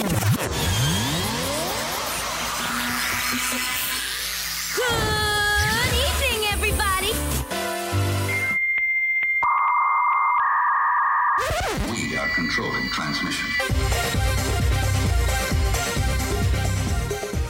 Thank you.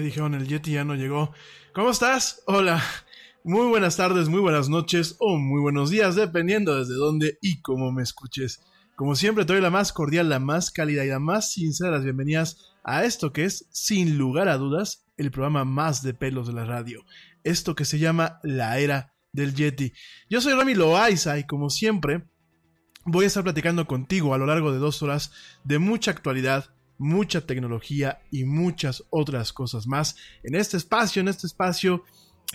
Dijeron el Yeti ya no llegó. ¿Cómo estás? Hola. Muy buenas tardes, muy buenas noches o muy buenos días, dependiendo desde dónde y cómo me escuches. Como siempre, te doy la más cordial, la más cálida y la más sincera las bienvenidas a esto que es, sin lugar a dudas, el programa más de pelos de la radio. Esto que se llama La Era del Yeti. Yo soy Rami Loaiza y como siempre, voy a estar platicando contigo a lo largo de dos horas de mucha actualidad, mucha tecnología y muchas otras cosas más en este espacio, en este espacio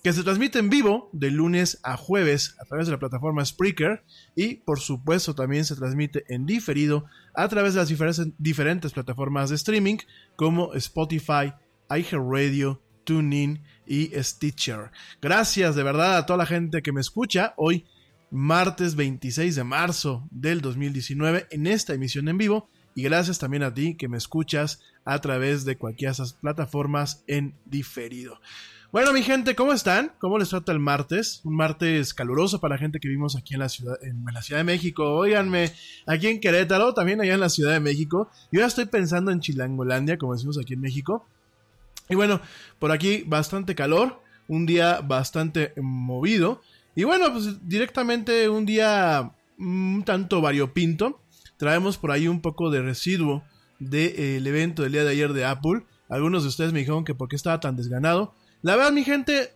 que se transmite en vivo de lunes a jueves a través de la plataforma Spreaker y por supuesto también se transmite en diferido a través de las diferentes, plataformas de streaming como Spotify, iHeartRadio, TuneIn y Stitcher. Gracias de verdad a toda la gente que me escucha hoy martes 26 de marzo del 2019 en esta emisión en vivo y gracias también a ti que me escuchas a través de cualquiera de esas plataformas en diferido. Bueno, mi gente, ¿cómo están? ¿Cómo les trata el martes? Un martes caluroso para la gente que vivimos aquí en la ciudad, en la Ciudad de México. Óiganme, aquí en Querétaro, también allá en la Ciudad de México. Yo ya estoy pensando en Chilangolandia, como decimos aquí en México. Y bueno, por aquí bastante calor, un día bastante movido. Y bueno, pues directamente un día un tanto variopinto. Traemos por ahí un poco de residuo del evento del día de ayer de Apple. Algunos de ustedes me dijeron que por qué estaba tan desganado. La verdad, mi gente,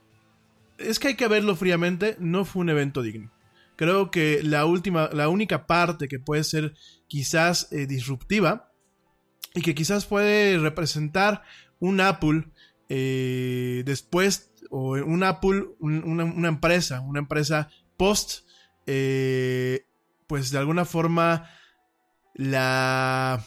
es que hay que verlo fríamente, no fue un evento digno. Creo que la última, la única parte que puede ser quizás eh, disruptiva y que quizás puede representar un Apple eh, después, o un Apple, un- una, una empresa, una empresa post, eh, pues de alguna forma la,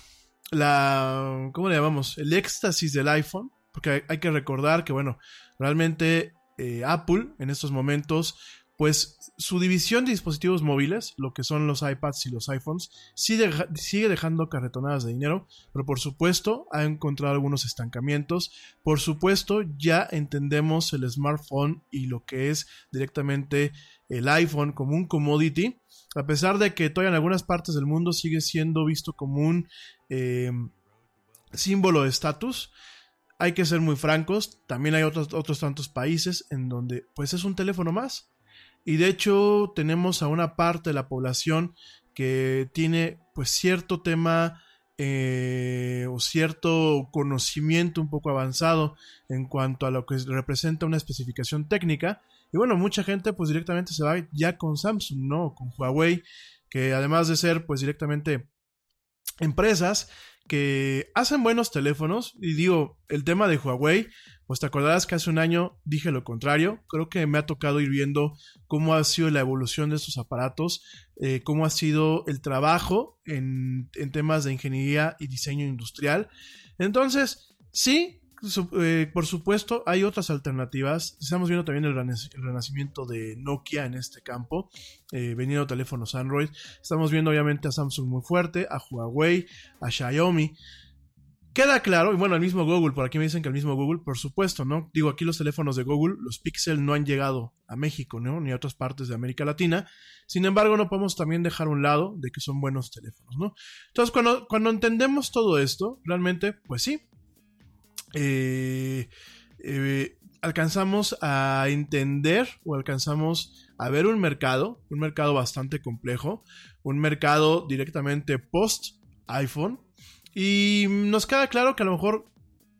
la, ¿cómo le llamamos? El éxtasis del iPhone, porque hay, que recordar que, bueno, realmente eh, Apple en estos momentos, pues su división de dispositivos móviles, lo que son los iPads y los iPhones, sigue, sigue dejando carretonadas de dinero, pero por supuesto ha encontrado algunos estancamientos. Por supuesto, ya entendemos el smartphone y lo que es directamente el iPhone como un commodity, a pesar de que todavía en algunas partes del mundo sigue siendo visto como un eh, símbolo de estatus. Hay que ser muy francos, también hay otros, otros tantos países en donde pues es un teléfono más. Y de hecho tenemos a una parte de la población que tiene pues cierto tema eh, o cierto conocimiento un poco avanzado en cuanto a lo que representa una especificación técnica. Y bueno, mucha gente pues directamente se va ya con Samsung, ¿no? Con Huawei, que además de ser pues directamente empresas que hacen buenos teléfonos. Y digo, el tema de Huawei, pues te acordarás que hace un año dije lo contrario. Creo que me ha tocado ir viendo cómo ha sido la evolución de estos aparatos, eh, cómo ha sido el trabajo en, en temas de ingeniería y diseño industrial. Entonces, sí, eh, por supuesto, hay otras alternativas. Estamos viendo también el, renacimiento de Nokia en este campo, eh, teléfonos Android. Estamos viendo obviamente a Samsung muy fuerte, a Huawei, a Xiaomi. Queda claro, y bueno, el mismo Google, por aquí me dicen que el mismo Google, por supuesto, ¿no? Digo, aquí los teléfonos de Google, los Pixel no han llegado a México, ¿no? Ni a otras partes de América Latina. Sin embargo, no podemos también dejar un lado de que son buenos teléfonos, ¿no? Entonces, cuando, cuando entendemos todo esto, realmente, pues sí, eh, eh, alcanzamos a entender o alcanzamos a ver un mercado, un mercado bastante complejo, un mercado directamente post iPhone. Y nos queda claro que a lo mejor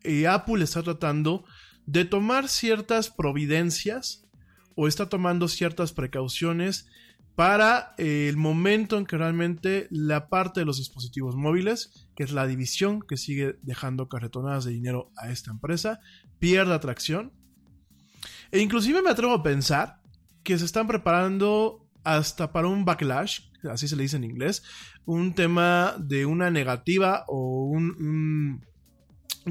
eh, Apple está tratando de tomar ciertas providencias o está tomando ciertas precauciones para eh, el momento en que realmente la parte de los dispositivos móviles, que es la división que sigue dejando carretonadas de dinero a esta empresa, pierda atracción. E inclusive me atrevo a pensar que se están preparando hasta para un backlash, así se le dice en inglés, un tema de una negativa o un, un,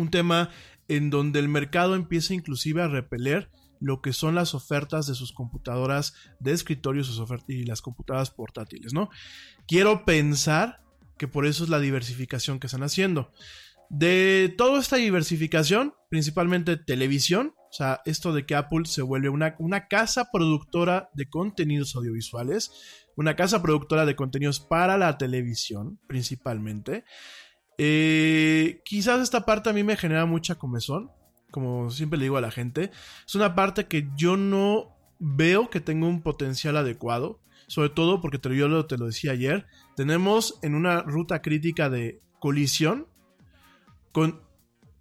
un tema en donde el mercado empieza inclusive a repeler lo que son las ofertas de sus computadoras de escritorio sus y las computadoras portátiles, ¿no? Quiero pensar que por eso es la diversificación que están haciendo. De toda esta diversificación, principalmente televisión, o sea, esto de que Apple se vuelve una, una casa productora de contenidos audiovisuales, una casa productora de contenidos para la televisión, principalmente. Eh, quizás esta parte a mí me genera mucha comezón, como siempre le digo a la gente. Es una parte que yo no veo que tenga un potencial adecuado, sobre todo porque te, yo te lo decía ayer, tenemos en una ruta crítica de colisión con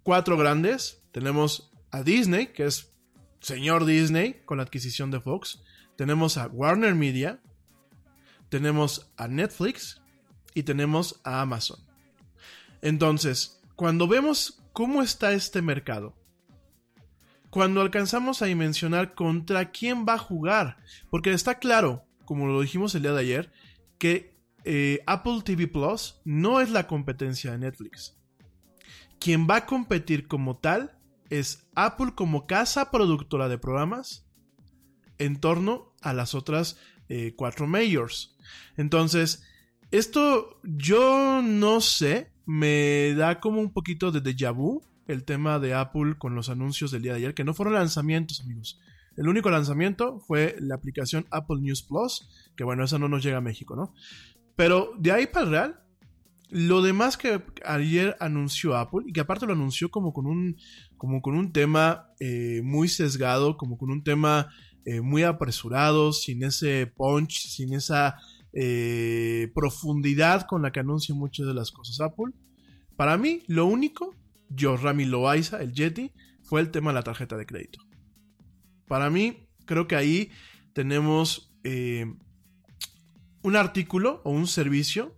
cuatro grandes. Tenemos a Disney, que es señor Disney con la adquisición de Fox. Tenemos a Warner Media. Tenemos a Netflix. Y tenemos a Amazon. Entonces, cuando vemos cómo está este mercado, cuando alcanzamos a dimensionar contra quién va a jugar, porque está claro, como lo dijimos el día de ayer, que eh, Apple TV Plus no es la competencia de Netflix. Quien va a competir como tal es Apple como casa productora de programas en torno a las otras eh, cuatro majors. Entonces, esto yo no sé, me da como un poquito de déjà vu el tema de Apple con los anuncios del día de ayer, que no fueron lanzamientos, amigos. El único lanzamiento fue la aplicación Apple News Plus, que bueno, esa no nos llega a México, ¿no? Pero de ahí para el real, lo demás que ayer anunció Apple, y que aparte lo anunció como con un, como con un tema eh, muy sesgado, como con un tema eh, muy apresurado, sin ese punch, sin esa eh, profundidad con la que anuncia muchas de las cosas Apple. Para mí, lo único, Rami Loaiza, el Yeti, fue el tema de la tarjeta de crédito. Para mí, creo que ahí tenemos eh, un artículo o un servicio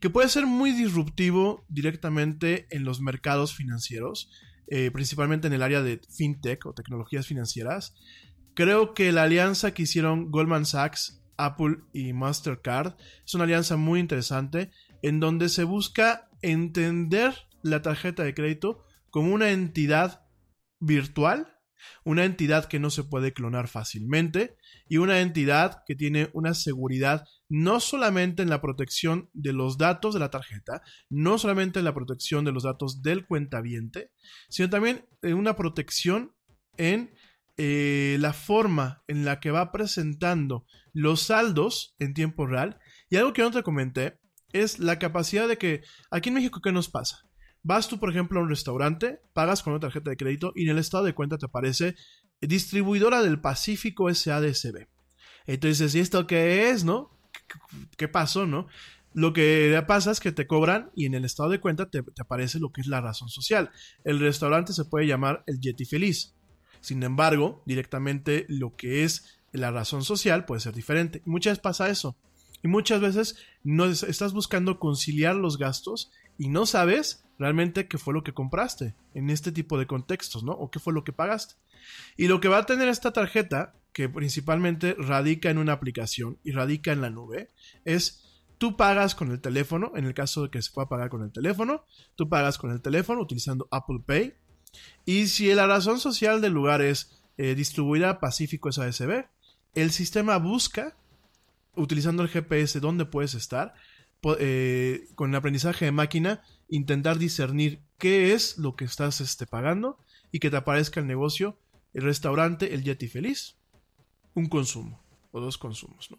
que puede ser muy disruptivo directamente en los mercados financieros, eh, principalmente en el área de fintech o tecnologías financieras. Creo que la alianza que hicieron Goldman Sachs, Apple y Mastercard es una alianza muy interesante en donde se busca entender la tarjeta de crédito como una entidad virtual, una entidad que no se puede clonar fácilmente y una entidad que tiene una seguridad no solamente en la protección de los datos de la tarjeta, no solamente en la protección de los datos del cuentaviente, sino también en una protección en eh, la forma en la que va presentando los saldos en tiempo real. Y algo que no te comenté es la capacidad de que aquí en México, ¿qué nos pasa? Vas tú, por ejemplo, a un restaurante, pagas con una tarjeta de crédito y en el estado de cuenta te aparece distribuidora del Pacífico SADCB. Entonces, ¿y esto qué es, no? ¿Qué pasó, no? Lo que pasa es que te cobran y en el estado de cuenta te, aparece lo que es la razón social. El restaurante se puede llamar el Yeti Feliz. Sin embargo, directamente lo que es la razón social puede ser diferente. Muchas veces pasa eso. Y muchas veces no es- estás buscando conciliar los gastos y no sabes realmente qué fue lo que compraste en este tipo de contextos, ¿no? O qué fue lo que pagaste. Y lo que va a tener esta tarjeta, que principalmente radica en una aplicación y radica en la nube, es tú pagas con el teléfono, en el caso de que se pueda pagar con el teléfono, tú pagas con el teléfono utilizando Apple Pay. Y si la razón social del lugar es eh, distribuir a Pacífico SASB, el sistema busca, utilizando el GPS, dónde puedes estar, eh, con el aprendizaje de máquina, intentar discernir qué es lo que estás este, pagando y que te aparezca el negocio, el restaurante, el Yeti Feliz, un consumo o dos consumos, ¿no?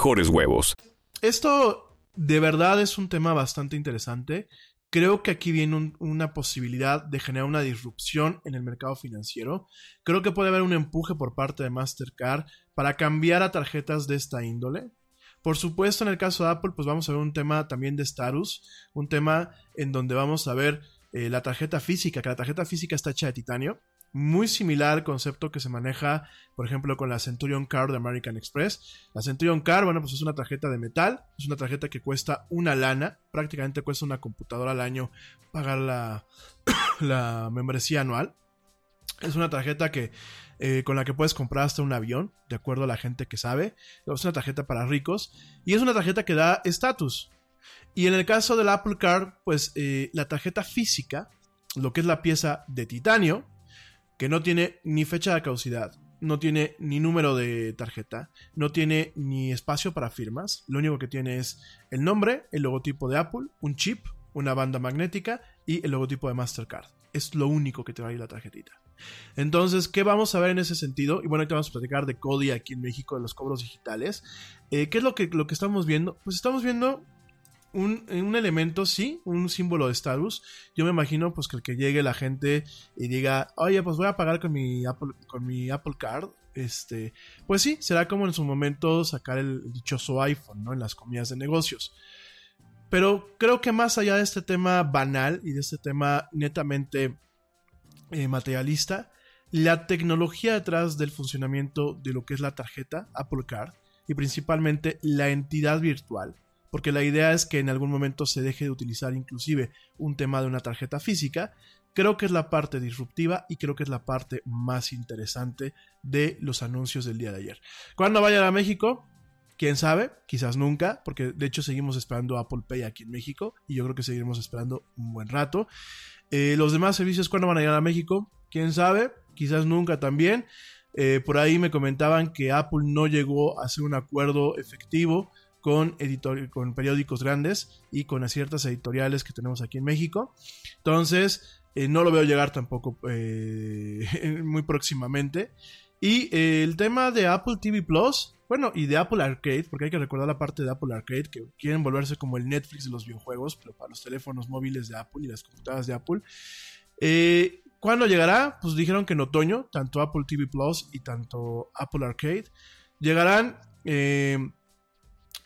mejores huevos. Esto de verdad es un tema bastante interesante. Creo que aquí viene un- una posibilidad de generar una disrupción en el mercado financiero. Creo que puede haber un empuje por parte de Mastercard para cambiar a tarjetas de esta índole. Por supuesto, en el caso de Apple, pues vamos a ver un tema también de status, un tema en donde vamos a ver eh, la tarjeta física, que la tarjeta física está hecha de titanio, muy similar al concepto que se maneja, por ejemplo, con la Centurion Card de American Express. La Centurion Card, bueno, pues es una tarjeta de metal, es una tarjeta que cuesta una lana, prácticamente cuesta una computadora al año pagar la, la membresía anual. Es una tarjeta que eh, con la que puedes comprar hasta un avión, de acuerdo a la gente que sabe. Es una tarjeta para ricos y es una tarjeta que da estatus. Y en el caso del Apple Card, pues eh, la tarjeta física, lo que es la pieza de titanio, que no tiene ni fecha de caducidad, no tiene ni número de tarjeta, no tiene ni espacio para firmas, lo único que tiene es el nombre, el logotipo de Apple, un chip, una banda magnética y el logotipo de Mastercard. Es lo único que te va a ir la tarjetita. Entonces, ¿qué vamos a ver en ese sentido? Y bueno, ahorita vamos a platicar de Cody aquí en México, de los cobros digitales. Eh, ¿Qué es lo que, lo que estamos viendo? Pues estamos viendo un, un, elemento, sí, un símbolo de status. Yo me imagino pues que el que llegue la gente y diga, oye, pues voy a pagar con mi Apple, con mi Apple Card. Este, pues sí, será como en su momento sacar el dichoso iPhone, ¿no? En las comidas de negocios. Pero creo que más allá de este tema banal y de este tema netamente eh, materialista, la tecnología detrás del funcionamiento de lo que es la tarjeta Apple Card y principalmente la entidad virtual porque la idea es que en algún momento se deje de utilizar inclusive un tema de una tarjeta física, creo que es la parte disruptiva y creo que es la parte más interesante de los anuncios del día de ayer. ¿Cuándo vayan a México? Quién sabe, quizás nunca, porque de hecho seguimos esperando Apple Pay aquí en México y yo creo que seguiremos esperando un buen rato. Eh, los demás servicios, ¿cuándo van a llegar a México? Quién sabe, quizás nunca también. Eh, por ahí me comentaban que Apple no llegó a hacer un acuerdo efectivo con, con periódicos grandes y con ciertas editoriales que tenemos aquí en México. Entonces, eh, no lo veo llegar tampoco eh, muy próximamente. Y eh, el tema de Apple TV Plus, bueno, y de Apple Arcade, porque hay que recordar la parte de Apple Arcade, que quieren volverse como el Netflix de los videojuegos, pero para los teléfonos móviles de Apple y las computadoras de Apple. Eh, ¿Cuándo llegará? Pues dijeron que en otoño, tanto Apple TV Plus y tanto Apple Arcade llegarán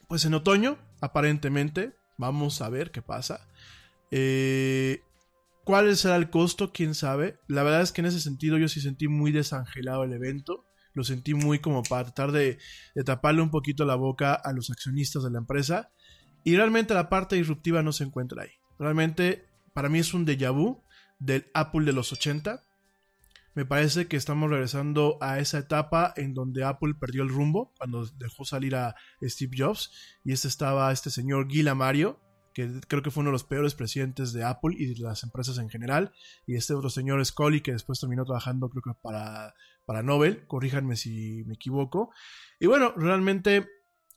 pues en otoño, aparentemente. Vamos a ver qué pasa. Eh, ¿Cuál será el costo? ¿Quién sabe? La verdad es que en ese sentido yo sí sentí muy desangelado el evento. Lo sentí muy como para tratar de, de taparle un poquito la boca a los accionistas de la empresa. Y realmente la parte disruptiva no se encuentra ahí. Realmente para mí es un déjà vu del Apple de los 80. Me parece que estamos regresando a esa etapa en donde Apple perdió el rumbo cuando dejó salir a Steve Jobs y este estaba este señor Gil Mario que creo que fue uno de los peores presidentes de Apple y de las empresas en general, y este otro señor Scully, que después terminó trabajando creo que para, para Nobel, corríjanme si me equivoco. Y bueno, realmente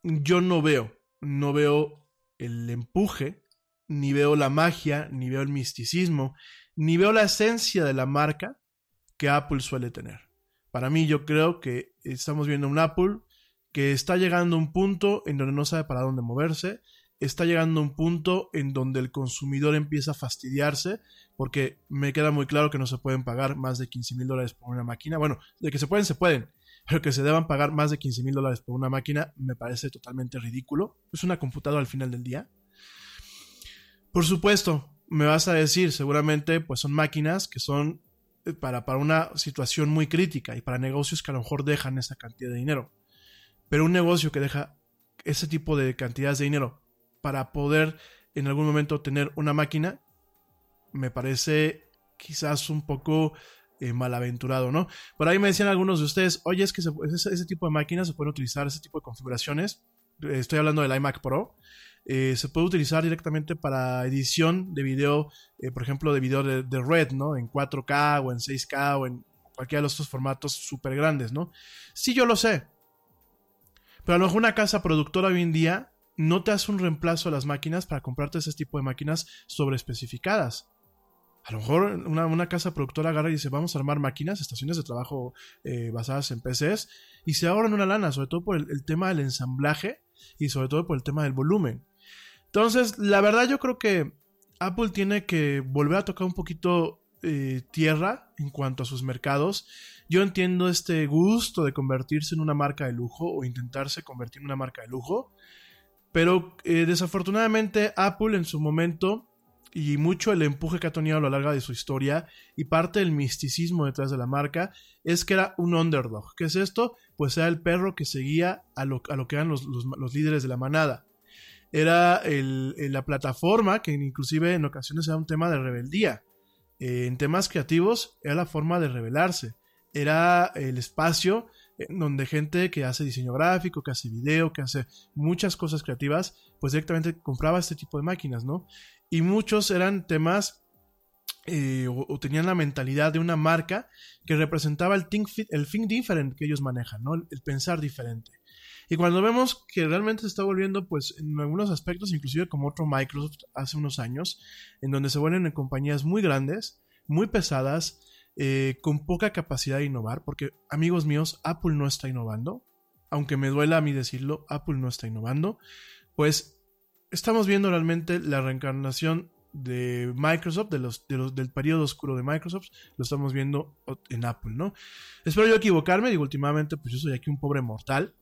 yo no veo, no veo el empuje, ni veo la magia, ni veo el misticismo, ni veo la esencia de la marca que Apple suele tener. Para mí yo creo que estamos viendo un Apple que está llegando a un punto en donde no sabe para dónde moverse, está llegando a un punto en donde el consumidor empieza a fastidiarse, porque me queda muy claro que no se pueden pagar más de 15 mil dólares por una máquina. Bueno, de que se pueden, se pueden, pero que se deban pagar más de 15 mil dólares por una máquina me parece totalmente ridículo. Es una computadora al final del día. Por supuesto, me vas a decir, seguramente, pues son máquinas que son para, para una situación muy crítica y para negocios que a lo mejor dejan esa cantidad de dinero. Pero un negocio que deja ese tipo de cantidades de dinero para poder en algún momento tener una máquina, me parece quizás un poco eh, malaventurado, ¿no? Por ahí me decían algunos de ustedes, oye, es que se- ese, ese tipo de máquinas se pueden utilizar, ese tipo de configuraciones. Estoy hablando del iMac Pro. Eh, se puede utilizar directamente para edición de video, eh, por ejemplo, de video de, red, ¿no? En 4K o en 6K o en cualquiera de los otros formatos súper grandes, ¿no? Sí, yo lo sé. Pero a lo mejor una casa productora hoy en día no te hace un reemplazo a las máquinas para comprarte ese tipo de máquinas sobreespecificadas. A lo mejor una, una casa productora agarra y dice, vamos a armar máquinas, estaciones de trabajo eh, basadas en PCs, y se ahorran una lana, sobre todo por el tema del ensamblaje y sobre todo por el tema del volumen. Entonces, la verdad yo creo que Apple tiene que volver a tocar un poquito eh, tierra en cuanto a sus mercados. Yo entiendo este gusto de convertirse en una marca de lujo o intentarse convertir en una marca de lujo, pero eh, desafortunadamente Apple en su momento y mucho el empuje que ha tenido a lo largo de su historia y parte del misticismo detrás de la marca es que era un underdog. ¿Qué es esto? Pues era el perro que seguía a lo, a lo que eran los, líderes de la manada. Era el- la plataforma que inclusive en ocasiones era un tema de rebeldía. Eh, en temas creativos era la forma de rebelarse. Era el espacio en donde gente que hace diseño gráfico, que hace video, que hace muchas cosas creativas, pues directamente compraba este tipo de máquinas, ¿no? Y muchos eran temas eh, o, tenían la mentalidad de una marca que representaba el think, el think different que ellos manejan, ¿no? El pensar diferente. Y cuando vemos que realmente se está volviendo, pues en algunos aspectos, inclusive como otro Microsoft hace unos años, en donde se vuelven en compañías muy grandes, muy pesadas, eh, con poca capacidad de innovar, porque amigos míos, Apple no está innovando, aunque me duela a mí decirlo, Apple no está innovando, pues estamos viendo realmente la reencarnación de Microsoft, de los, de los, del periodo oscuro de Microsoft, lo estamos viendo en Apple, ¿no? Espero yo equivocarme, digo, últimamente, pues yo soy aquí un pobre mortal,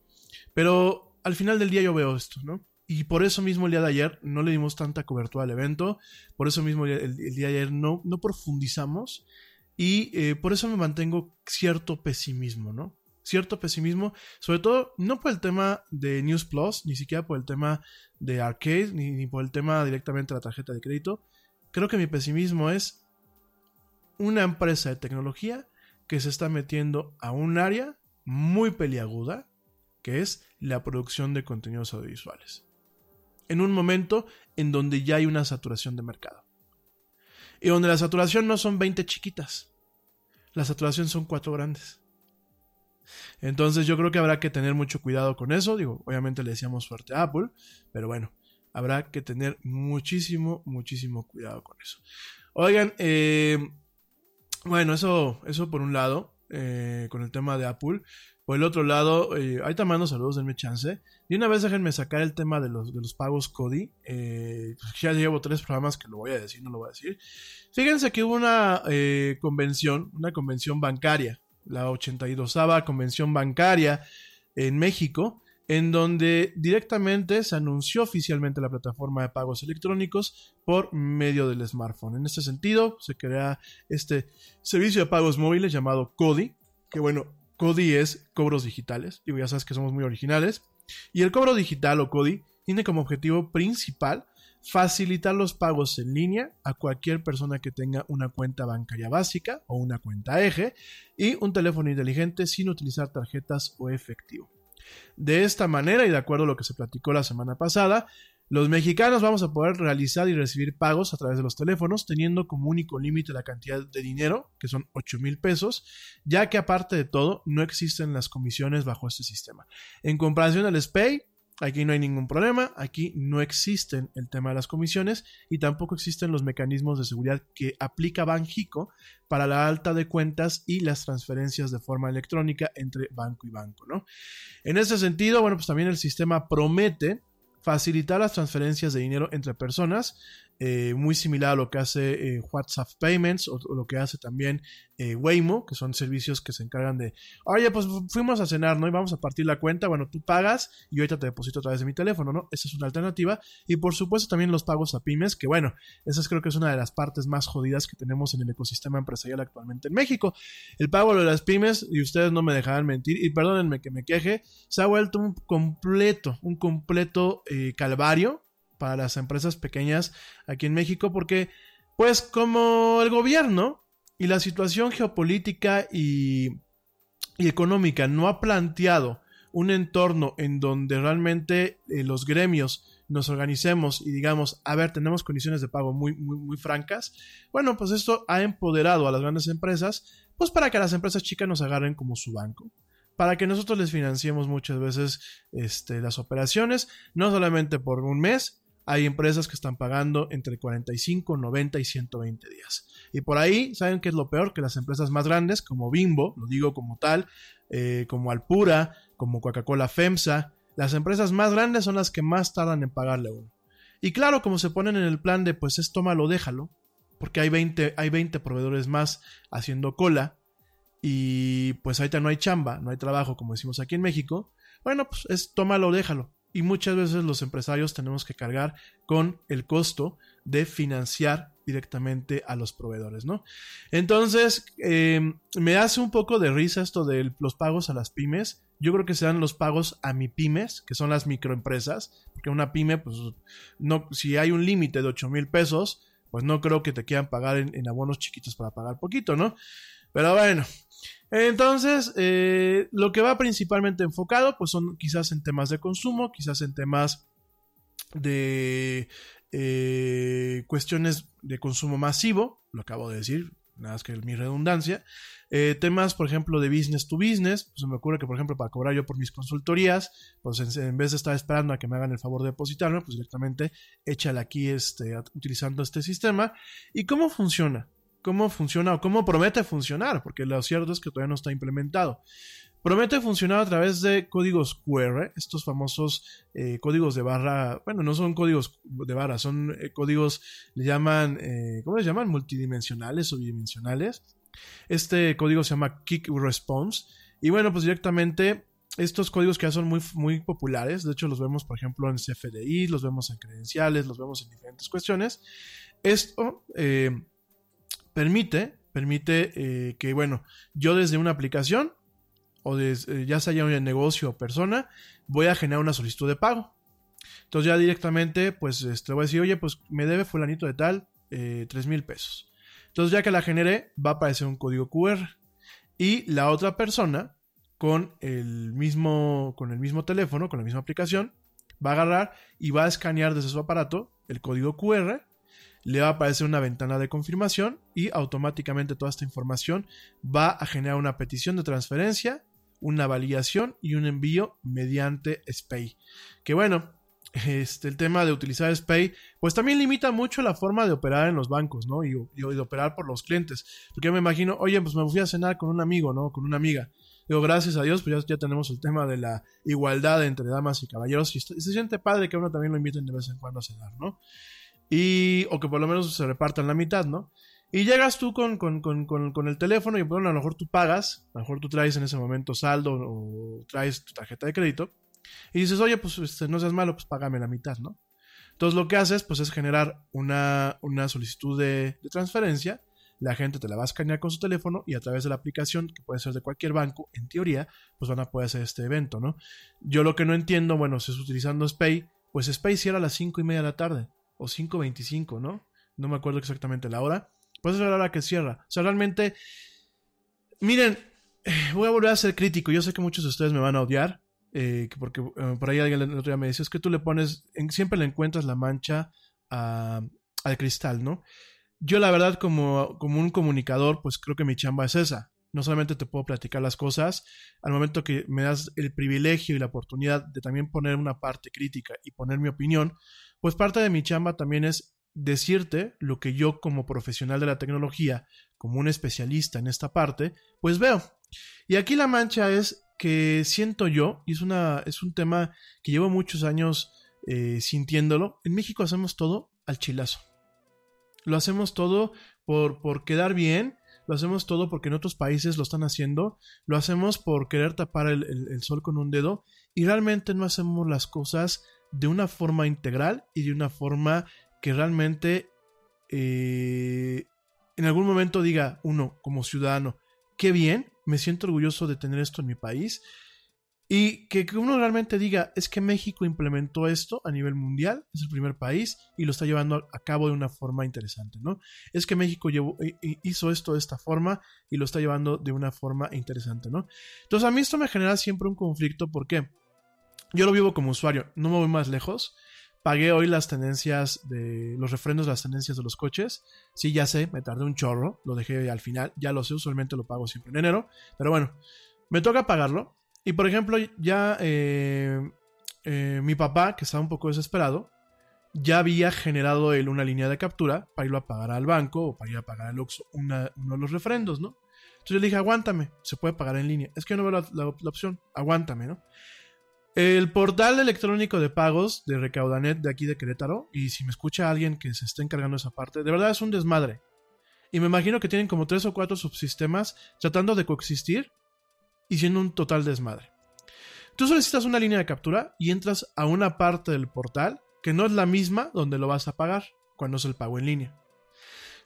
pero al final del día yo veo esto, ¿no? Y por eso mismo el día de ayer no le dimos tanta cobertura al evento, por eso mismo el, día de ayer no, no profundizamos y eh, por eso me mantengo cierto pesimismo, ¿no? Cierto pesimismo, sobre todo no por el tema de News Plus, ni siquiera por el tema de Arcade, ni, ni por el tema directamente de la tarjeta de crédito. Creo que mi pesimismo es una empresa de tecnología que se está metiendo a un área muy peliaguda, que es la producción de contenidos audiovisuales. En un momento en donde ya hay una saturación de mercado. Y donde la saturación no son 20 chiquitas. La saturación son cuatro grandes. Entonces yo creo que habrá que tener mucho cuidado con eso. Digo, obviamente le decíamos suerte a Apple, pero bueno, habrá que tener muchísimo, muchísimo cuidado con eso. Oigan, eh, bueno, eso, eso por un lado, eh, con el tema de Apple. Por el otro lado, eh, ahí te mando saludos, denme chance. Y una vez déjenme sacar el tema de los, de los pagos Cody. Eh, pues ya llevo tres programas que lo voy a decir, no lo voy a decir. Fíjense que hubo una eh, convención, una convención bancaria, la 82a convención bancaria en México, en donde directamente se anunció oficialmente la plataforma de pagos electrónicos por medio del smartphone. En este sentido, se crea este servicio de pagos móviles llamado CODI, que bueno, CODI es cobros digitales, digo, ya sabes que somos muy originales, y el cobro digital o CODI tiene como objetivo principal facilitar los pagos en línea a cualquier persona que tenga una cuenta bancaria básica o una cuenta eje y un teléfono inteligente sin utilizar tarjetas o efectivo. De esta manera, y de acuerdo a lo que se platicó la semana pasada, Los mexicanos vamos a poder realizar y recibir pagos a través de los teléfonos, teniendo como único límite la cantidad de dinero, que son 8 mil pesos, ya que aparte de todo, no existen las comisiones bajo este sistema. En comparación al SPAY, aquí no hay ningún problema, aquí no existen el tema de las comisiones y tampoco existen los mecanismos de seguridad que aplica Banjico para la alta de cuentas y las transferencias de forma electrónica entre banco y banco, ¿no? En ese sentido, bueno, pues también el sistema promete facilitar las transferencias de dinero entre personas, eh, muy similar a lo que hace eh, WhatsApp Payments o, lo que hace también eh, Waymo, que son servicios que se encargan de, oye, pues fuimos a cenar, ¿no? Y vamos a partir la cuenta, bueno, tú pagas y ahorita te deposito a través de mi teléfono, ¿no? Esa es una alternativa. Y por supuesto también los pagos a pymes, que bueno, esa es, creo que es una de las partes más jodidas que tenemos en el ecosistema empresarial actualmente en México. El pago de las pymes, y ustedes no me dejarán mentir, y perdónenme que me queje, se ha vuelto un completo, un completo eh, calvario para las empresas pequeñas aquí en México, porque pues como el gobierno y la situación geopolítica y, económica no ha planteado un entorno en donde realmente eh, los gremios nos organicemos y digamos, a ver, tenemos condiciones de pago muy, muy, muy francas, bueno, pues esto ha empoderado a las grandes empresas, pues para que las empresas chicas nos agarren como su banco para que nosotros les financiemos muchas veces este, las operaciones, no solamente por un mes, hay empresas que están pagando entre 45, 90 y 120 días. Y por ahí, ¿saben qué es lo peor? Que las empresas más grandes, como Bimbo, lo digo como tal, eh, como Alpura, como Coca-Cola FEMSA, las empresas más grandes son las que más tardan en pagarle uno. Y claro, como se ponen en el plan de, pues es tómalo, déjalo, porque hay 20, hay 20 proveedores más haciendo cola, y pues ahorita no hay chamba, no hay trabajo, como decimos aquí en México, bueno, pues es tómalo, déjalo. Y muchas veces los empresarios tenemos que cargar con el costo de financiar directamente a los proveedores, ¿no? Entonces, eh, me hace un poco de risa esto de los pagos a las pymes. Yo creo que sean los pagos a mi pymes, que son las microempresas, porque una pyme, pues, no, si hay un límite de 8 mil pesos, pues no creo que te quieran pagar en abonos chiquitos para pagar poquito, ¿no? Pero bueno, entonces, eh, lo que va principalmente enfocado, pues son quizás en temas de consumo, quizás en temas de eh, cuestiones de consumo masivo, lo acabo de decir, nada más que mi redundancia. Eh, temas, por ejemplo, de business to business, pues se me ocurre que, por ejemplo, para cobrar yo por mis consultorías, pues en, vez de estar esperando a que me hagan el favor de depositarme, pues directamente échale aquí este, utilizando este sistema. ¿Y cómo funciona? Cómo funciona o cómo promete funcionar, porque lo cierto es que todavía no está implementado. Promete funcionar a través de códigos QR, estos famosos eh, códigos de barra, bueno, no son códigos de barra, son eh, códigos, le llaman, eh, ¿cómo les llaman? Multidimensionales o bidimensionales. Este código se llama Kick Response. Y bueno, pues directamente estos códigos que ya son muy, muy populares, de hecho los vemos por ejemplo en CFDI, los vemos en credenciales, los vemos en diferentes cuestiones. Esto permite, permite eh, que, bueno, yo desde una aplicación o desde, eh, ya sea un negocio o persona, voy a generar una solicitud de pago. Entonces ya directamente, pues, este, voy a decir, oye, pues me debe fulanito de tal eh, 3 mil pesos. Entonces ya que la generé, va a aparecer un código QR. Y la otra persona, con el mismo, con el mismo teléfono, con la misma aplicación, va a agarrar y va a escanear desde su aparato el código QR le va a aparecer una ventana de confirmación y automáticamente toda esta información va a generar una petición de transferencia, una validación y un envío mediante SPAY. Que bueno, este, el tema de utilizar SPAY, pues también limita mucho la forma de operar en los bancos, ¿no? Y, y, de operar por los clientes. Porque yo me imagino, oye, pues me fui a cenar con un amigo, ¿no? Con una amiga. Digo, gracias a Dios, pues ya, tenemos el tema de la igualdad entre damas y caballeros. Y, y se siente padre que uno también lo inviten de vez en cuando a cenar, ¿no? Y, o que por lo menos se repartan la mitad, ¿no? Y llegas tú con, con, con, con, el teléfono y bueno, a lo mejor tú pagas, a lo mejor tú traes en ese momento saldo o traes tu tarjeta de crédito y dices, oye, pues este, no seas malo, pues págame la mitad, ¿no? Entonces lo que haces pues es generar una, una solicitud de, de, transferencia, la gente te la va a escanear con su teléfono y a través de la aplicación, que puede ser de cualquier banco, en teoría, pues van a poder hacer este evento, ¿no? Yo lo que no entiendo, bueno, si es utilizando SPAY, pues SPAY cierra a las 5 y media de la tarde o 5.25, ¿no? No me acuerdo exactamente la hora. Pues es la hora que cierra. O sea, realmente, miren, voy a volver a ser crítico. Yo sé que muchos de ustedes me van a odiar. eh, que porque eh, por ahí alguien el otro día me decía, es que tú le pones, siempre le encuentras la mancha a- al cristal, ¿no? Yo la verdad como, como un comunicador, pues creo que mi chamba es esa. No solamente te puedo platicar las cosas, al momento que me das el privilegio y la oportunidad de también poner una parte crítica y poner mi opinión, pues parte de mi chamba también es decirte lo que yo como profesional de la tecnología, como un especialista en esta parte, pues veo. Y aquí la mancha es que siento yo, y es, una, es un tema que llevo muchos años eh, sintiéndolo, en México hacemos todo al chilazo. Lo hacemos todo por, por quedar bien, lo hacemos todo porque en otros países lo están haciendo, lo hacemos por querer tapar el, el- el sol con un dedo y realmente no hacemos las cosas de una forma integral y de una forma que realmente eh, en algún momento diga uno como ciudadano, qué bien, me siento orgulloso de tener esto en mi país. Y que, uno realmente diga, es que México implementó esto a nivel mundial, es el primer país y lo está llevando a cabo de una forma interesante, ¿no? Es que México hi- hi- hizo esto de esta forma y lo está llevando de una forma interesante, ¿no? Entonces a mí esto me genera siempre un conflicto, ¿por qué? Yo lo vivo como usuario, no me voy más lejos. Pagué hoy las tenencias de los refrendos las tenencias de los coches. Sí, ya sé, me tardé un chorro, lo dejé al final, ya lo sé, usualmente lo pago siempre en enero, pero bueno, me toca pagarlo. Y por ejemplo, ya eh, eh, mi papá, que estaba un poco desesperado, ya había generado él una línea de captura para irlo a pagar al banco o para ir a pagar al Oxxo uno de los refrendos, ¿no? Entonces yo le dije, aguántame, se puede pagar en línea. Es que yo no veo la- la opción, aguántame, ¿no? El portal electrónico de pagos de Recaudanet de aquí de Querétaro, y si me escucha alguien que se esté encargando esa parte, de verdad es un desmadre. Y me imagino que tienen como tres o cuatro subsistemas tratando de coexistir y siendo un total desmadre. Tú solicitas una línea de captura y entras a una parte del portal que no es la misma donde lo vas a pagar cuando es el pago en línea.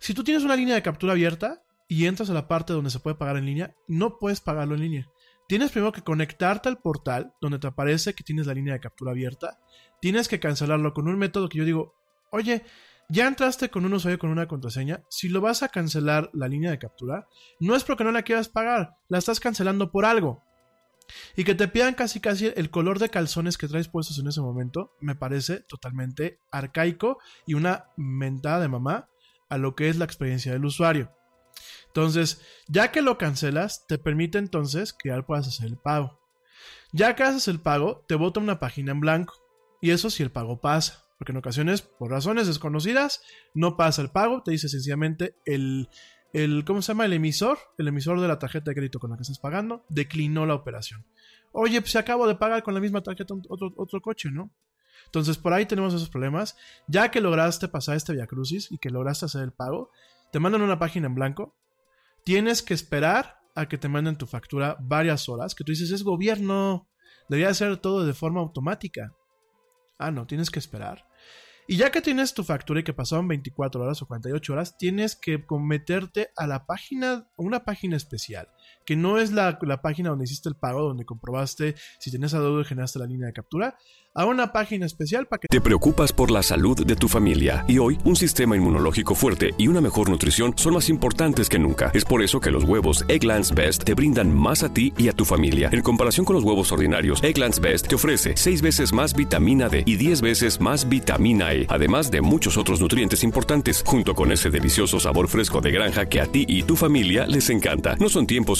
Si tú tienes una línea de captura abierta y entras a la parte donde se puede pagar en línea, no puedes pagarlo en línea. Tienes primero que conectarte al portal donde te aparece que tienes la línea de captura abierta. Tienes que cancelarlo con un método que yo digo, oye, ya entraste con un usuario con una contraseña. Si lo vas a cancelar la línea de captura, no es porque no la quieras pagar, la estás cancelando por algo. Y que te pidan casi casi el color de calzones que traes puestos en ese momento, me parece totalmente arcaico y una mentada de mamá a lo que es la experiencia del usuario. Entonces, ya que lo cancelas, te permite entonces que ya puedas hacer el pago. Ya que haces el pago, te bota una página en blanco. Y eso si el pago pasa. Porque en ocasiones, por razones desconocidas, no pasa el pago. Te dice sencillamente el, el ¿cómo se llama? El emisor, el emisor de la tarjeta de crédito con la que estás pagando, declinó la operación. Oye, pues acabo de pagar con la misma tarjeta otro, otro coche, ¿no? Entonces, por ahí tenemos esos problemas. Ya que lograste pasar este Via Crucis y que lograste hacer el pago, te mandan una página en blanco. Tienes que esperar a que te manden tu factura varias horas. Que tú dices, es gobierno. Debería hacer todo de forma automática. Ah, no, tienes que esperar. Y ya que tienes tu factura y que pasaron 24 horas o 48 horas, tienes que meterte a la página, una página especial, que no es la, la página donde hiciste el pago, donde comprobaste si tenías deuda y generaste la línea de captura, a una página especial para que Te preocupas por la salud de tu familia y hoy un sistema inmunológico fuerte y una mejor nutrición son más importantes que nunca. Es por eso que los huevos Egglands Best te brindan más a ti y a tu familia. En comparación con los huevos ordinarios, Egglands Best te ofrece 6 veces más vitamina D y 10 veces más vitamina E, además de muchos otros nutrientes importantes, junto con ese delicioso sabor fresco de granja que a ti y tu familia les encanta. No son tiempos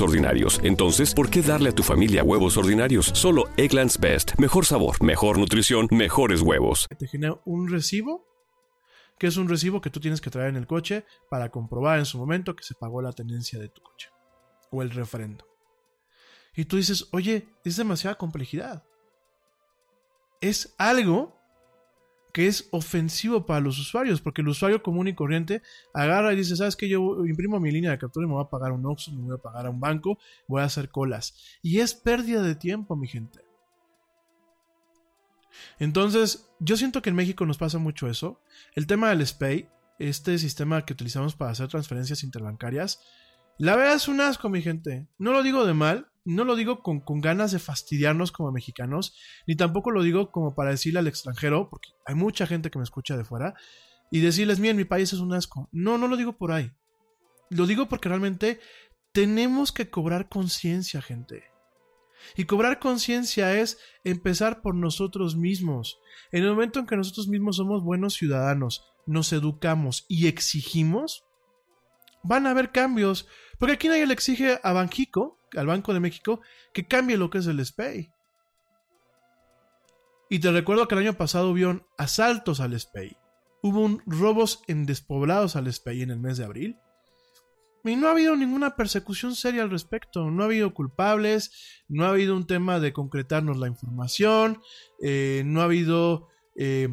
ordinarios, entonces, ¿por qué darle a tu familia huevos ordinarios? Solo Egglands Best. Mejor sabor, mejor nutrición, mejores huevos. te genera un recibo, que es un recibo que tú tienes que traer en el coche para comprobar en su momento que se pagó la tenencia de tu coche o el refrendo. Y tú dices, oye, es demasiada complejidad. Es algo que es ofensivo para los usuarios, porque el usuario común y corriente agarra y dice, ¿sabes qué? Yo imprimo mi línea de captura y me voy a pagar un Oxxo, me voy a pagar a un banco, voy a hacer colas. Y es pérdida de tiempo, mi gente. Entonces, yo siento que en México nos pasa mucho eso. El tema del SPAY, este sistema que utilizamos para hacer transferencias interbancarias, la verdad es un asco, mi gente. No lo digo de mal, no lo digo con, con ganas de fastidiarnos como mexicanos, ni tampoco lo digo como para decirle al extranjero, porque hay mucha gente que me escucha de fuera, y decirles, miren, mi país es un asco. No, no lo digo por ahí. Lo digo porque realmente tenemos que cobrar conciencia, gente. Y cobrar conciencia es empezar por nosotros mismos. En el momento en que nosotros mismos somos buenos ciudadanos, nos educamos y exigimos, van a haber cambios. Porque aquí nadie le exige a Banjico, al Banco de México, que cambie lo que es el SPAY. Y te recuerdo que el año pasado hubo asaltos al SPAY. Hubo un robos en despoblados al SPAY en el mes de abril. Y no ha habido ninguna persecución seria al respecto. No ha habido culpables, no ha habido un tema de concretarnos la información, eh, no ha habido eh,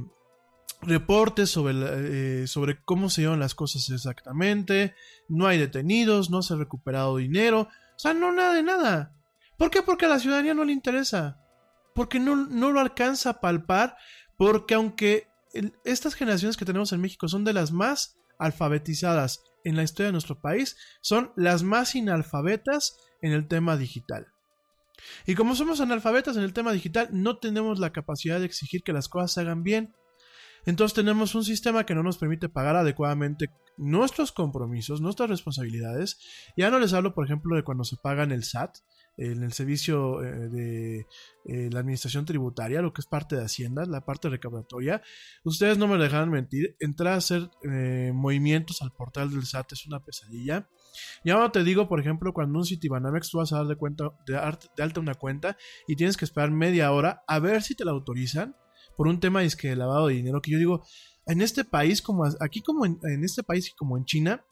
reportes sobre, eh, sobre cómo se llevan las cosas exactamente, no hay detenidos, no se ha recuperado dinero, o sea, no nada de nada. ¿Por qué? Porque a la ciudadanía no le interesa, porque no, no lo alcanza a palpar, porque aunque estas generaciones que tenemos en México son de las más alfabetizadas en la historia de nuestro país, son las más inalfabetas en el tema digital. Y como somos analfabetas en el tema digital, no tenemos la capacidad de exigir que las cosas se hagan bien. Entonces tenemos un sistema que no nos permite pagar adecuadamente nuestros compromisos, nuestras responsabilidades. Ya no les hablo, por ejemplo, de cuando se pagan el SAT, en el servicio eh, de eh, la administración tributaria, lo que es parte de Hacienda, la parte recaudatoria. Ustedes no me dejarán mentir, entrar a hacer eh, movimientos al portal del SAT es una pesadilla. Ya no te digo, por ejemplo, cuando un Citibanamex tú vas a dar de, cuenta, de, de alta una cuenta y tienes que esperar media hora a ver si te la autorizan por un tema disque de lavado de dinero que yo digo, en este país como aquí como en, en este país y como en China,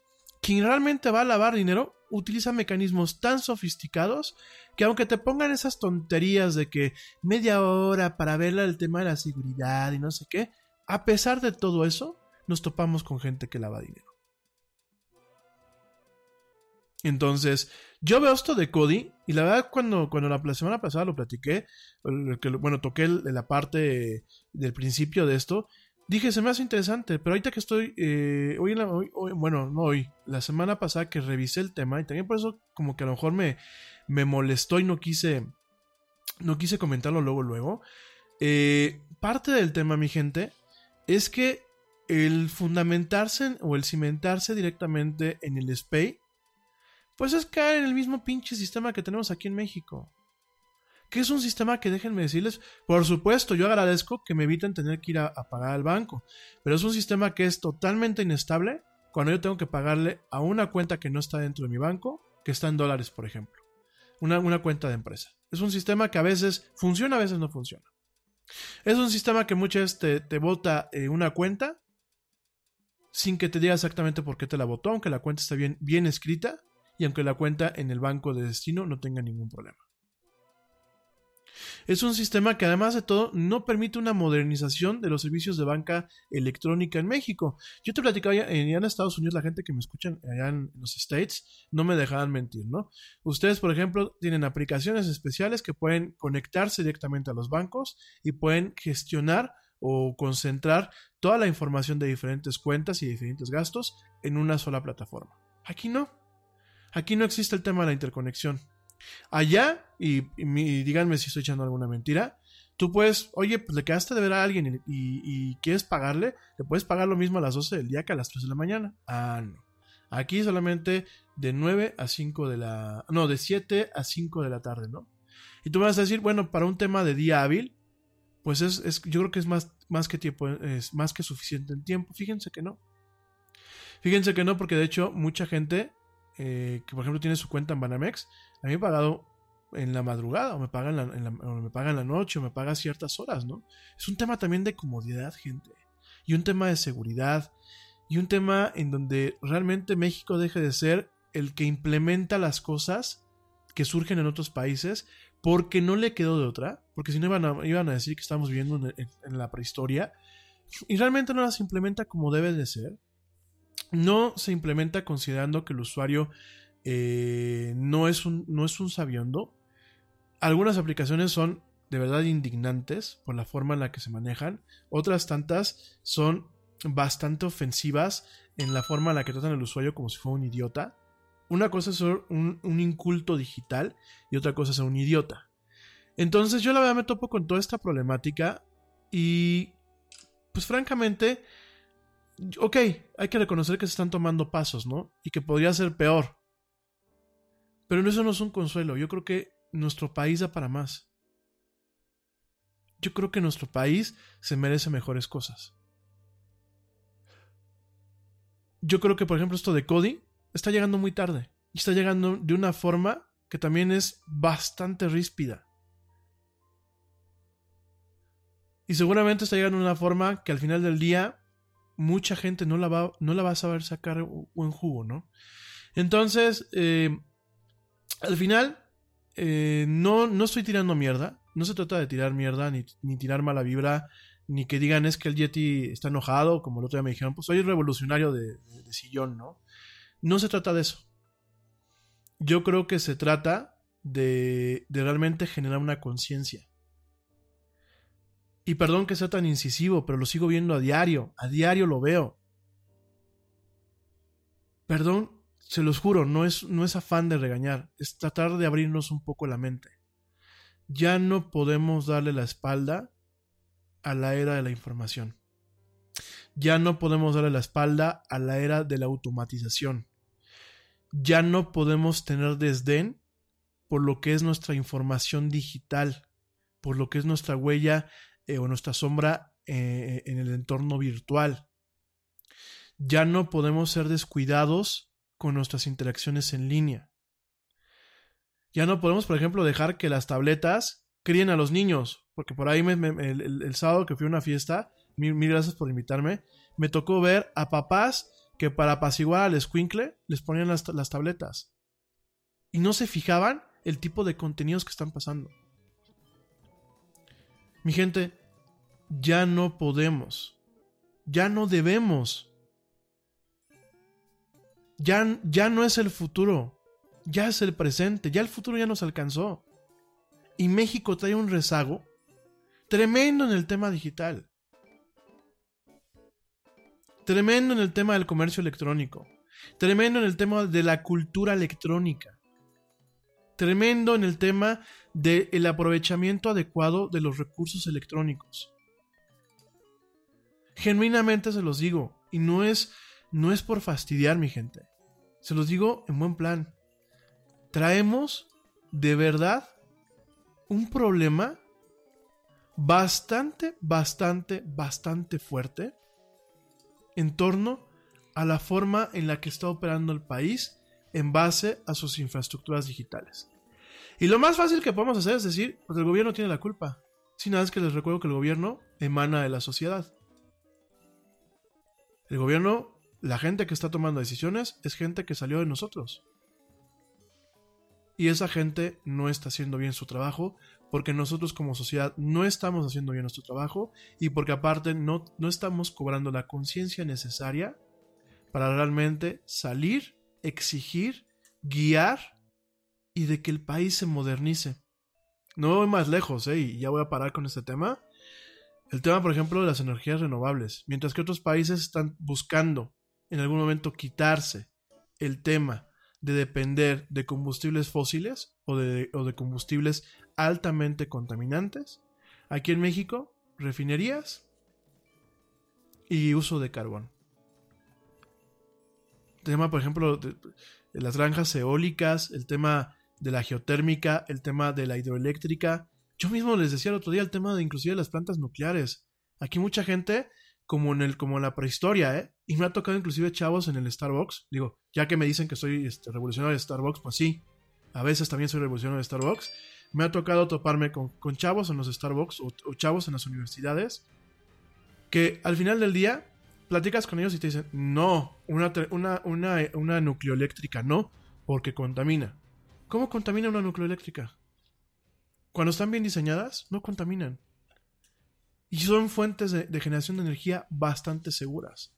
quien realmente va a lavar dinero utiliza mecanismos tan sofisticados que aunque te pongan esas tonterías de que media hora para ver el tema de la seguridad y no sé qué, a pesar de todo eso, nos topamos con gente que lava dinero. Entonces, yo veo esto de Cody y la verdad cuando, cuando la, semana pasada lo platiqué, bueno, toqué la parte del principio de esto, dije, se me hace interesante, pero ahorita que estoy, eh, hoy, en la- bueno, no hoy, la semana pasada que revisé el tema y también por eso como que a lo mejor me, me molestó y no quise, no quise comentarlo luego, luego. Eh, parte del tema, mi gente, es que el fundamentarse en- o el cimentarse directamente en el SPAY, pues es caer en el mismo pinche sistema que tenemos aquí en México. Que es un sistema que déjenme decirles, por supuesto, yo agradezco que me eviten tener que ir a, pagar al banco, pero es un sistema que es totalmente inestable cuando yo tengo que pagarle a una cuenta que no está dentro de mi banco, que está en dólares, por ejemplo. Una, cuenta de empresa. Es un sistema que a veces funciona, a veces no funciona. Es un sistema que muchas veces te, te bota eh, una cuenta sin que te diga exactamente por qué te la votó, aunque la cuenta esté bien, bien escrita y aunque la cuenta en el banco de destino no tenga ningún problema. Es un sistema que además de todo no permite una modernización de los servicios de banca electrónica en México. Yo te platicaba ya, en Estados Unidos, la gente que me escuchan allá en los States no me dejaban mentir, ¿no? Ustedes, por ejemplo, tienen aplicaciones especiales que pueden conectarse directamente a los bancos y pueden gestionar o concentrar toda la información de diferentes cuentas y diferentes gastos en una sola plataforma. Aquí no. Aquí no existe el tema de la interconexión. Allá, y, y mi- y díganme si estoy echando alguna mentira, tú puedes, oye, pues le quedaste de ver a alguien y, y- y quieres pagarle, le puedes pagar lo mismo a las 12 del día que a las 3 de la mañana. Ah, no. Aquí solamente de 9 a 5 de la... No, de 7 a 5 de la tarde, ¿no? Y tú me vas a decir, bueno, para un tema de día hábil, pues es, es- yo creo que es más, más que tiempo, es más que suficiente en tiempo. Fíjense que no. Fíjense que no, porque de hecho mucha gente eh, que por ejemplo tiene su cuenta en Banamex, a mí me ha pagado en la madrugada, o me paga en la, en la- o me paga en la noche, o me paga ciertas horas, ¿no? Es un tema también de comodidad, gente. Y un tema de seguridad. Y un tema en donde realmente México deje de ser el que implementa las cosas que surgen en otros países porque no le quedó de otra, porque si no iban a, iban a decir que estamos viviendo en, en- en la prehistoria, y realmente no las implementa como debe de ser. No se implementa considerando que el usuario eh, no, es un, no es un sabiondo. Algunas aplicaciones son de verdad indignantes por la forma en la que se manejan. Otras tantas son bastante ofensivas en la forma en la que tratan al usuario como si fuera un idiota. Una cosa es ser un, un inculto digital y otra cosa es ser un idiota. Entonces yo la verdad me topo con toda esta problemática y pues francamente, ok, hay que reconocer que se están tomando pasos, ¿no? Y que podría ser peor. Pero eso no es un consuelo. Yo creo que nuestro país da para más. Yo creo que nuestro país se merece mejores cosas. Yo creo que, por ejemplo, esto de Cody está llegando muy tarde. Y está llegando de una forma que también es bastante ríspida. Y seguramente está llegando de una forma que al final del día mucha gente no la va, no la a saber sacar buen jugo, ¿no? Entonces, eh, al final, eh, no, no estoy tirando mierda. No se trata de tirar mierda, ni, ni, tirar mala vibra, ni que digan es que el Yeti está enojado, como el otro día me dijeron, pues soy revolucionario de, de, de sillón, ¿no? No se trata de eso. Yo creo que se trata de, de realmente generar una conciencia. Y perdón que sea tan incisivo, pero lo sigo viendo a diario, a diario lo veo. Perdón, se los juro, no es, no es afán de regañar, es tratar de abrirnos un poco la mente. Ya no podemos darle la espalda a la era de la información. Ya no podemos darle la espalda a la era de la automatización. Ya no podemos tener desdén por lo que es nuestra información digital, por lo que es nuestra huella eh, o nuestra sombra eh, en el entorno virtual. Ya no podemos ser descuidados con nuestras interacciones en línea. Ya no podemos, por ejemplo, dejar que las tabletas críen a los niños, porque por ahí el, sábado que fui a una fiesta, mil, mil, gracias por invitarme, me tocó ver a papás que para apaciguar al escuincle les ponían las, las tabletas. Y no se fijaban el tipo de contenidos que están pasando. Mi gente, ya no podemos, ya no debemos ya, ya no es el futuro, ya es el presente, ya el futuro ya nos alcanzó. Y México trae un rezago tremendo en el tema digital. Tremendo en el tema del comercio electrónico. Tremendo en el tema de la cultura electrónica. Tremendo en el tema del aprovechamiento adecuado de los recursos electrónicos. Genuinamente se los digo, y no es no es por fastidiar, mi gente. Se los digo en buen plan. Traemos de verdad un problema bastante, bastante, bastante fuerte en torno a la forma en la que está operando el país en base a sus infraestructuras digitales. Y lo más fácil que podemos hacer es decir, pues el gobierno tiene la culpa. Sin nada es que les recuerdo que el gobierno emana de la sociedad. El gobierno la gente que está tomando decisiones es gente que salió de nosotros. Y esa gente no está haciendo bien su trabajo porque nosotros como sociedad no estamos haciendo bien nuestro trabajo y porque aparte no, no estamos cobrando la conciencia necesaria para realmente salir, exigir, guiar y de que el país se modernice. No voy más lejos, ¿eh? y ya voy a parar con este tema. El tema, por ejemplo, de las energías renovables. Mientras que otros países están buscando en algún momento quitarse el tema de depender de combustibles fósiles o de, o de combustibles altamente contaminantes. Aquí en México, refinerías y uso de carbón. Tema, por ejemplo, de, las granjas eólicas, el tema de la geotérmica, el tema de la hidroeléctrica. Yo mismo les decía el otro día el tema de inclusive las plantas nucleares. Aquí mucha gente como en el como en la prehistoria, ¿eh? Y me ha tocado inclusive chavos en el Starbucks. Digo, ya que me dicen que soy este, revolucionario de Starbucks, pues sí, a veces también soy revolucionario de Starbucks. Me ha tocado toparme con, chavos en los Starbucks o, chavos en las universidades que al final del día platicas con ellos y te dicen, no, una, una, una, una nucleoeléctrica no, porque contamina. ¿Cómo contamina una nucleoeléctrica? Cuando están bien diseñadas, no contaminan. Y son fuentes de, generación de energía bastante seguras.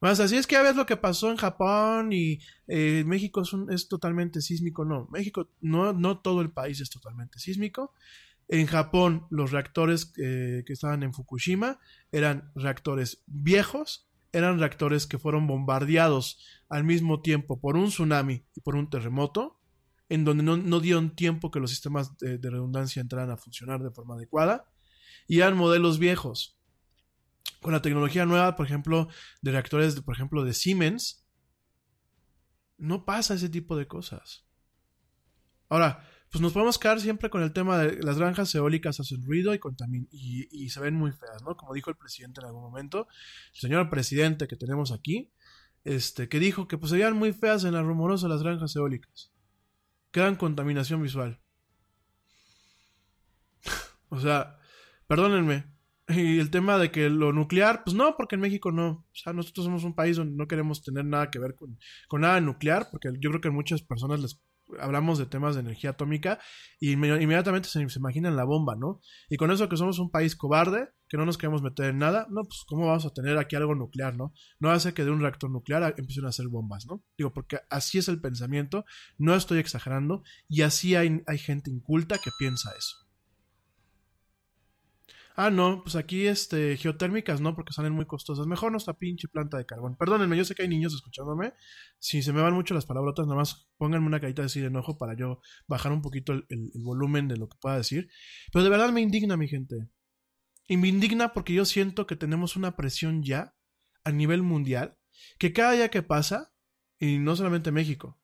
Más así es que ya ves lo que pasó en Japón y eh, México es, es, totalmente sísmico. No, México, no, no todo el país es totalmente sísmico. En Japón, los reactores eh, que estaban en Fukushima eran reactores viejos, eran reactores que fueron bombardeados al mismo tiempo por un tsunami y por un terremoto, en donde no, no dieron tiempo que los sistemas de, de redundancia entraran a funcionar de forma adecuada, y eran modelos viejos. Con la tecnología nueva, por ejemplo, de reactores, por ejemplo, de Siemens, no pasa ese tipo de cosas. Ahora, pues nos podemos quedar siempre con el tema de las granjas eólicas hacen ruido y, contamin y, se ven muy feas, ¿no? Como dijo el presidente en algún momento, el señor presidente que tenemos aquí, este, que dijo que pues se veían muy feas en la rumorosa las granjas eólicas. Que dan contaminación visual. o sea, perdónenme. Y el tema de que lo nuclear, pues no, porque en México no. O sea, nosotros somos un país donde no queremos tener nada que ver con, con nada nuclear, porque yo creo que a muchas personas les hablamos de temas de energía atómica y inme- inmediatamente se, se imaginan la bomba, ¿no? Y con eso que somos un país cobarde, que no nos queremos meter en nada, no, pues ¿cómo vamos a tener aquí algo nuclear, ¿no? No hace que de un reactor nuclear empiecen a hacer bombas, ¿no? Digo, porque así es el pensamiento, no estoy exagerando, y así hay, hay gente inculta que piensa eso. Ah, no, pues aquí este, geotérmicas no, porque salen muy costosas. Mejor nuestra pinche planta de carbón. Perdónenme, yo sé que hay niños escuchándome. Si se me van mucho las palabrotas, nada más pónganme una carita así de enojo para yo bajar un poquito el, el- volumen de lo que pueda decir. Pero de verdad me indigna, mi gente. Y me indigna porque yo siento que tenemos una presión ya a nivel mundial que cada día que pasa, y no solamente México,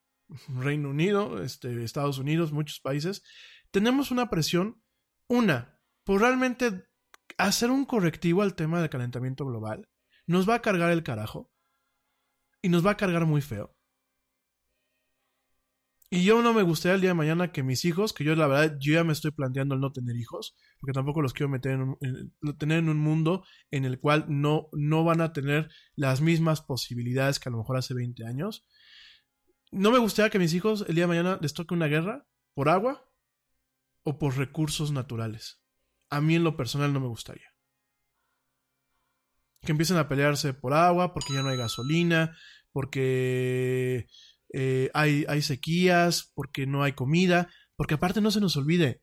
Reino Unido, este, Estados Unidos, muchos países, tenemos una presión, una, por realmente hacer un correctivo al tema del calentamiento global, nos va a cargar el carajo y nos va a cargar muy feo. Y yo no me gustaría el día de mañana que mis hijos, que yo la verdad, yo ya me estoy planteando el no tener hijos, porque tampoco los quiero meter en un, en- tener en un mundo en el cual no, no van a tener las mismas posibilidades que a lo mejor hace 20 años. No me gustaría que mis hijos el día de mañana les toque una guerra por agua o por recursos naturales. A mí en lo personal no me gustaría. Que empiecen a pelearse por agua, porque ya no hay gasolina, porque eh, hay, hay sequías, porque no hay comida, porque aparte no se nos olvide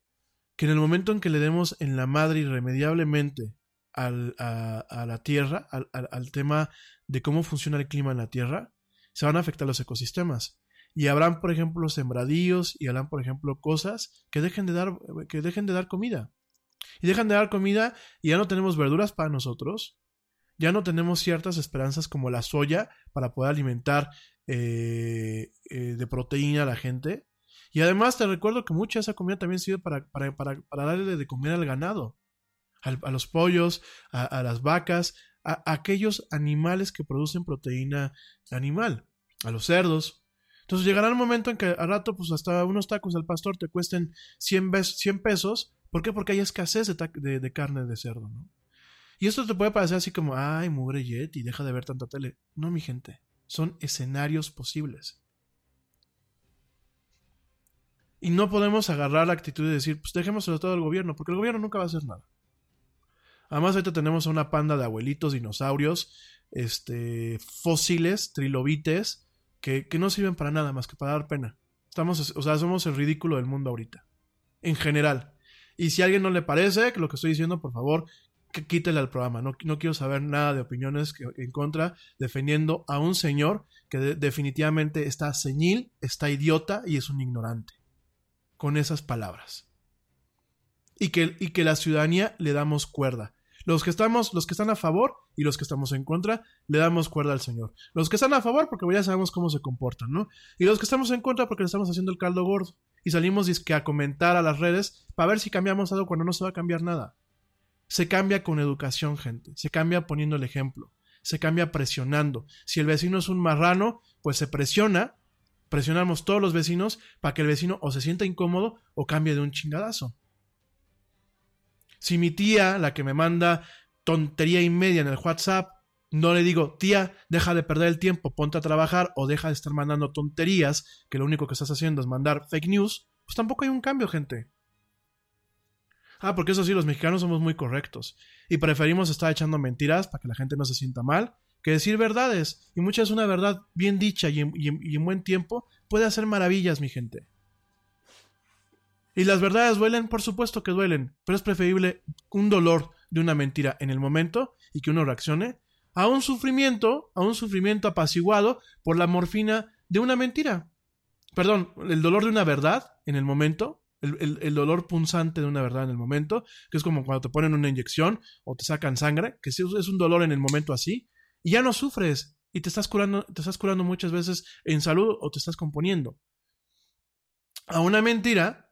que en el momento en que le demos en la madre irremediablemente al, a, la tierra, al, al- al tema de cómo funciona el clima en la tierra, se van a afectar los ecosistemas. Y habrán, por ejemplo, sembradíos y habrán, por ejemplo, cosas que dejen de dar, que dejen de dar comida. Y dejan de dar comida y ya no tenemos verduras para nosotros. Ya no tenemos ciertas esperanzas como la soya para poder alimentar eh, eh, de proteína a la gente. Y además te recuerdo que mucha de esa comida también sirve para, para, para, para darle de comer al ganado, a los pollos, a, las vacas, a, aquellos animales que producen proteína animal, a los cerdos. Entonces llegará el momento en que al rato, pues hasta unos tacos al pastor te cuesten 100, ves- 100 pesos. ¿Por qué? Porque hay escasez de, carne de cerdo, ¿no? Y esto te puede parecer así como, ay, mugre Yeti, deja de ver tanta tele. No, mi gente, son escenarios posibles. Y no podemos agarrar la actitud de decir, pues dejémoselo todo al gobierno, porque el gobierno nunca va a hacer nada. Además, ahorita tenemos a una panda de abuelitos, dinosaurios, este, fósiles, trilobites, que, que no sirven para nada más que para dar pena. Estamos, o sea, somos el ridículo del mundo ahorita. En general. Y si a alguien no le parece lo que estoy diciendo, por favor, que quítele al programa. No, no quiero saber nada de opiniones que- en contra, defendiendo a un señor que de- definitivamente está señil, está idiota y es un ignorante. Con esas palabras. Y que, y que la ciudadanía le damos cuerda. Los que estamos, los que están a favor y los que estamos en contra, le damos cuerda al señor. Los que están a favor, porque ya sabemos cómo se comportan, ¿no? Y los que estamos en contra, porque le estamos haciendo el caldo gordo. Y salimos a comentar a las redes para ver si cambiamos algo cuando no se va a cambiar nada. Se cambia con educación, gente. Se cambia poniendo el ejemplo. Se cambia presionando. Si el vecino es un marrano, pues se presiona. Presionamos todos los vecinos para que el vecino o se sienta incómodo o cambie de un chingadazo. Si mi tía, la que me manda tontería y media en el WhatsApp, no le digo, tía, deja de perder el tiempo, ponte a trabajar o deja de estar mandando tonterías, que lo único que estás haciendo es mandar fake news, pues tampoco hay un cambio, gente. Ah, porque eso sí, los mexicanos somos muy correctos y preferimos estar echando mentiras para que la gente no se sienta mal que decir verdades. Y muchas una verdad bien dicha y en, y en- y en buen tiempo puede hacer maravillas, mi gente. Y las verdades duelen, por supuesto que duelen, pero es preferible un dolor de una mentira en el momento y que uno reaccione a un sufrimiento, a un sufrimiento apaciguado por la morfina de una mentira. Perdón, el dolor de una verdad en el momento, el, el- dolor punzante de una verdad en el momento, que es como cuando te ponen una inyección o te sacan sangre, que es un dolor en el momento así, y ya no sufres y te estás curando, te estás curando muchas veces en salud o te estás componiendo. A una mentira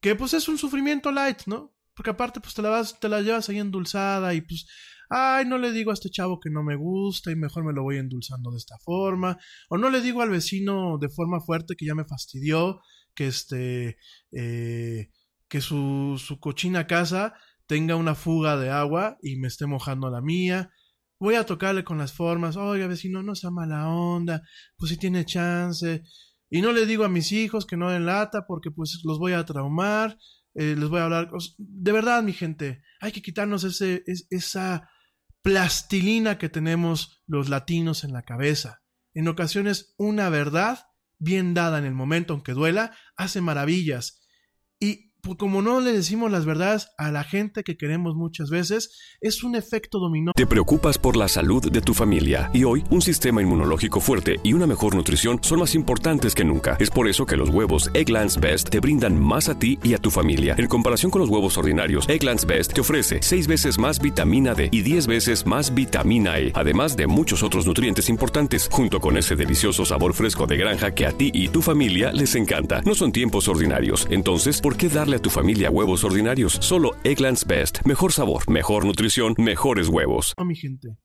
que pues es un sufrimiento light, ¿no? Porque aparte pues te la vas, te la llevas ahí endulzada y pues, ay, no le digo a este chavo que no me gusta y mejor me lo voy endulzando de esta forma, o no le digo al vecino de forma fuerte que ya me fastidió, que este, eh, que su, su cochina casa tenga una fuga de agua y me esté mojando la mía. Voy a tocarle con las formas, oiga vecino, no sea mala onda, pues si tiene chance. Y no le digo a mis hijos que no den lata porque pues los voy a traumar, eh, les voy a hablar. De verdad, mi gente, hay que quitarnos ese, es- esa plastilina que tenemos los latinos en la cabeza. En ocasiones, una verdad bien dada en el momento, aunque duela, hace maravillas. Pues, como no le decimos las verdades a la gente que queremos muchas veces, es un efecto dominó. Te preocupas por la salud de tu familia y hoy un sistema inmunológico fuerte y una mejor nutrición son más importantes que nunca. Es por eso que los huevos Egglands Best te brindan más a ti y a tu familia. En comparación con los huevos ordinarios, Egglands Best te ofrece 6 veces más vitamina D y 10 veces más vitamina E, además de muchos otros nutrientes importantes, junto con ese delicioso sabor fresco de granja que a ti y tu familia les encanta. No son tiempos ordinarios, entonces, ¿por qué darle a tu familia huevos ordinarios? Solo Egglands Best. Mejor sabor, mejor nutrición, mejores huevos. mi gente.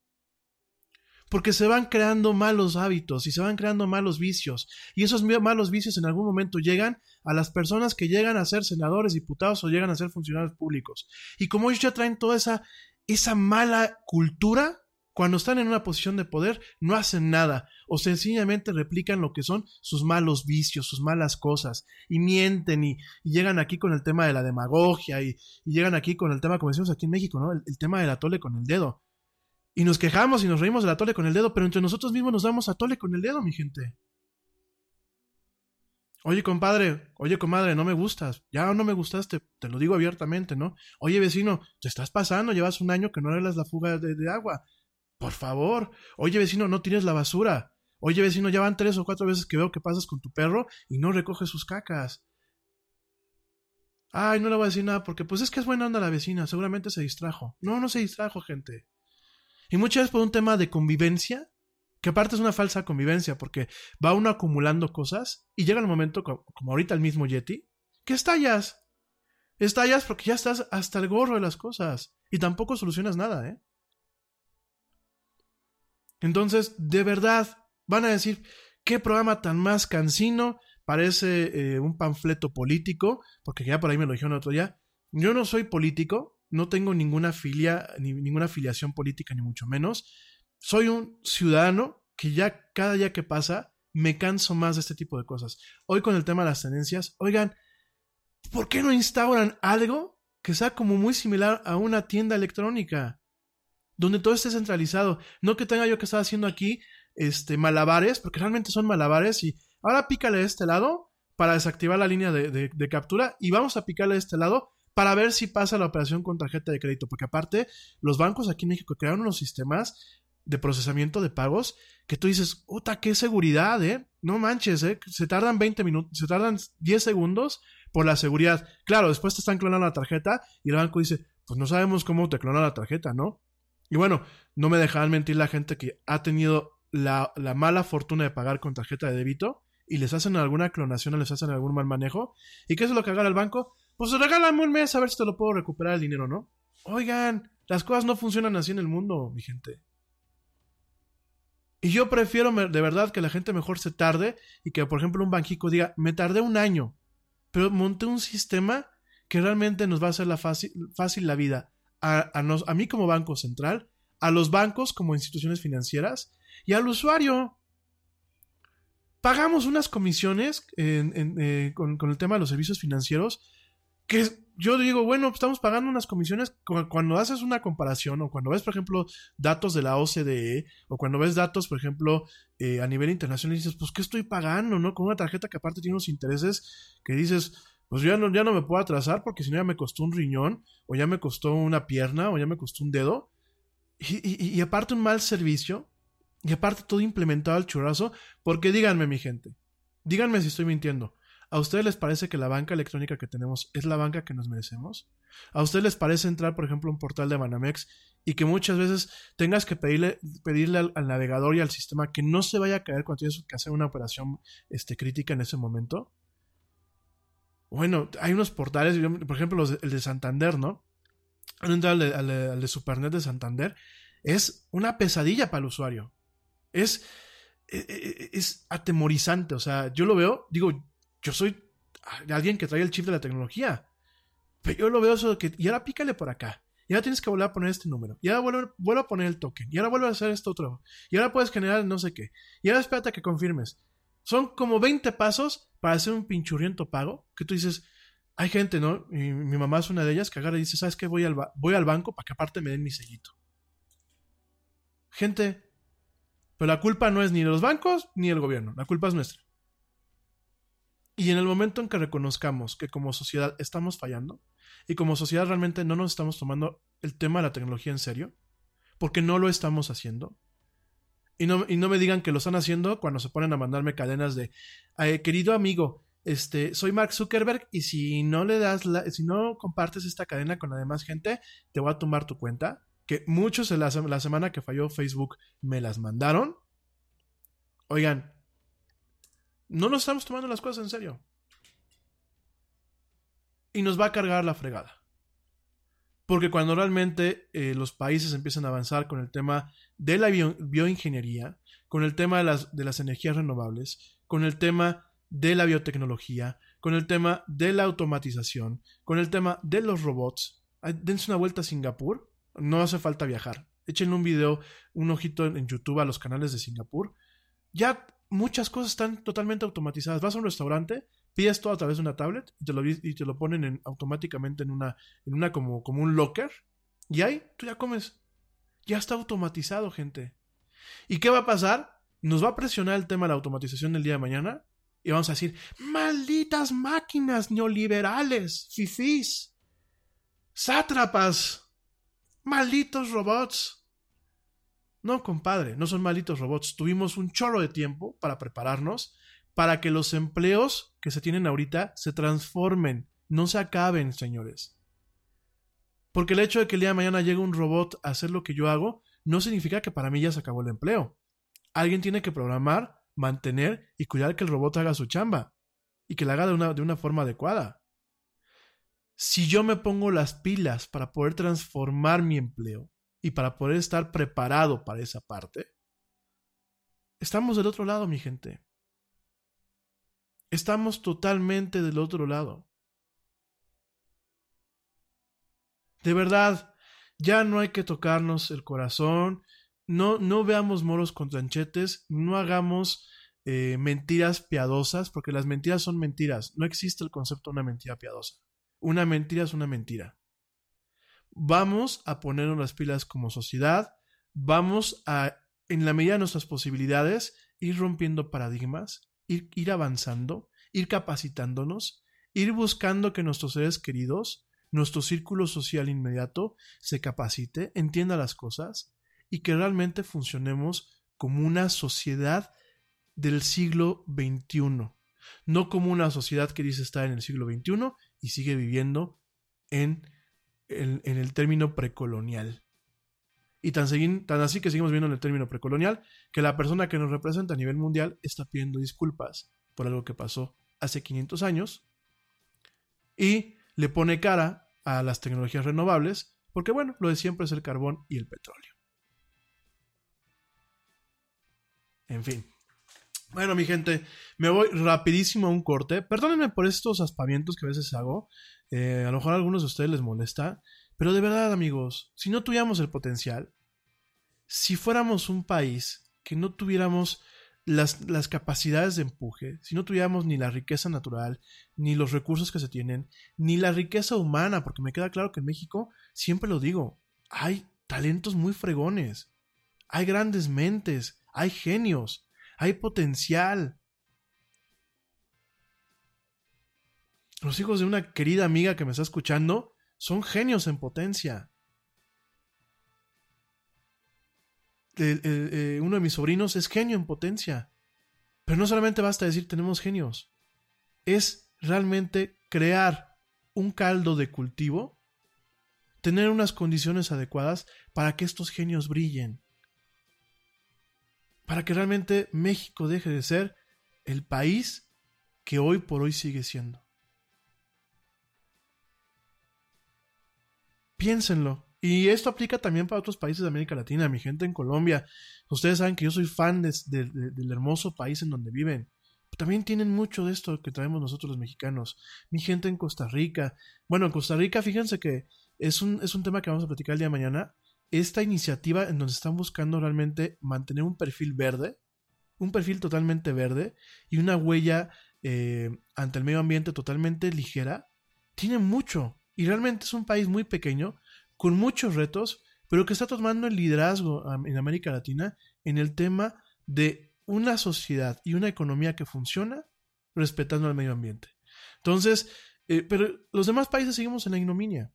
Porque se van creando malos hábitos y se van creando malos vicios. Y esos malos vicios en algún momento llegan a las personas que llegan a ser senadores, diputados o llegan a ser funcionarios públicos. Y como ellos ya traen toda esa, esa mala cultura, cuando están en una posición de poder, no hacen nada o sencillamente replican lo que son sus malos vicios, sus malas cosas y mienten y, llegan aquí con el tema de la demagogia y, llegan aquí con el tema, como decimos aquí en México, ¿no? El, el tema del atole con el dedo. Y nos quejamos y nos reímos del atole con el dedo, pero entre nosotros mismos nos damos atole con el dedo, mi gente. Oye, compadre, oye, comadre, no me gustas. Ya no me gustaste, te lo digo abiertamente, ¿no? Oye, vecino, te estás pasando, llevas un año que no arreglas la fuga de agua. Por favor. Oye, vecino, no tires la basura. Oye, vecino, ya van tres o cuatro veces que veo que pasas con tu perro y no recoges sus cacas. Ay, no le voy a decir nada porque pues es que es buena onda la vecina, seguramente se distrajo. No, no se distrajo, gente. Y muchas veces por un tema de convivencia, que aparte es una falsa convivencia, porque va uno acumulando cosas y llega el momento, co- como ahorita el mismo Yeti, que estallas. Estallas porque ya estás hasta el gorro de las cosas y tampoco solucionas nada, ¿eh? Entonces, de verdad, van a decir, qué programa tan más cansino, parece eh, un panfleto político, porque ya por ahí me lo dijeron otro día. Yo no soy político, no tengo ninguna filia, ni ninguna afiliación política, ni mucho menos. Soy un ciudadano que ya cada día que pasa me canso más de este tipo de cosas. Hoy con el tema de las tendencias, oigan, ¿por qué no instauran algo que sea como muy similar a una tienda electrónica? Donde todo esté centralizado. No que tenga yo que estar haciendo aquí este, malabares, porque realmente son malabares y ahora pícale de este lado para desactivar la línea de, de- captura y vamos a picarle de este lado para ver si pasa la operación con tarjeta de crédito, porque aparte los bancos aquí en México crearon unos sistemas de procesamiento de pagos que tú dices, puta, qué seguridad, ¿eh? No manches, ¿eh? Se tardan 20 minutos, se tardan 10 segundos por la seguridad. Claro, después te están clonando la tarjeta y el banco dice, pues no sabemos cómo te clona la tarjeta, ¿no? Y bueno, no me dejarán mentir la gente que ha tenido la, la mala fortuna de pagar con tarjeta de débito y les hacen alguna clonación o les hacen algún mal manejo. ¿Y qué es lo que haga el banco? Pues regálame un mes a ver si te lo puedo recuperar el dinero, ¿no? Oigan, las cosas no funcionan así en el mundo, mi gente. Y yo prefiero de verdad que la gente mejor se tarde y que, por ejemplo, un banquico diga, me tardé un año, pero monté un sistema que realmente nos va a hacer la fácil, fácil la vida a, a nos- a mí como banco central, a los bancos como instituciones financieras y al usuario. Pagamos unas comisiones eh, con, con el tema de los servicios financieros que yo digo, bueno, estamos pagando unas comisiones cu- cuando haces una comparación o cuando ves, por ejemplo, datos de la OCDE o cuando ves datos, por ejemplo, eh, a nivel internacional y dices, pues, ¿qué estoy pagando, no? Con una tarjeta que aparte tiene unos intereses que dices, pues ya no, ya no me puedo atrasar porque si no ya me costó un riñón, o ya me costó una pierna, o ya me costó un dedo. Y, y- y aparte un mal servicio, y aparte todo implementado al churrazo, porque díganme, mi gente, díganme si estoy mintiendo. ¿A ustedes les parece que la banca electrónica que tenemos es la banca que nos merecemos? ¿A ustedes les parece entrar, por ejemplo, a un portal de Banamex y que muchas veces tengas que pedirle, pedirle al, al navegador y al sistema que no se vaya a caer cuando tienes que hacer una operación este, crítica en ese momento? Bueno, hay unos portales, por ejemplo, el de Santander, ¿no? Al de, al de- Supernet de Santander. Es una pesadilla para el usuario. Es, e- e- es atemorizante. O sea, yo lo veo, digo, yo soy alguien que trae el chip de la tecnología. Pero yo lo veo eso de que, y ahora pícale por acá. Y ahora tienes que volver a poner este número. Y ahora vuelve, vuelve a poner el token. Y ahora vuelve a hacer esto otro. Y ahora puedes generar no sé qué. Y ahora espérate a que confirmes. Son como 20 pasos para hacer un pinchurriento pago. Que tú dices, hay gente, ¿no? Y mi mamá es una de ellas que agarra y dice, ¿sabes qué? Voy al, voy al banco para que aparte me den mi sellito. Gente, pero la culpa no es ni de los bancos ni del gobierno. La culpa es nuestra. Y en el momento en que reconozcamos que como sociedad estamos fallando y como sociedad realmente no nos estamos tomando el tema de la tecnología en serio, porque no lo estamos haciendo, y no, y no me digan que lo están haciendo cuando se ponen a mandarme cadenas de, "Eh, querido amigo, este, soy Mark Zuckerberg y si no le das, la, si no compartes esta cadena con la demás gente, te voy a tumbar tu cuenta. Que muchos la, la semana que falló Facebook me las mandaron. Oigan, no nos estamos tomando las cosas en serio. Y nos va a cargar la fregada. Porque cuando realmente eh, los países empiezan a avanzar con el tema de la bio- bioingeniería, con el tema de las, de las energías renovables, con el tema de la biotecnología, con el tema de la automatización, con el tema de los robots, dense una vuelta a Singapur. No hace falta viajar. Échenle un video, un ojito en YouTube a los canales de Singapur. Ya muchas cosas están totalmente automatizadas. Vas a un restaurante, pides todo a través de una tablet y te lo, y te lo ponen en- automáticamente en una, en una como, como un locker. Y ahí tú ya comes. Ya está automatizado, gente. ¿Y qué va a pasar? Nos va a presionar el tema de la automatización el día de mañana y vamos a decir, malditas máquinas neoliberales, fifís, sátrapas, malditos robots. No, compadre, no son malditos robots. Tuvimos un chorro de tiempo para prepararnos para que los empleos que se tienen ahorita se transformen, no se acaben, señores. Porque el hecho de que el día de mañana llegue un robot a hacer lo que yo hago, no significa que para mí ya se acabó el empleo. Alguien tiene que programar, mantener y cuidar que el robot haga su chamba y que la haga de una, de una forma adecuada. Si yo me pongo las pilas para poder transformar mi empleo y para poder estar preparado para esa parte, estamos del otro lado, mi gente. Estamos totalmente del otro lado. De verdad, ya no hay que tocarnos el corazón, no, no veamos moros con tranchetes, no hagamos eh, mentiras piadosas, porque las mentiras son mentiras. No existe el concepto de una mentira piadosa. Una mentira es una mentira. Vamos a ponernos las pilas como sociedad, vamos a, en la medida de nuestras posibilidades, ir rompiendo paradigmas, ir, avanzando, ir capacitándonos, ir buscando que nuestros seres queridos, nuestro círculo social inmediato, se capacite, entienda las cosas y que realmente funcionemos como una sociedad del siglo XXI, no como una sociedad que dice estar en el siglo XXI y sigue viviendo en en el término precolonial. Y tan, segui- tan así que seguimos viendo en el término precolonial que la persona que nos representa a nivel mundial está pidiendo disculpas por algo que pasó hace 500 años y le pone cara a las tecnologías renovables porque bueno, lo de siempre es el carbón y el petróleo. En fin. Bueno, mi gente, me voy rapidísimo a un corte. Perdónenme por estos aspavientos que a veces hago. Eh, a lo mejor a algunos de ustedes les molesta. Pero de verdad, amigos, si no tuviéramos el potencial, si fuéramos un país que no tuviéramos las, las capacidades de empuje, si no tuviéramos ni la riqueza natural, ni los recursos que se tienen, ni la riqueza humana, porque me queda claro que en México, siempre lo digo, hay talentos muy fregones, hay grandes mentes, hay genios, hay potencial. Los hijos de una querida amiga que me está escuchando son genios en potencia. Eh, uno de mis sobrinos es genio en potencia. Pero no solamente basta decir tenemos genios. Es realmente crear un caldo de cultivo, tener unas condiciones adecuadas para que estos genios brillen. Para que realmente México deje de ser el país que hoy por hoy sigue siendo. Piénsenlo. Y esto aplica también para otros países de América Latina, mi gente en Colombia. Ustedes saben que yo soy fan de- de- de- del hermoso país en donde viven. También tienen mucho de esto que traemos nosotros los mexicanos. Mi gente en Costa Rica. Bueno, en Costa Rica, fíjense que es un, es un tema que vamos a platicar el día de mañana. Esta iniciativa en donde están buscando realmente mantener un perfil verde, un perfil totalmente verde y una huella eh, ante el medio ambiente totalmente ligera, tiene mucho. Y realmente es un país muy pequeño, con muchos retos, pero que está tomando el liderazgo en América Latina en el tema de una sociedad y una economía que funciona respetando al medio ambiente. Entonces, eh, pero los demás países seguimos en la ignominia.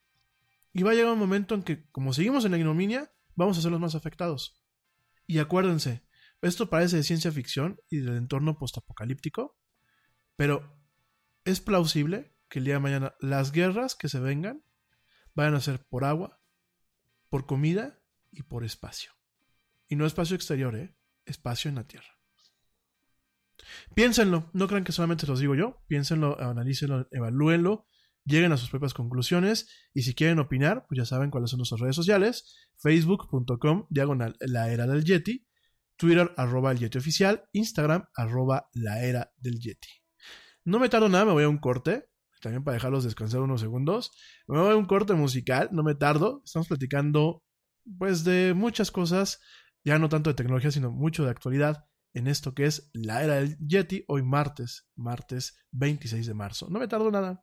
Y va a llegar un momento en que, como seguimos en la ignominia, vamos a ser los más afectados. Y acuérdense, esto parece de ciencia ficción y del entorno postapocalíptico, pero es plausible que el día de mañana las guerras que se vengan vayan a ser por agua, por comida y por espacio. Y no espacio exterior, ¿eh? Espacio en la Tierra. Piénsenlo, no crean que solamente los digo yo, piénsenlo, analícenlo, evalúenlo, lleguen a sus propias conclusiones y si quieren opinar, pues ya saben cuáles son nuestras redes sociales, facebook.com diagonal la era del Yeti, Twitter arroba el Yeti oficial, Instagram arroba la era del Yeti. No me tardo nada, me voy a un corte, también para dejarlos descansar unos segundos, me voy a un corte musical, no me tardo, estamos platicando pues de muchas cosas, ya no tanto de tecnología, sino mucho de actualidad en esto que es la era del Yeti, hoy martes, martes 26 de marzo. No me tardo nada.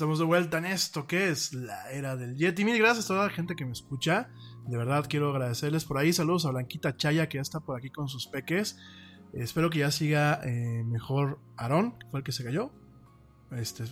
Estamos de vuelta en esto que es la era del Yeti. Mil gracias a toda la gente que me escucha. De verdad quiero agradecerles por ahí. Saludos a Blanquita Chaya que ya está por aquí con sus peques. Eh, espero que ya siga eh, mejor Aarón, que fue el que se cayó. Este,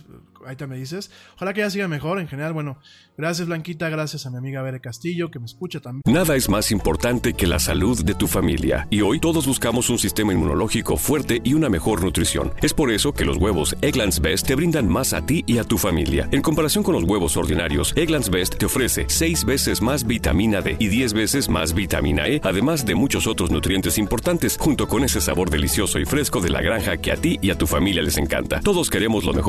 te me dices. Ojalá que ya siga mejor. En general, bueno, gracias Blanquita, gracias a mi amiga Bere Castillo que me escucha también. Nada es más importante que la salud de tu familia y hoy todos buscamos un sistema inmunológico fuerte y una mejor nutrición. Es por eso que los huevos Egglands Best te brindan más a ti y a tu familia. En comparación con los huevos ordinarios, Egglands Best te ofrece 6 veces más vitamina D y 10 veces más vitamina E, además de muchos otros nutrientes importantes, junto con ese sabor delicioso y fresco de la granja que a ti y a tu familia les encanta. Todos queremos lo mejor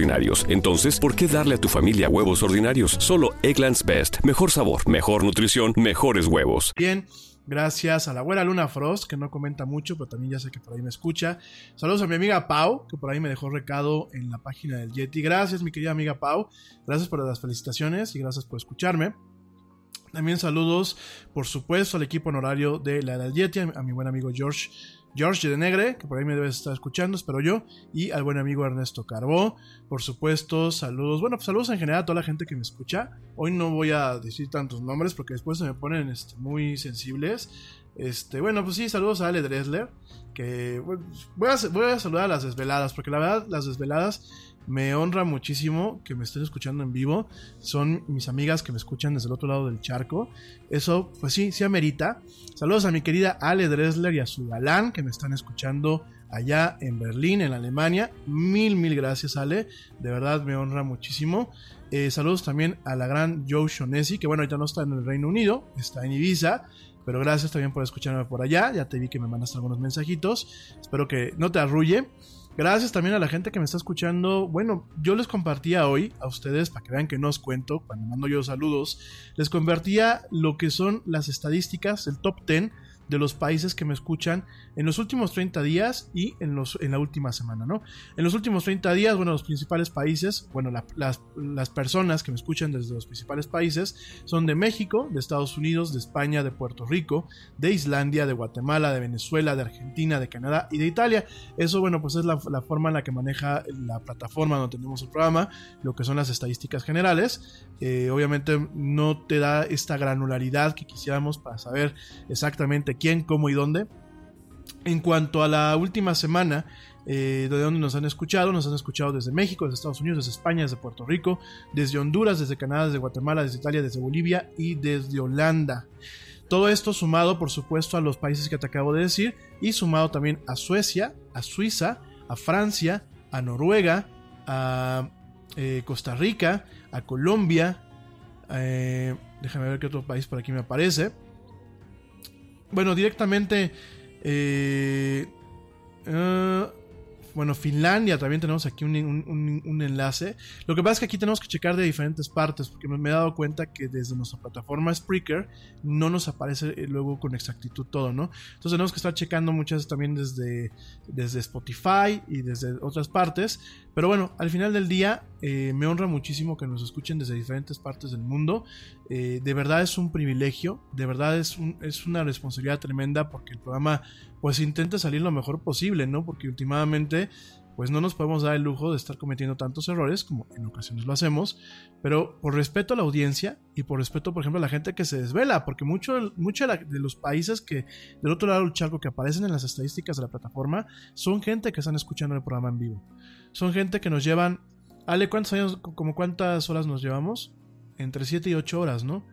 Entonces, ¿por qué darle a tu familia huevos ordinarios? Solo Egglands Best. Mejor sabor, mejor nutrición, mejores huevos. Bien, gracias a la abuela Luna Frost, que no comenta mucho, pero también ya sé que por ahí me escucha. Saludos a mi amiga Pau, que por ahí me dejó recado en la página del Yeti. Gracias, mi querida amiga Pau. Gracias por las felicitaciones y gracias por escucharme. También saludos, por supuesto, al equipo honorario de la del Yeti, a mi buen amigo George. George de Negre, que por ahí me debes estar escuchando, espero yo, y al buen amigo Ernesto Carbó. Por supuesto, saludos, bueno, pues saludos en general a toda la gente que me escucha. Hoy no voy a decir tantos nombres porque después se me ponen este, muy sensibles. Este, bueno, pues sí, saludos a Ale Dressler, que voy, a, voy a saludar a las desveladas, porque la verdad las desveladas me honra muchísimo que me estén escuchando en vivo. Son mis amigas que me escuchan desde el otro lado del charco. Eso, pues sí, sí amerita. Saludos a mi querida Ale Dressler y a su galán que me están escuchando allá en Berlín, en Alemania. Mil, mil gracias, Ale. De verdad me honra muchísimo. Eh, saludos también a la gran Joe Shonesi, que bueno, ahorita no está en el Reino Unido, está en Ibiza. Pero gracias también por escucharme por allá. Ya te vi que me mandaste algunos mensajitos. Espero que no te arrulle. Gracias también a la gente que me está escuchando. Bueno, yo les compartía hoy a ustedes, para que vean que no os cuento, cuando mando yo saludos, les compartía lo que son las estadísticas, el top 10 de los países que me escuchan en los últimos 30 días y en, los, en la última semana, ¿no? En los últimos 30 días, bueno, los principales países, bueno, la, las, las, personas que me escuchan desde los principales países son de México, de Estados Unidos, de España, de Puerto Rico, de Islandia, de Guatemala, de Venezuela, de Argentina, de Canadá y de Italia. Eso, bueno, pues es la, la forma en la que maneja la plataforma donde tenemos el programa, lo que son las estadísticas generales. Eh, obviamente no te da esta granularidad que quisiéramos para saber exactamente quién, cómo y dónde. En cuanto a la última semana, eh, de donde nos han escuchado, nos han escuchado desde México, desde Estados Unidos, desde España, desde Puerto Rico, desde Honduras, desde Canadá, desde Guatemala, desde Italia, desde Bolivia y desde Holanda. Todo esto sumado, por supuesto, a los países que te acabo de decir y sumado también a Suecia, a Suiza, a Francia, a Noruega, a eh, Costa Rica, a Colombia. Eh, déjame ver qué otro país por aquí me aparece. Bueno, directamente eh, uh, bueno, Finlandia también tenemos aquí un, un- un- enlace. Lo que pasa es que aquí tenemos que checar de diferentes partes, porque me, me he dado cuenta que desde nuestra plataforma Spreaker no nos aparece eh, luego con exactitud todo, ¿no? Entonces tenemos que estar checando muchas veces también desde, desde Spotify y desde otras partes. Pero bueno, al final del día eh, me honra muchísimo que nos escuchen desde diferentes partes del mundo. Eh, de verdad es un privilegio, de verdad es, un- es una responsabilidad tremenda porque el programa pues intenta salir lo mejor posible, ¿no? Porque últimamente pues no nos podemos dar el lujo de estar cometiendo tantos errores como en ocasiones lo hacemos, pero por respeto a la audiencia y por respeto, por ejemplo, a la gente que se desvela, porque mucho, mucho de los países que del otro lado del charco que aparecen en las estadísticas de la plataforma son gente que están escuchando el programa en vivo. Son gente que nos llevan, Ale, ¿cuántos años, como cuántas horas nos llevamos? Entre 7 y 8 horas, ¿no?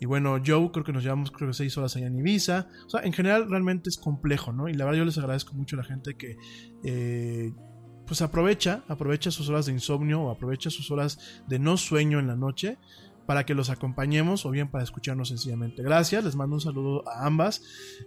Y bueno, Joe creo que nos llevamos creo que 6 horas allá en Ibiza. O sea, en general realmente es complejo, ¿no? Y la verdad yo les agradezco mucho a la gente que eh, pues aprovecha, aprovecha sus horas de insomnio o aprovecha sus horas de no sueño en la noche para que los acompañemos o bien para escucharnos sencillamente. Gracias, les mando un saludo a ambas.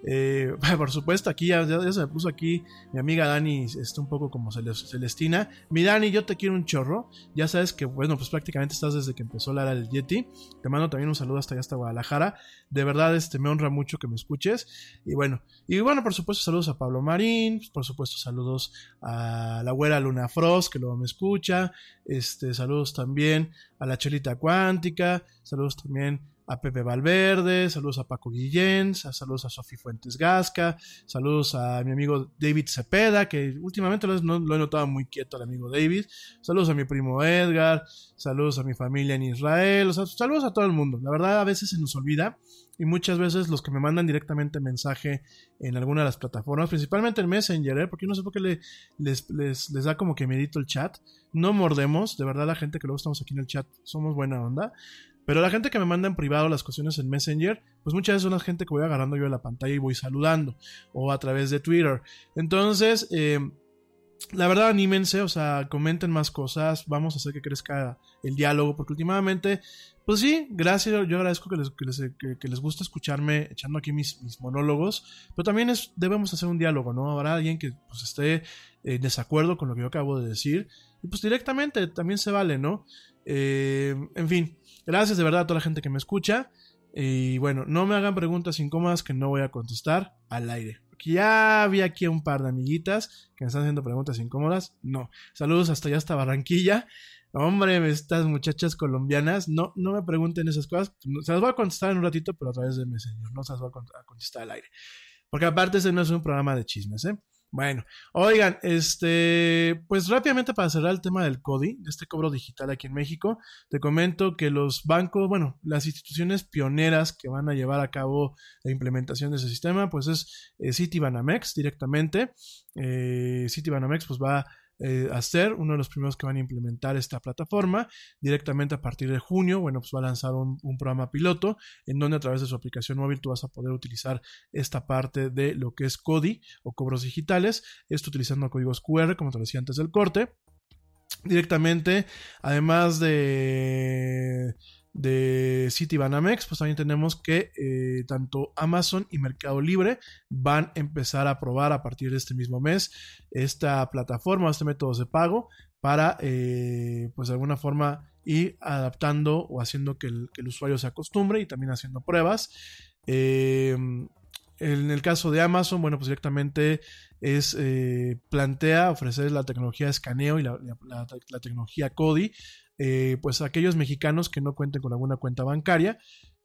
Eh, por supuesto, aquí ya, se me puso aquí mi amiga Dani, está un poco como Celes- Celestina. Mi Dani, yo te quiero un chorro. Ya sabes que, bueno, pues prácticamente estás desde que empezó la era del Yeti. Te mando también un saludo hasta allá, hasta Guadalajara. De verdad, este, me honra mucho que me escuches. Y bueno, y bueno, por supuesto, saludos a Pablo Marín. Por supuesto, saludos a la güera Luna Frost, que luego me escucha. Este, saludos también a la Chelita Cuántica. Saludos también a Pepe Valverde, saludos a Paco Guillén, sa- saludos a Sofi Fuentes Gasca, saludos a mi amigo David Cepeda, que últimamente lo, he notado muy quieto al amigo David, saludos a mi primo Edgar, saludos a mi familia en Israel, saludos a todo el mundo. La verdad a veces se nos olvida y muchas veces los que me mandan directamente mensaje en alguna de las plataformas, principalmente en Messenger, ¿eh? porque no sé por qué le- les, les, les da como que medito el chat, no mordemos, de verdad la gente que luego estamos aquí en el chat somos buena onda. Pero la gente que me manda en privado las cuestiones en Messenger, pues muchas veces son la gente que voy agarrando yo de la pantalla y voy saludando, o a través de Twitter. Entonces, eh, la verdad, anímense, o sea, comenten más cosas, vamos a hacer que crezca el diálogo, porque últimamente, pues sí, gracias, yo agradezco que les, que les, que- les guste escucharme echando aquí mis, mis monólogos, pero también es, debemos hacer un diálogo, ¿no? Habrá alguien que pues, esté en desacuerdo con lo que yo acabo de decir, y pues directamente también se vale, ¿no? Eh, en fin, gracias de verdad a toda la gente que me escucha. Y bueno, no me hagan preguntas incómodas que no voy a contestar al aire. Porque ya vi aquí un par de amiguitas que me están haciendo preguntas incómodas. No. Saludos hasta allá, hasta Barranquilla. Hombre, estas muchachas colombianas, no, no me pregunten esas cosas. Se las voy a contestar en un ratito, pero a través de Messenger. No se las voy a contestar al aire. Porque aparte ese no es un programa de chismes, ¿eh? Bueno, oigan, este, pues rápidamente para cerrar el tema del CODI, de este cobro digital aquí en México, te comento que los bancos, bueno, las instituciones pioneras que van a llevar a cabo la implementación de ese sistema, pues es eh, Citibanamex directamente. Eh, Citibanamex pues va eh, a ser uno de los primeros que van a implementar esta plataforma directamente a partir de junio. Bueno, pues va a lanzar un, un programa piloto en donde a través de su aplicación móvil tú vas a poder utilizar esta parte de lo que es CODI o cobros digitales, esto utilizando códigos QR, como te decía antes del corte. Directamente, además de, de Citibanamex, pues también tenemos que eh, tanto Amazon y Mercado Libre van a empezar a probar a partir de este mismo mes esta plataforma, este método de pago para, eh, pues de alguna forma, ir adaptando o haciendo que el, usuario se acostumbre y también haciendo pruebas. Eh, en el caso de Amazon, bueno, pues directamente es eh, plantea ofrecer la tecnología de escaneo y la- la tecnología CODI, eh, pues aquellos mexicanos que no cuenten con alguna cuenta bancaria.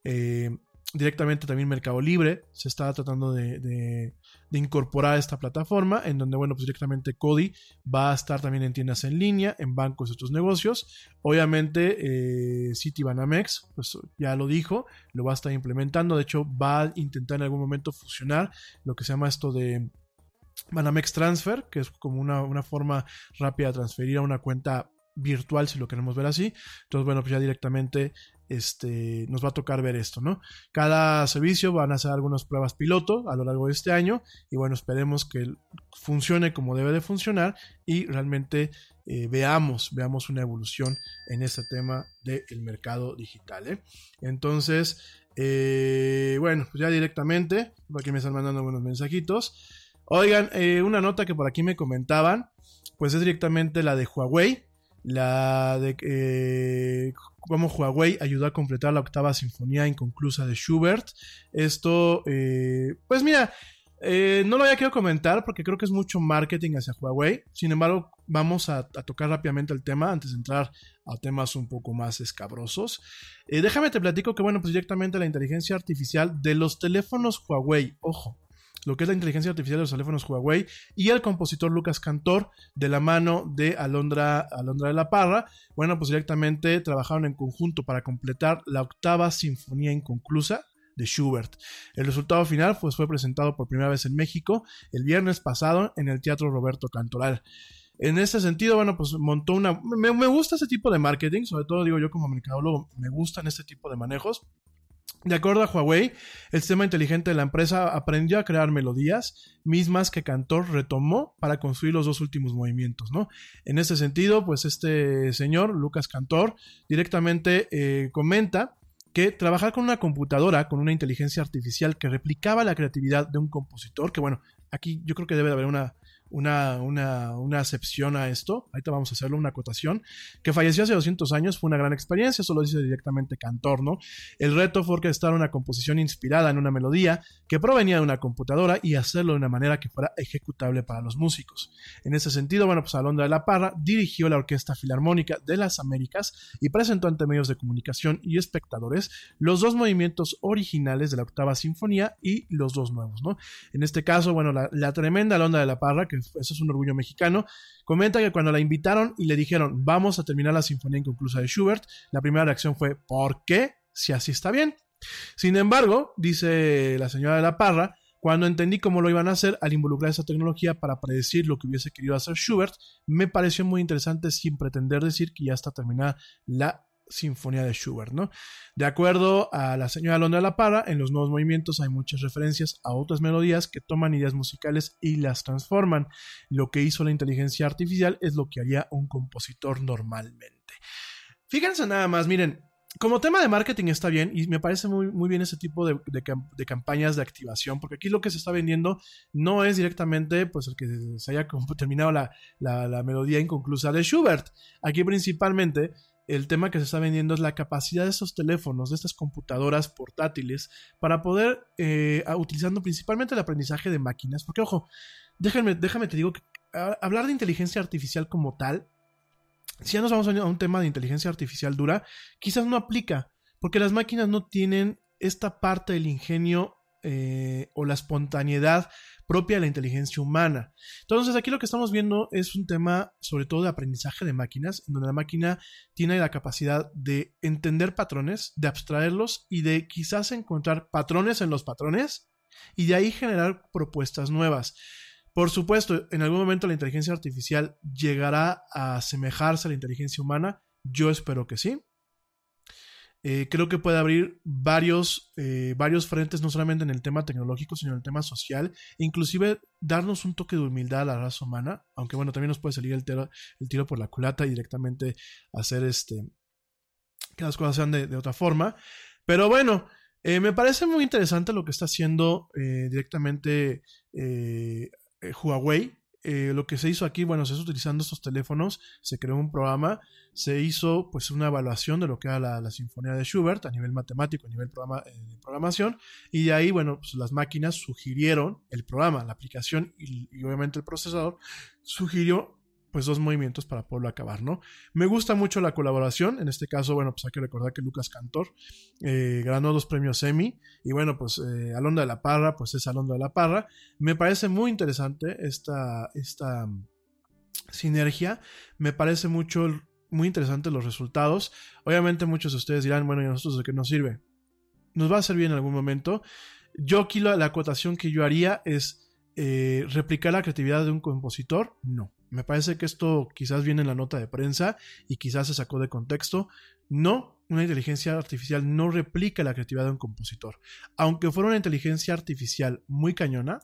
eh, directamente también Mercado Libre se está tratando de, de- de incorporar esta plataforma, en donde, bueno, pues directamente CODI va a estar también en tiendas en línea, en bancos y otros negocios. Obviamente, eh, Citibanamex, pues ya lo dijo, lo va a estar implementando. De hecho, va a intentar en algún momento fusionar lo que se llama esto de Banamex Transfer, que es como una, una forma rápida de transferir a una cuenta virtual, si lo queremos ver así. Entonces, bueno, pues ya directamente este, nos va a tocar ver esto, ¿no? Cada servicio van a hacer algunas pruebas piloto a lo largo de este año y bueno, esperemos que funcione como debe de funcionar y realmente eh, veamos, veamos una evolución en este tema del mercado digital, ¿eh? Entonces, eh, bueno, pues ya directamente, aquí me están mandando buenos mensajitos. Oigan, una nota que por aquí me comentaban, pues es directamente la de Huawei, la de eh, cómo Huawei ayudó a completar la octava sinfonía inconclusa de Schubert. Esto, eh, pues mira, eh, no lo había querido comentar porque creo que es mucho marketing hacia Huawei. Sin embargo, vamos a, a tocar rápidamente el tema antes de entrar a temas un poco más escabrosos. Eh, déjame te platico que, bueno, pues directamente la inteligencia artificial de los teléfonos Huawei, ojo, lo que es la inteligencia artificial de los teléfonos Huawei y el compositor Lucas Cantor de la mano de Alondra, Alondra de la Parra. Bueno, pues directamente trabajaron en conjunto para completar la octava sinfonía inconclusa de Schubert. El resultado final pues, fue presentado por primera vez en México el viernes pasado en el Teatro Roberto Cantoral. En este sentido, bueno, pues montó una... Me, me gusta ese tipo de marketing, sobre todo digo yo como mercadólogo, me gustan este tipo de manejos. De acuerdo a Huawei, el sistema inteligente de la empresa aprendió a crear melodías mismas que Cantor retomó para construir los dos últimos movimientos, ¿no? En ese sentido, pues este señor, Lucas Cantor, directamente eh, comenta que trabajar con una computadora, con una inteligencia artificial que replicaba la creatividad de un compositor, que bueno, aquí yo creo que debe de haber una, una, una, una acepción a esto, ahorita vamos a hacerlo, una acotación, que falleció hace 200 años, fue una gran experiencia, eso lo dice directamente Cantor, ¿no? El reto fue orquestar una composición inspirada en una melodía que provenía de una computadora y hacerlo de una manera que fuera ejecutable para los músicos. En ese sentido, bueno, pues Alondra de la Parra dirigió la Orquesta Filarmónica de las Américas y presentó ante medios de comunicación y espectadores los dos movimientos originales de la octava sinfonía y los dos nuevos, ¿no? En este caso, bueno, la, la tremenda Alondra de la Parra, que eso es un orgullo mexicano, comenta que cuando la invitaron y le dijeron vamos a terminar la sinfonía inconclusa de Schubert, la primera reacción fue ¿por qué? Si así está bien. Sin embargo, dice la señora de la Parra, cuando entendí cómo lo iban a hacer al involucrar esa tecnología para predecir lo que hubiese querido hacer Schubert, me pareció muy interesante sin pretender decir que ya está terminada la Sinfonía de Schubert, ¿no? De acuerdo a la señora Londra la Parra, en los nuevos movimientos hay muchas referencias a otras melodías que toman ideas musicales y las transforman. Lo que hizo la inteligencia artificial es lo que haría un compositor normalmente. Fíjense nada más, miren, como tema de marketing está bien y me parece muy, muy bien ese tipo de, de, campañas de activación, porque aquí lo que se está vendiendo no es directamente pues el que se haya terminado la, la melodía inconclusa de Schubert. Aquí principalmente el tema que se está vendiendo es la capacidad de estos teléfonos, de estas computadoras portátiles, para poder, eh, utilizando principalmente el aprendizaje de máquinas, porque ojo, déjame, déjame te digo que hablar de inteligencia artificial como tal, si ya nos vamos a un tema de inteligencia artificial dura, quizás no aplica, porque las máquinas no tienen esta parte del ingenio eh, o la espontaneidad propia de la inteligencia humana. Entonces aquí lo que estamos viendo es un tema sobre todo de aprendizaje de máquinas, en donde la máquina tiene la capacidad de entender patrones, de abstraerlos y de quizás encontrar patrones en los patrones y de ahí generar propuestas nuevas. Por supuesto, en algún momento la inteligencia artificial llegará a asemejarse a la inteligencia humana. Yo espero que sí. Eh, creo que puede abrir varios, eh, varios frentes, no solamente en el tema tecnológico, sino en el tema social, inclusive darnos un toque de humildad a la raza humana, aunque bueno, también nos puede salir el tiro, el tiro por la culata y directamente hacer este, que las cosas sean de, de otra forma. Pero bueno, eh, me parece muy interesante lo que está haciendo directamente Huawei. Lo que se hizo aquí, bueno, se hizo utilizando estos teléfonos, se creó un programa se hizo pues una evaluación de lo que era la, la sinfonía de Schubert a nivel matemático, a nivel programa, eh, de programación, y de ahí, bueno, pues las máquinas sugirieron, el programa, la aplicación y, obviamente el procesador sugirió pues dos movimientos para poderlo acabar, ¿no? Me gusta mucho la colaboración, en este caso, bueno, pues hay que recordar que Lucas Cantor eh, ganó dos premios Emmy, y bueno, pues eh, Alondra de la Parra, pues es Alondra de la Parra, me parece muy interesante esta, esta mm, sinergia, me parece mucho muy interesantes los resultados. Obviamente muchos de ustedes dirán, bueno, ¿y a nosotros de qué nos sirve? Nos va a servir en algún momento. Yo aquí la, la acotación que yo haría es eh, replicar la creatividad de un compositor. No. Me parece que esto quizás viene en la nota de prensa y quizás se sacó de contexto. No, una inteligencia artificial no replica la creatividad de un compositor. Aunque fuera una inteligencia artificial muy cañona,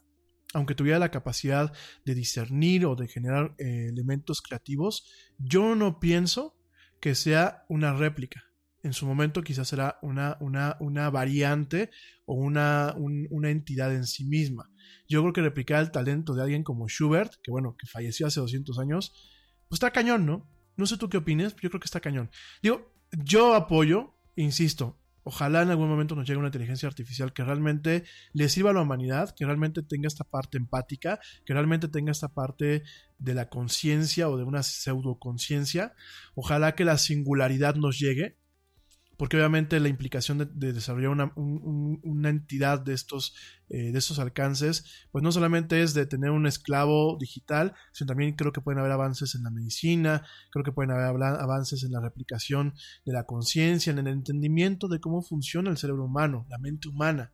aunque tuviera la capacidad de discernir o de generar eh, elementos creativos, yo no pienso que sea una réplica. En su momento quizás será una, una, una variante o una, un- una entidad en sí misma. Yo creo que replicar el talento de alguien como Schubert, que bueno, que falleció hace 200 años, pues está cañón, ¿no? No sé tú qué opines, yo creo que está cañón. Digo, yo apoyo, insisto, ojalá en algún momento nos llegue una inteligencia artificial que realmente le sirva a la humanidad, que realmente tenga esta parte empática, que realmente tenga esta parte de la conciencia o de una pseudoconciencia. Ojalá que la singularidad nos llegue, porque obviamente la implicación de, de desarrollar una, un- un- una entidad de estos, eh, de estos alcances, pues no solamente es de tener un esclavo digital, sino también creo que pueden haber avances en la medicina, creo que pueden haber avances en la replicación de la conciencia, en el entendimiento de cómo funciona el cerebro humano, la mente humana.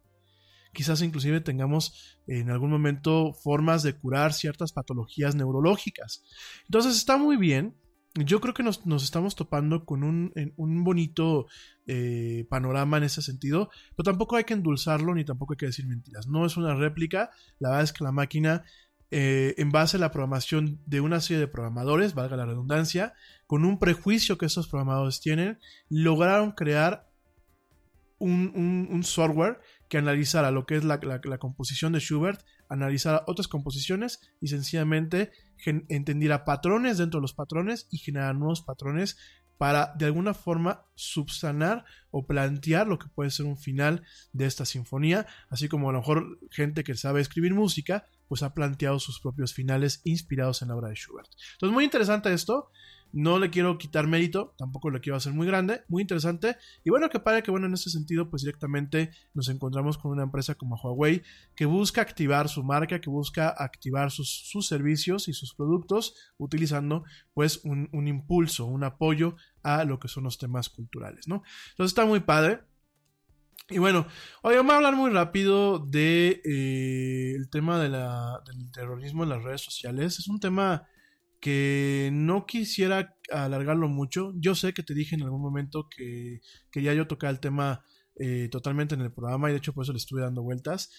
Quizás inclusive tengamos eh, en algún momento formas de curar ciertas patologías neurológicas. Entonces está muy bien. Yo creo que nos, estamos topando con un, un bonito eh, panorama en ese sentido, pero tampoco hay que endulzarlo ni tampoco hay que decir mentiras. No es una réplica, la verdad es que la máquina, eh, en base a la programación de una serie de programadores, valga la redundancia, con un prejuicio que estos programadores tienen, lograron crear un- un software que analizara lo que es la, composición de Schubert, analizara otras composiciones y sencillamente entendiera patrones dentro de los patrones y generar nuevos patrones para de alguna forma subsanar o plantear lo que puede ser un final de esta sinfonía, así como a lo mejor gente que sabe escribir música, pues ha planteado sus propios finales inspirados en la obra de Schubert. Entonces, muy interesante esto. No le quiero quitar mérito, tampoco lo quiero hacer muy grande, muy interesante. Y bueno, que para que bueno, en ese sentido, pues directamente nos encontramos con una empresa como Huawei que busca activar su marca, que busca activar sus, sus servicios y sus productos utilizando pues un, un impulso, un apoyo a lo que son los temas culturales, ¿no? Entonces está muy padre. Y bueno, hoy vamos a hablar muy rápido de eh, el tema del terrorismo en las redes sociales. Es un tema que no quisiera alargarlo mucho. Yo sé que te dije en algún momento que quería yo tocar el tema eh, totalmente en el programa y de hecho por eso le estuve dando vueltas.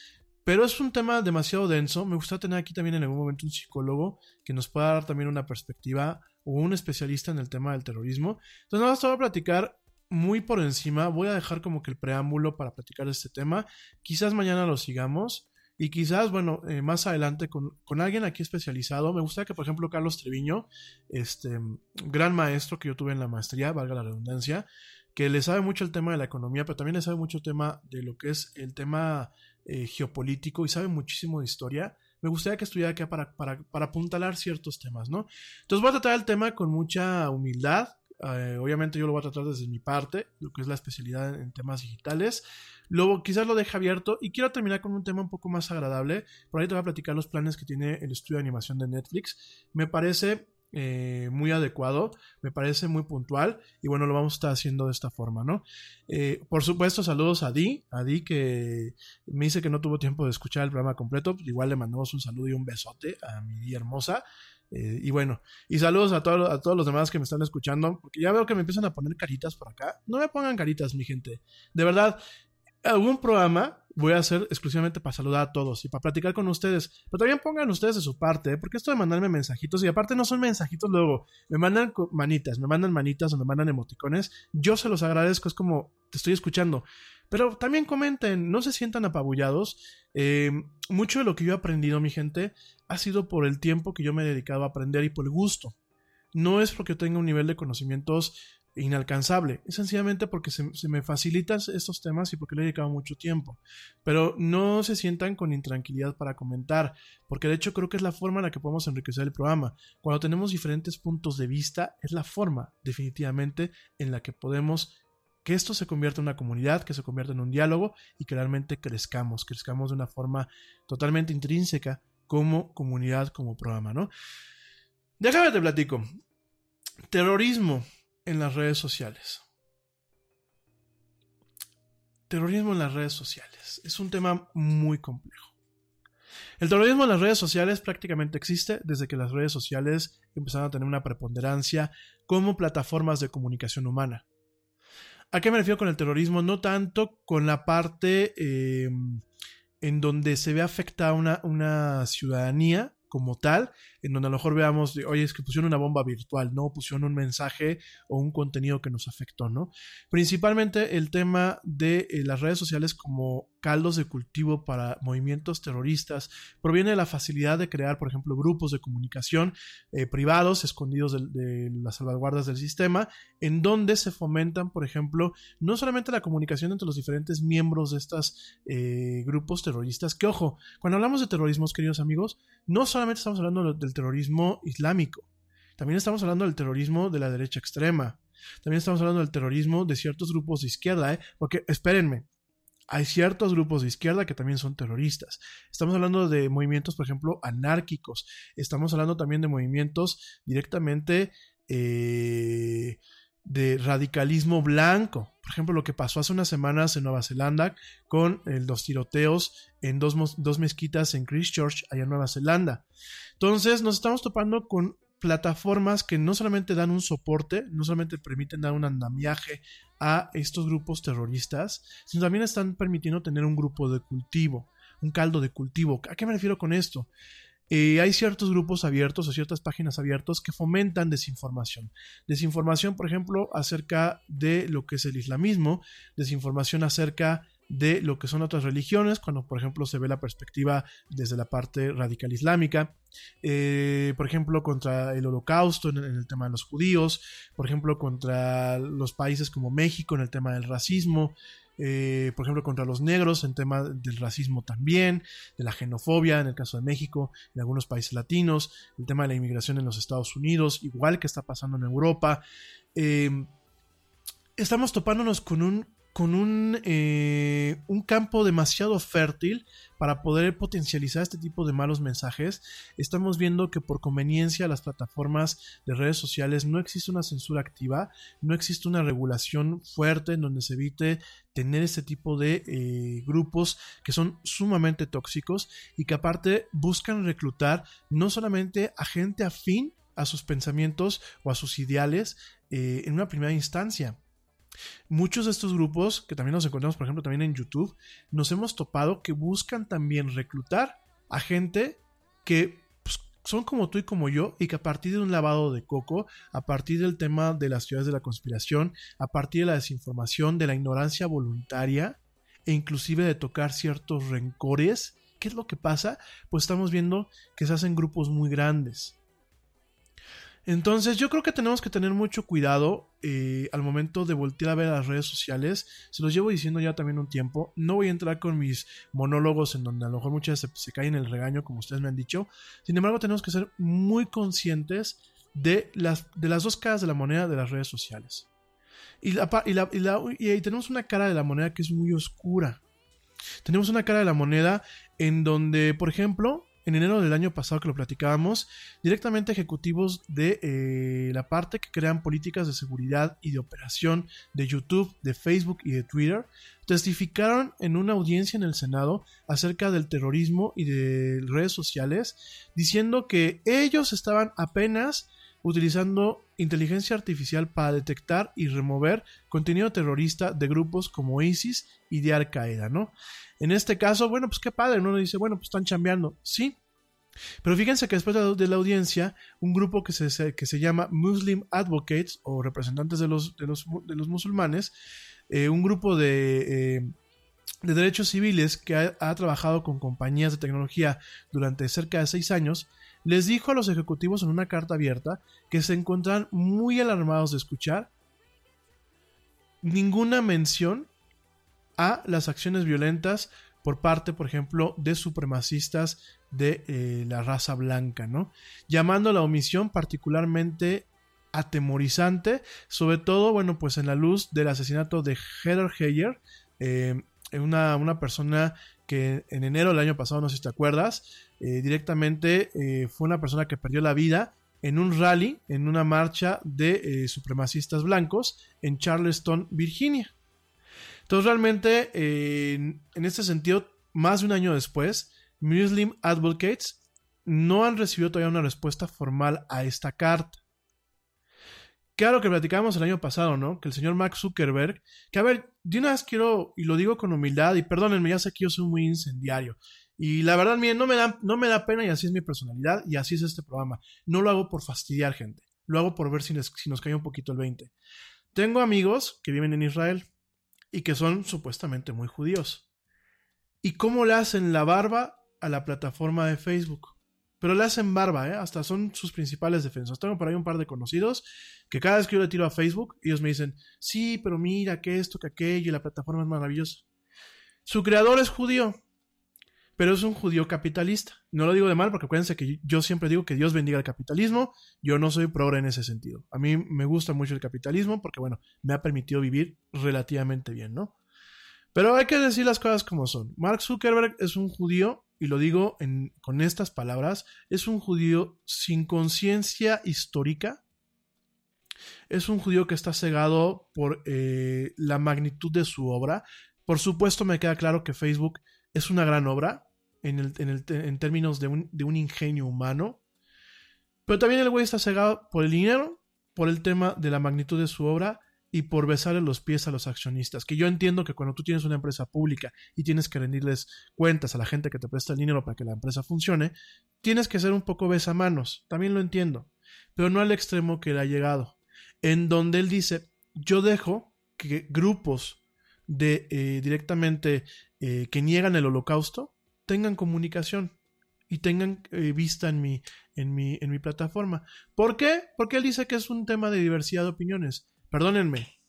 Pero es un tema demasiado denso. Me gustaría tener aquí también en algún momento un psicólogo que nos pueda dar también una perspectiva o un especialista en el tema del terrorismo. Entonces, nada más te voy a platicar muy por encima. Voy a dejar como que el preámbulo para platicar este tema. Quizás mañana lo sigamos. Y quizás, bueno, eh, más adelante con, con alguien aquí especializado. Me gustaría que, por ejemplo, Carlos Treviño, este gran maestro que yo tuve en la maestría, valga la redundancia, que le sabe mucho el tema de la economía, pero también le sabe mucho el tema de lo que es el tema eh, geopolítico y sabe muchísimo de historia. Me gustaría que estuviera acá para, para, para apuntalar ciertos temas, ¿no? Entonces voy a tratar el tema con mucha humildad. Eh, obviamente yo lo voy a tratar desde mi parte, lo que es la especialidad en temas digitales. Luego quizás lo deje abierto y quiero terminar con un tema un poco más agradable. Por ahí te voy a platicar los planes que tiene el estudio de animación de Netflix. Me parece eh, muy adecuado, me parece muy puntual y bueno, lo vamos a estar haciendo de esta forma, ¿no? Eh, por supuesto, saludos a Di, a Di que me dice que no tuvo tiempo de escuchar el programa completo, igual le mandamos un saludo y un besote a mi Di hermosa. Eh, y bueno, y saludos a, todo- a todos los demás que me están escuchando, porque ya veo que me empiezan a poner caritas por acá. No me pongan caritas, mi gente. De verdad, algún programa voy a hacer exclusivamente para saludar a todos y para platicar con ustedes. Pero también pongan ustedes de su parte, ¿eh? porque esto de mandarme mensajitos, y aparte no son mensajitos luego, me mandan manitas, me mandan manitas o me mandan emoticones. Yo se los agradezco, es como te estoy escuchando. Pero también comenten, no se sientan apabullados. Eh, mucho de lo que yo he aprendido, mi gente, ha sido por el tiempo que yo me he dedicado a aprender y por el gusto. No es porque tenga un nivel de conocimientos inalcanzable, es sencillamente porque se, se me facilitan estos temas y porque le he dedicado mucho tiempo. Pero no se sientan con intranquilidad para comentar, porque de hecho creo que es la forma en la que podemos enriquecer el programa. Cuando tenemos diferentes puntos de vista, es la forma definitivamente en la que podemos que esto se convierta en una comunidad, que se convierta en un diálogo y que realmente crezcamos, crezcamos de una forma totalmente intrínseca como comunidad, como programa, ¿no? Déjame te platico. Terrorismo en las redes sociales. Terrorismo en las redes sociales. Es un tema muy complejo. El terrorismo en las redes sociales prácticamente existe desde que las redes sociales empezaron a tener una preponderancia como plataformas de comunicación humana. ¿A qué me refiero con el terrorismo? No tanto con la parte eh, en donde se ve afectada una ciudadanía como tal, en donde a lo mejor veamos, oye, es que pusieron una bomba virtual, no, pusieron un mensaje o un contenido que nos afectó, ¿no? Principalmente el tema de eh, las redes sociales como caldos de cultivo para movimientos terroristas proviene de la facilidad de crear, por ejemplo, grupos de comunicación eh, privados escondidos de, las salvaguardas del sistema, en donde se fomentan, por ejemplo, no solamente la comunicación entre los diferentes miembros de estos eh, grupos terroristas, que ojo, cuando hablamos de terrorismos, queridos amigos, no solamente estamos hablando del terrorismo islámico, también estamos hablando del terrorismo de la derecha extrema, también estamos hablando del terrorismo de ciertos grupos de izquierda, ¿eh? porque espérenme, hay ciertos grupos de izquierda que también son terroristas. Estamos hablando de movimientos, por ejemplo, anárquicos. Estamos hablando también de movimientos directamente eh, de radicalismo blanco. Por ejemplo, lo que pasó hace unas semanas en Nueva Zelanda con eh, los tiroteos en dos, dos mezquitas en Christchurch, allá en Nueva Zelanda. Entonces, nos estamos topando con plataformas que no solamente dan un soporte, no solamente permiten dar un andamiaje a estos grupos terroristas, sino también están permitiendo tener un grupo de cultivo, un caldo de cultivo. ¿A qué me refiero con esto? Eh, hay ciertos grupos abiertos o ciertas páginas abiertas que fomentan desinformación. Desinformación, por ejemplo, acerca de lo que es el islamismo, desinformación acerca de lo que son otras religiones, cuando por ejemplo se ve la perspectiva desde la parte radical islámica, eh, por ejemplo contra el holocausto en el, en el, tema de los judíos, por ejemplo contra los países como México en el tema del racismo, eh, por ejemplo contra los negros en tema del racismo también, de la xenofobia en el caso de México, en algunos países latinos, el tema de la inmigración en los Estados Unidos, igual que está pasando en Europa. Eh, estamos topándonos con un con un, eh, un, campo demasiado fértil para poder potencializar este tipo de malos mensajes. Estamos viendo que por conveniencia las plataformas de redes sociales no existe una censura activa, no existe una regulación fuerte en donde se evite tener este tipo de eh, grupos que son sumamente tóxicos y que aparte buscan reclutar no solamente a gente afín a sus pensamientos o a sus ideales eh, en una primera instancia, Muchos de estos grupos, que también nos encontramos, por ejemplo, también en YouTube, nos hemos topado que buscan también reclutar a gente que pues, son como tú y como yo, y que a partir de un lavado de coco, a partir del tema de las ciudades de la conspiración, a partir de la desinformación, de la ignorancia voluntaria, e inclusive de tocar ciertos rencores, ¿qué es lo que pasa? Pues estamos viendo que se hacen grupos muy grandes. Entonces yo creo que tenemos que tener mucho cuidado eh, al momento de voltear a ver las redes sociales. Se los llevo diciendo ya también un tiempo. No voy a entrar con mis monólogos en donde a lo mejor muchas se, se caen en el regaño, como ustedes me han dicho. Sin embargo, tenemos que ser muy conscientes de las, de las dos caras de la moneda de las redes sociales. Y, y ahí tenemos una cara de la moneda que es muy oscura. Tenemos una cara de la moneda en donde, por ejemplo, en enero del año pasado que lo platicábamos, directamente ejecutivos de eh, la parte que crean políticas de seguridad y de operación de YouTube, de Facebook y de Twitter, testificaron en una audiencia en el Senado acerca del terrorismo y de redes sociales, diciendo que ellos estaban apenas utilizando inteligencia artificial para detectar y remover contenido terrorista de grupos como ISIS y de Al Qaeda, ¿no? En este caso, bueno, pues qué padre, ¿no? Uno dice, bueno, pues están chambeando, sí. Pero fíjense que después de la audiencia, un grupo que se, que se llama Muslim Advocates o representantes de los, de los, de los musulmanes, eh, un grupo de, eh, de derechos civiles que ha, ha, trabajado con compañías de tecnología durante cerca de seis años, les dijo a los ejecutivos en una carta abierta que se encuentran muy alarmados de escuchar ninguna mención a las acciones violentas por parte, por ejemplo, de supremacistas de eh, la raza blanca, ¿no? Llamando la omisión particularmente atemorizante, sobre todo, bueno, pues en la luz del asesinato de Heather Heyer, eh, una, una, persona que en enero del año pasado, no sé si te acuerdas, eh, directamente eh, fue una persona que perdió la vida en un rally, en una marcha de eh, supremacistas blancos en Charleston, Virginia. Entonces realmente, en este sentido, más de un año después, Muslim Advocates no han recibido todavía una respuesta formal a esta carta. Claro que platicamos el año pasado, ¿no? Que el señor Mark Zuckerberg, que a ver, de una vez quiero, y lo digo con humildad, y perdónenme, ya sé que yo soy muy incendiario, Y la verdad, miren, no me, da, no me da pena y así es mi personalidad y así es este programa. No lo hago por fastidiar gente, lo hago por ver si, si nos cae un poquito el 20. Tengo amigos que viven en Israel y que son supuestamente muy judíos. ¿Y cómo le hacen la barba a la plataforma de Facebook? Pero le hacen barba, ¿eh? Hasta son sus principales defensas. Tengo por ahí un par de conocidos que cada vez que yo le tiro a Facebook, ellos me dicen, sí, pero mira que esto, que aquello, y la plataforma es maravillosa. Su creador es judío, pero es un judío capitalista. No lo digo de mal porque acuérdense que yo siempre digo que Dios bendiga el capitalismo. Yo no soy progre en ese sentido. A mí me gusta mucho el capitalismo porque, bueno, me ha permitido vivir relativamente bien, ¿no? Pero hay que decir las cosas como son. Mark Zuckerberg es un judío, y lo digo con estas palabras, es un judío sin conciencia histórica. Es un judío que está cegado por eh, la magnitud de su obra. Por supuesto me queda claro que Facebook es una gran obra en, en términos de un, de un ingenio humano. Pero también el güey está cegado por el dinero, por el tema de la magnitud de su obra y por besarle los pies a los accionistas. Que yo entiendo que cuando tú tienes una empresa pública y tienes que rendirles cuentas a la gente que te presta el dinero para que la empresa funcione, tienes que ser un poco besamanos. También lo entiendo. Pero no al extremo que él ha llegado. En donde él dice, yo dejo que grupos de eh, directamente eh, que niegan el holocausto tengan comunicación y tengan eh, vista en mi, en, mi, en mi plataforma. ¿Por qué? Porque él dice que es un tema de diversidad de opiniones. Perdónenme.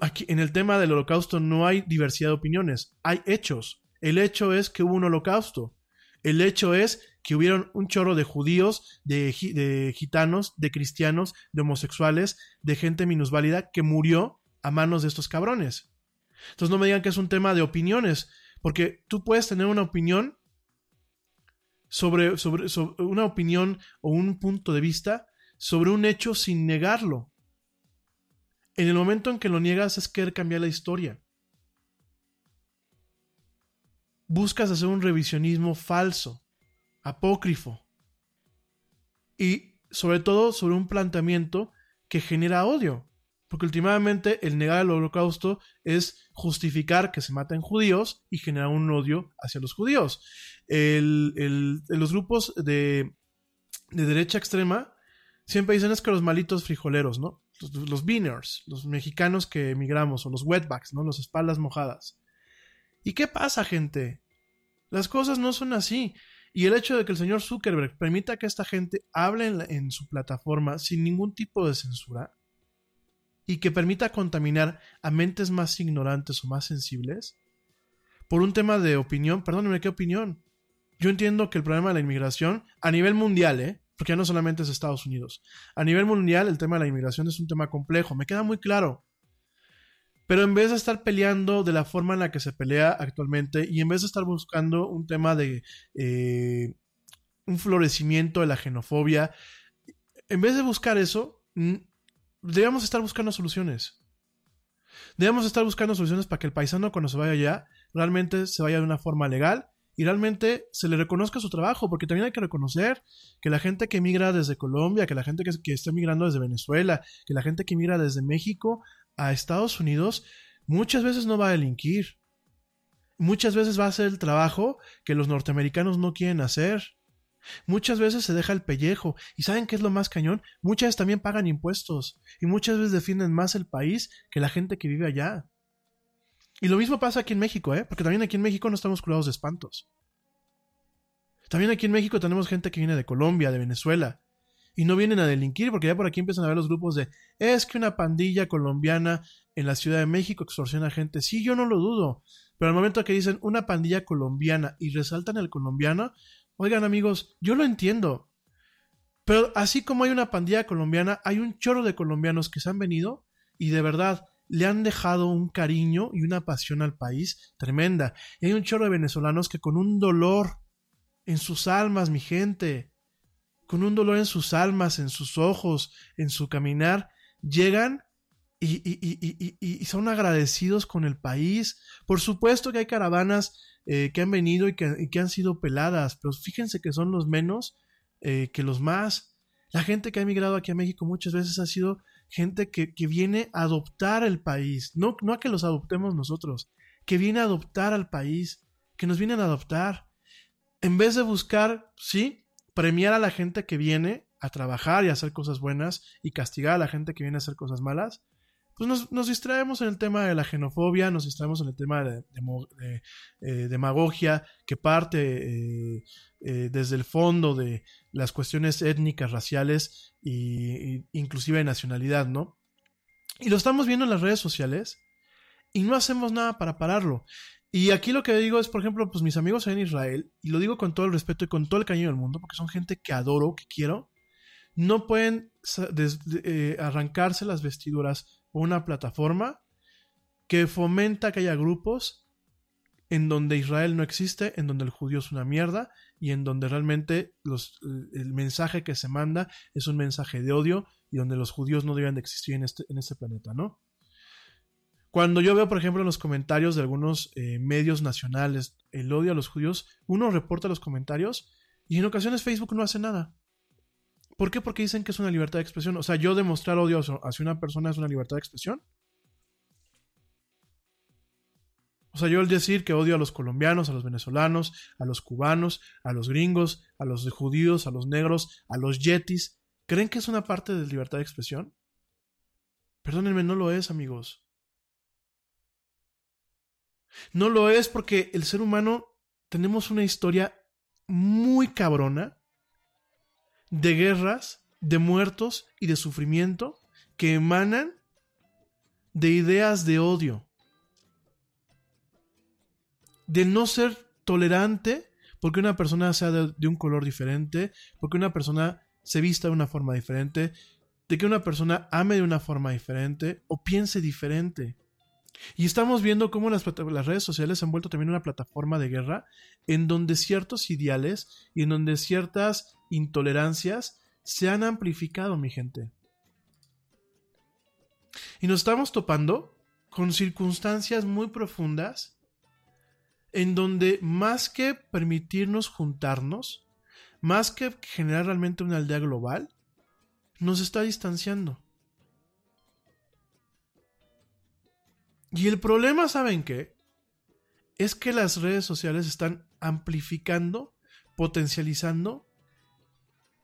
Aquí, en el tema del holocausto no hay diversidad de opiniones, hay hechos. El hecho es que hubo un holocausto. El hecho es que hubieron un chorro de judíos, de, de gitanos, de cristianos, de homosexuales, de gente minusválida que murió a manos de estos cabrones. Entonces no me digan que es un tema de opiniones, porque tú puedes tener una opinión sobre, sobre, sobre una opinión o un punto de vista sobre un hecho sin negarlo. En el momento en que lo niegas es querer cambiar la historia. Buscas hacer un revisionismo falso, apócrifo. Y sobre todo sobre un planteamiento que genera odio. Porque últimamente el negar el holocausto es justificar que se maten judíos y generar un odio hacia los judíos. El- los grupos de, de derecha extrema siempre dicen es que los malitos frijoleros, ¿no? Los, los los mexicanos que emigramos, o los wetbacks, ¿no? Los espaldas mojadas. ¿Y qué pasa, gente? Las cosas no son así. Y el hecho de que el señor Zuckerberg permita que esta gente hable en, en su plataforma sin ningún tipo de censura y que permita contaminar a mentes más ignorantes o más sensibles por un tema de opinión, perdónenme, ¿qué opinión? Yo entiendo que el problema de la inmigración a nivel mundial, ¿eh? Porque ya no solamente es Estados Unidos, a nivel mundial el tema de la inmigración es un tema complejo, me queda muy claro. Pero en vez de estar peleando de la forma en la que se pelea actualmente y en vez de estar buscando un tema de eh, un florecimiento de la xenofobia, en vez de buscar eso, debemos estar buscando soluciones. Debemos estar buscando soluciones para que el paisano cuando se vaya allá realmente se vaya de una forma legal y realmente se le reconozca su trabajo, porque también hay que reconocer que la gente que migra desde Colombia, que la gente que, que está migrando desde Venezuela, que la gente que migra desde México a Estados Unidos, muchas veces no va a delinquir. Muchas veces va a hacer el trabajo que los norteamericanos no quieren hacer. Muchas veces se deja el pellejo. ¿Y saben qué es lo más cañón? Muchas veces también pagan impuestos. Y muchas veces defienden más el país que la gente que vive allá. Y lo mismo pasa aquí en México, ¿eh? Porque también aquí en México no estamos curados de espantos. También aquí en México tenemos gente que viene de Colombia, de Venezuela. Y no vienen a delinquir porque ya por aquí empiezan a ver los grupos de es que una pandilla colombiana en la Ciudad de México extorsiona gente. Sí, yo no lo dudo. Pero al momento que dicen una pandilla colombiana y resaltan el colombiano, oigan amigos, yo lo entiendo. Pero así como hay una pandilla colombiana, hay un chorro de colombianos que se han venido y de verdad le han dejado un cariño y una pasión al país tremenda. Y hay un chorro de venezolanos que con un dolor en sus almas, mi gente, con un dolor en sus almas, en sus ojos, en su caminar, llegan y, y- y- y- son agradecidos con el país. Por supuesto que hay caravanas eh, que han venido y que, y que han sido peladas, pero fíjense que son los menos eh, que los más. La gente que ha emigrado aquí a México muchas veces ha sido gente que, que viene a adoptar el país, no, no a que los adoptemos nosotros, que viene a adoptar al país, que nos vienen a adoptar. En vez de buscar, sí, premiar a la gente que viene a trabajar y hacer cosas buenas y castigar a la gente que viene a hacer cosas malas, pues nos, nos distraemos en el tema de la xenofobia, nos distraemos en el tema de, eh, demagogia que parte eh, eh, desde el fondo de las cuestiones étnicas, raciales y inclusive de nacionalidad, ¿no? Y lo estamos viendo en las redes sociales y no hacemos nada para pararlo. Y aquí lo que digo es, por ejemplo, pues mis amigos en Israel, y lo digo con todo el respeto y con todo el cariño del mundo, porque son gente que adoro, que quiero, no pueden arrancarse las vestiduras una plataforma que fomenta que haya grupos en donde Israel no existe, en donde el judío es una mierda y en donde realmente los, el mensaje que se manda es un mensaje de odio y donde los judíos no deben de existir en este, en este planeta, ¿no? Cuando yo veo, por ejemplo, en los comentarios de algunos eh, medios nacionales el odio a los judíos, uno reporta los comentarios y en ocasiones Facebook no hace nada. ¿Por qué? Porque dicen que es una libertad de expresión. O sea, yo demostrar odio hacia una persona es una libertad de expresión. O sea, yo el decir que odio a los colombianos, a los venezolanos, a los cubanos, a los gringos, a los judíos, a los negros, a los yetis, ¿creen que es una parte de libertad de expresión? Perdónenme, no lo es, amigos. No lo es porque el ser humano tenemos una historia muy cabrona de guerras, de muertos y de sufrimiento que emanan de ideas de odio. De no ser tolerante porque una persona sea de, de un color diferente, porque una persona se vista de una forma diferente, de que una persona ame de una forma diferente o piense diferente. Y estamos viendo cómo las, redes sociales se han vuelto también una plataforma de guerra en donde ciertos ideales y en donde ciertas intolerancias se han amplificado, mi gente. Y nos estamos topando con circunstancias muy profundas en donde más que permitirnos juntarnos, más que generar realmente una aldea global, nos está distanciando. Y el problema, ¿saben qué? Es que las redes sociales están amplificando, potencializando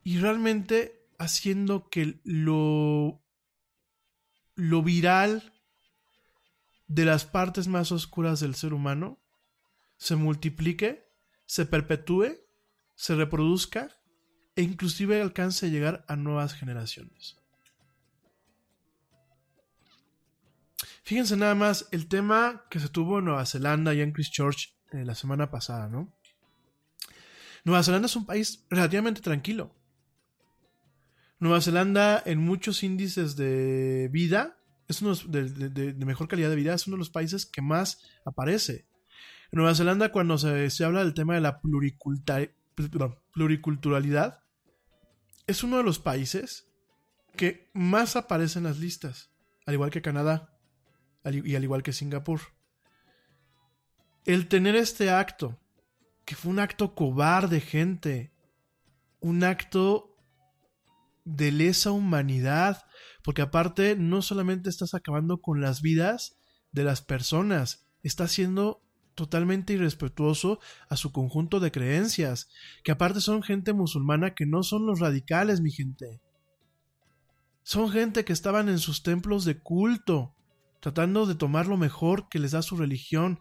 y realmente haciendo que lo, lo viral de las partes más oscuras del ser humano se multiplique, se perpetúe, se reproduzca e inclusive alcance a llegar a nuevas generaciones. Fíjense nada más el tema que se tuvo en Nueva Zelanda y en Christchurch eh, la semana pasada, ¿no? Nueva Zelanda es un país relativamente tranquilo. Nueva Zelanda en muchos índices de vida, es uno de, mejor calidad de vida, es uno de los países que más aparece. Nueva Zelanda cuando se, se habla del tema de la pluriculturalidad, es uno de los países que más aparece en las listas, al igual que Canadá y al igual que Singapur. El tener este acto, que fue un acto cobarde, gente, un acto de lesa humanidad, porque aparte no solamente estás acabando con las vidas de las personas, estás siendo totalmente irrespetuoso a su conjunto de creencias, que aparte son gente musulmana que no son los radicales, mi gente. Son gente que estaban en sus templos de culto, tratando de tomar lo mejor que les da su religión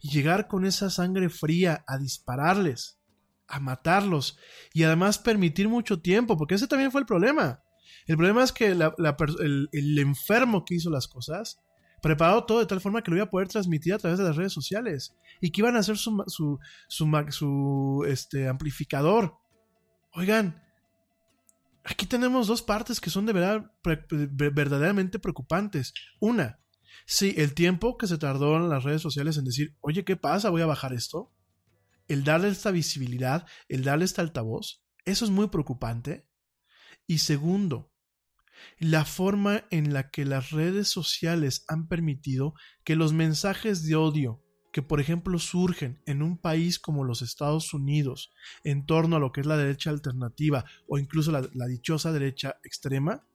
y llegar con esa sangre fría a dispararles, a matarlos y además permitir mucho tiempo, porque ese también fue el problema. El problema es que el, enfermo que hizo las cosas preparó todo de tal forma que lo iba a poder transmitir a través de las redes sociales y que iban a ser su, su, su, su, este, amplificador. Oigan, aquí tenemos dos partes que son de verdad verdaderamente preocupantes. Una, sí, el tiempo que se tardó en las redes sociales en decir, oye, ¿qué pasa? Voy a bajar esto. El darle esta visibilidad, el darle este altavoz, eso es muy preocupante. Y segundo, la forma en la que las redes sociales han permitido que los mensajes de odio que por ejemplo surgen en un país como los Estados Unidos en torno a lo que es la derecha alternativa o incluso la, la dichosa derecha extrema,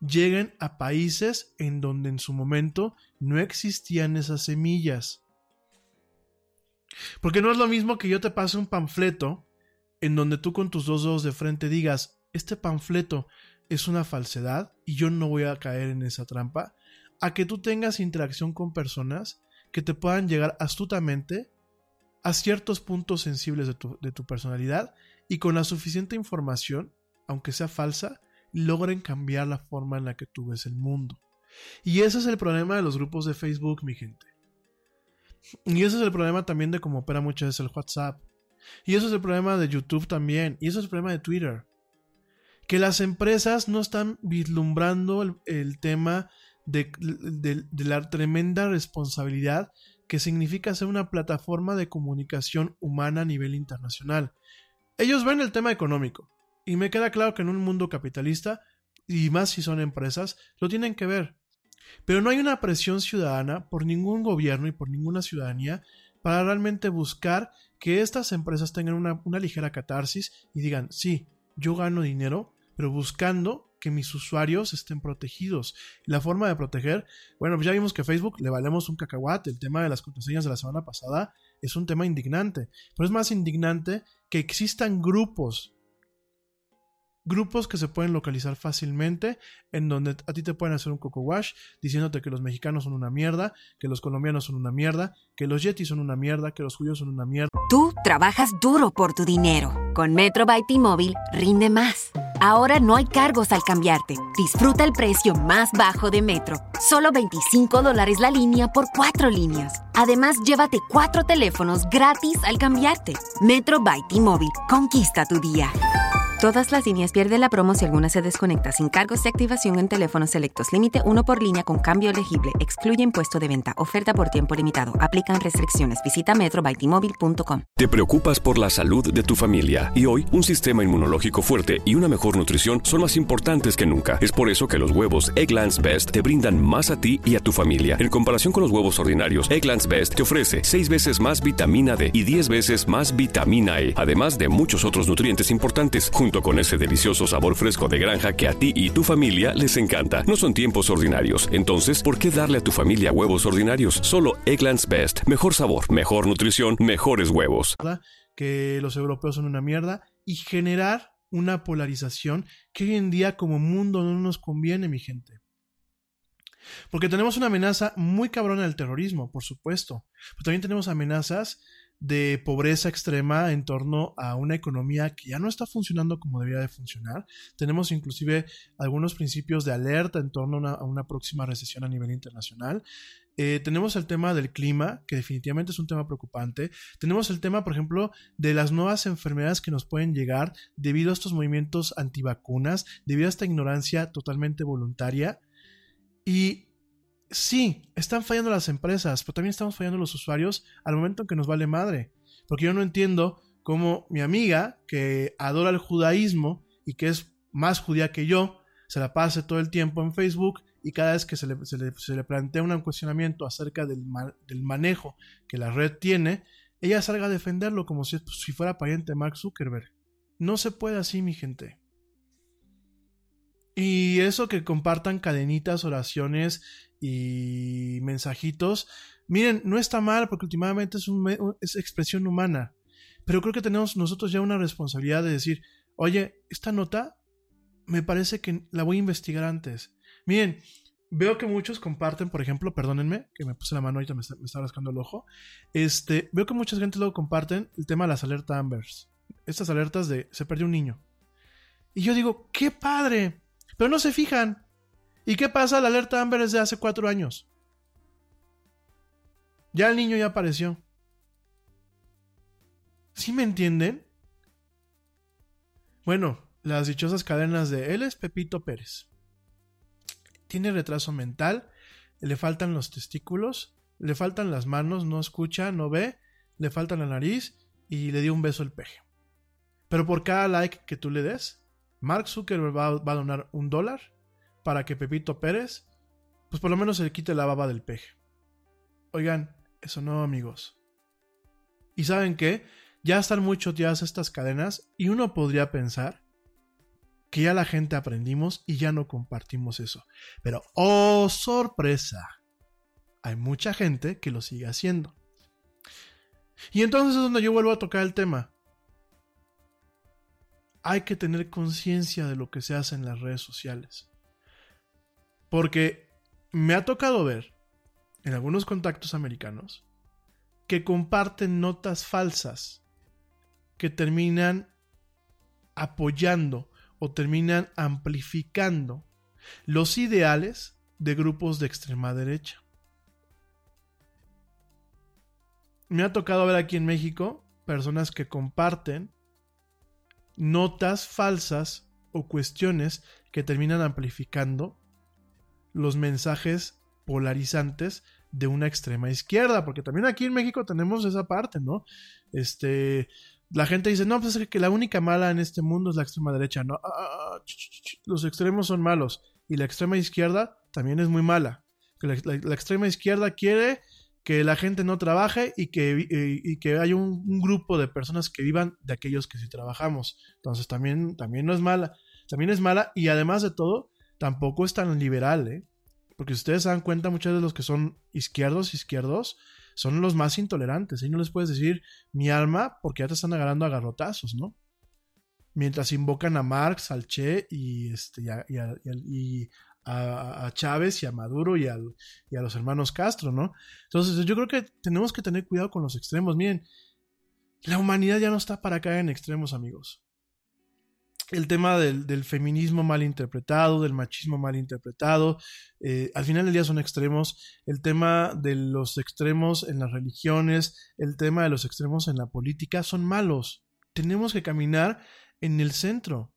lleguen a países en donde en su momento no existían esas semillas. Porque no es lo mismo que yo te pase un panfleto en donde tú con tus dos dedos de frente digas, este panfleto es una falsedad y yo no voy a caer en esa trampa, a que tú tengas interacción con personas que te puedan llegar astutamente a ciertos puntos sensibles de tu, de tu personalidad y con la suficiente información, aunque sea falsa, logren cambiar la forma en la que tú ves el mundo. Y ese es el problema de los grupos de Facebook, mi gente. Y ese es el problema también de cómo opera muchas veces el WhatsApp. Y eso es el problema de YouTube también. Y eso es el problema de Twitter. Que las empresas no están vislumbrando el, tema de la tremenda responsabilidad que significa ser una plataforma de comunicación humana a nivel internacional. Ellos ven el tema económico. Y me queda claro que en un mundo capitalista, y más si son empresas, lo tienen que ver. Pero no hay una presión ciudadana por ningún gobierno y por ninguna ciudadanía para realmente buscar que estas empresas tengan una, ligera catarsis y digan, sí, yo gano dinero, pero buscando que mis usuarios estén protegidos. La forma de proteger, bueno, pues ya vimos que Facebook le valemos un cacahuate. El tema de las contraseñas de la semana pasada es un tema indignante. Pero es más indignante que existan grupos grupos que se pueden localizar fácilmente, en donde a ti te pueden hacer un coco wash diciéndote que los mexicanos son una mierda, que los colombianos son una mierda, que los yetis son una mierda, que los judíos son una mierda. Tú trabajas duro por tu dinero. Con Metro by T-Mobile, rinde más. Ahora no hay cargos al cambiarte. Disfruta el precio más bajo de Metro. Solo 25 dólares la línea por cuatro líneas. Además, llévate cuatro teléfonos gratis al cambiarte. Metro by T-Mobile. Conquista tu día. Todas las líneas pierden la promo si alguna se desconecta sin cargos de activación en teléfonos selectos. Límite uno por línea con cambio elegible. Excluye impuesto de venta. Oferta por tiempo limitado. Aplican restricciones. Visita metrobytmobile.com. Te preocupas por la salud de tu familia y hoy un sistema inmunológico fuerte y una mejor nutrición son más importantes que nunca. Es por eso que los huevos Egglands Best te brindan más a ti y a tu familia. En comparación con los huevos ordinarios, Egglands Best te ofrece 6 veces más vitamina D y 10 veces más vitamina E, además de muchos otros nutrientes importantes, junto con ese delicioso sabor fresco de granja que a ti y tu familia les encanta. No son tiempos ordinarios, entonces, ¿por qué darle a tu familia huevos ordinarios? Solo Egglands Best. Mejor sabor, mejor nutrición, mejores huevos. que los europeos son una mierda y generar una polarización que hoy en día como mundo no nos conviene, mi gente. Porque tenemos una amenaza muy cabrona del terrorismo, por supuesto. Pero también tenemos amenazas de pobreza extrema en torno a una economía que ya no está funcionando como debería de funcionar. Tenemos inclusive algunos principios de alerta en torno a una, próxima recesión a nivel internacional. Eh, tenemos el tema del clima, que definitivamente es un tema preocupante. Tenemos el tema, por ejemplo, de las nuevas enfermedades que nos pueden llegar debido a estos movimientos antivacunas, debido a esta ignorancia totalmente voluntaria. Y sí, están fallando las empresas, pero también estamos fallando los usuarios al momento en que nos vale madre. Porque yo no entiendo cómo mi amiga, que adora el judaísmo y que es más judía que yo, se la pase todo el tiempo en Facebook y cada vez que se le, plantea un cuestionamiento acerca del, ma- del manejo que la red tiene, ella salga a defenderlo como si, si fuera pariente de Mark Zuckerberg. No se puede así, mi gente. Y eso que compartan cadenitas, oraciones y mensajitos, miren, no está mal porque últimamente es, un, es expresión humana. Pero creo que tenemos nosotros ya una responsabilidad de decir, oye, esta nota me parece que la voy a investigar antes. Miren, veo que muchos comparten, por ejemplo, perdónenme, que me puse la mano ahorita, me está, me está rascando el ojo. Este, veo que mucha gente luego comparten el tema de las alertas Ambers. Estas alertas de se perdió un niño. Y yo digo, qué padre. Pero no se fijan. ¿Y qué pasa? La alerta Amber es de hace cuatro años. Ya el niño ya apareció. ¿Sí me entienden? Bueno, las dichosas cadenas de él es Pepito Pérez. Tiene retraso mental, le faltan los testículos, le faltan las manos, no escucha, no ve, le falta la nariz y le dio un beso el peje. Pero por cada like que tú le des, Mark Zuckerberg va, a donar un dólar para que Pepito Pérez, pues por lo menos se le quite la baba del peje. Oigan, eso no, amigos. ¿Y saben qué? Ya están muy choteadas estas cadenas y uno podría pensar que ya la gente aprendimos y ya no compartimos eso. Pero, oh sorpresa, hay mucha gente que lo sigue haciendo. Y entonces es donde yo vuelvo a tocar el tema. Hay que tener conciencia de lo que se hace en las redes sociales. Porque me ha tocado ver en algunos contactos americanos que comparten notas falsas que terminan apoyando o terminan amplificando los ideales de grupos de extrema derecha. Me ha tocado ver aquí en México personas que comparten notas falsas o cuestiones que terminan amplificando los mensajes polarizantes de una extrema izquierda, porque también aquí en México tenemos esa parte, ¿no? Este, la gente dice, no, pues es que la única mala en este mundo es la extrema derecha, ¿no? Ah, los extremos son malos y la extrema izquierda también es muy mala. La, la, extrema izquierda quiere que la gente no trabaje y que, y, y que haya un, un, grupo de personas que vivan de aquellos que sí trabajamos. Entonces también, también no es mala. También es mala y además de todo, tampoco es tan liberal, ¿eh? Porque si ustedes se dan cuenta, muchos de los que son izquierdos, izquierdos, son los más intolerantes. Y no les puedes decir mi alma porque ya te están agarrando a garrotazos, ¿no? Mientras invocan a Marx, al Che y, este, y, a, a, Chávez y a Maduro y, al, y a los hermanos Castro, ¿no? Entonces yo creo que tenemos que tener cuidado con los extremos. Miren, la humanidad ya no está para caer en extremos, amigos el tema del, feminismo mal interpretado, del machismo mal interpretado, eh, al final del día son extremos, el tema de los extremos en las religiones, el tema de los extremos en la política son malos. Tenemos que caminar en el centro,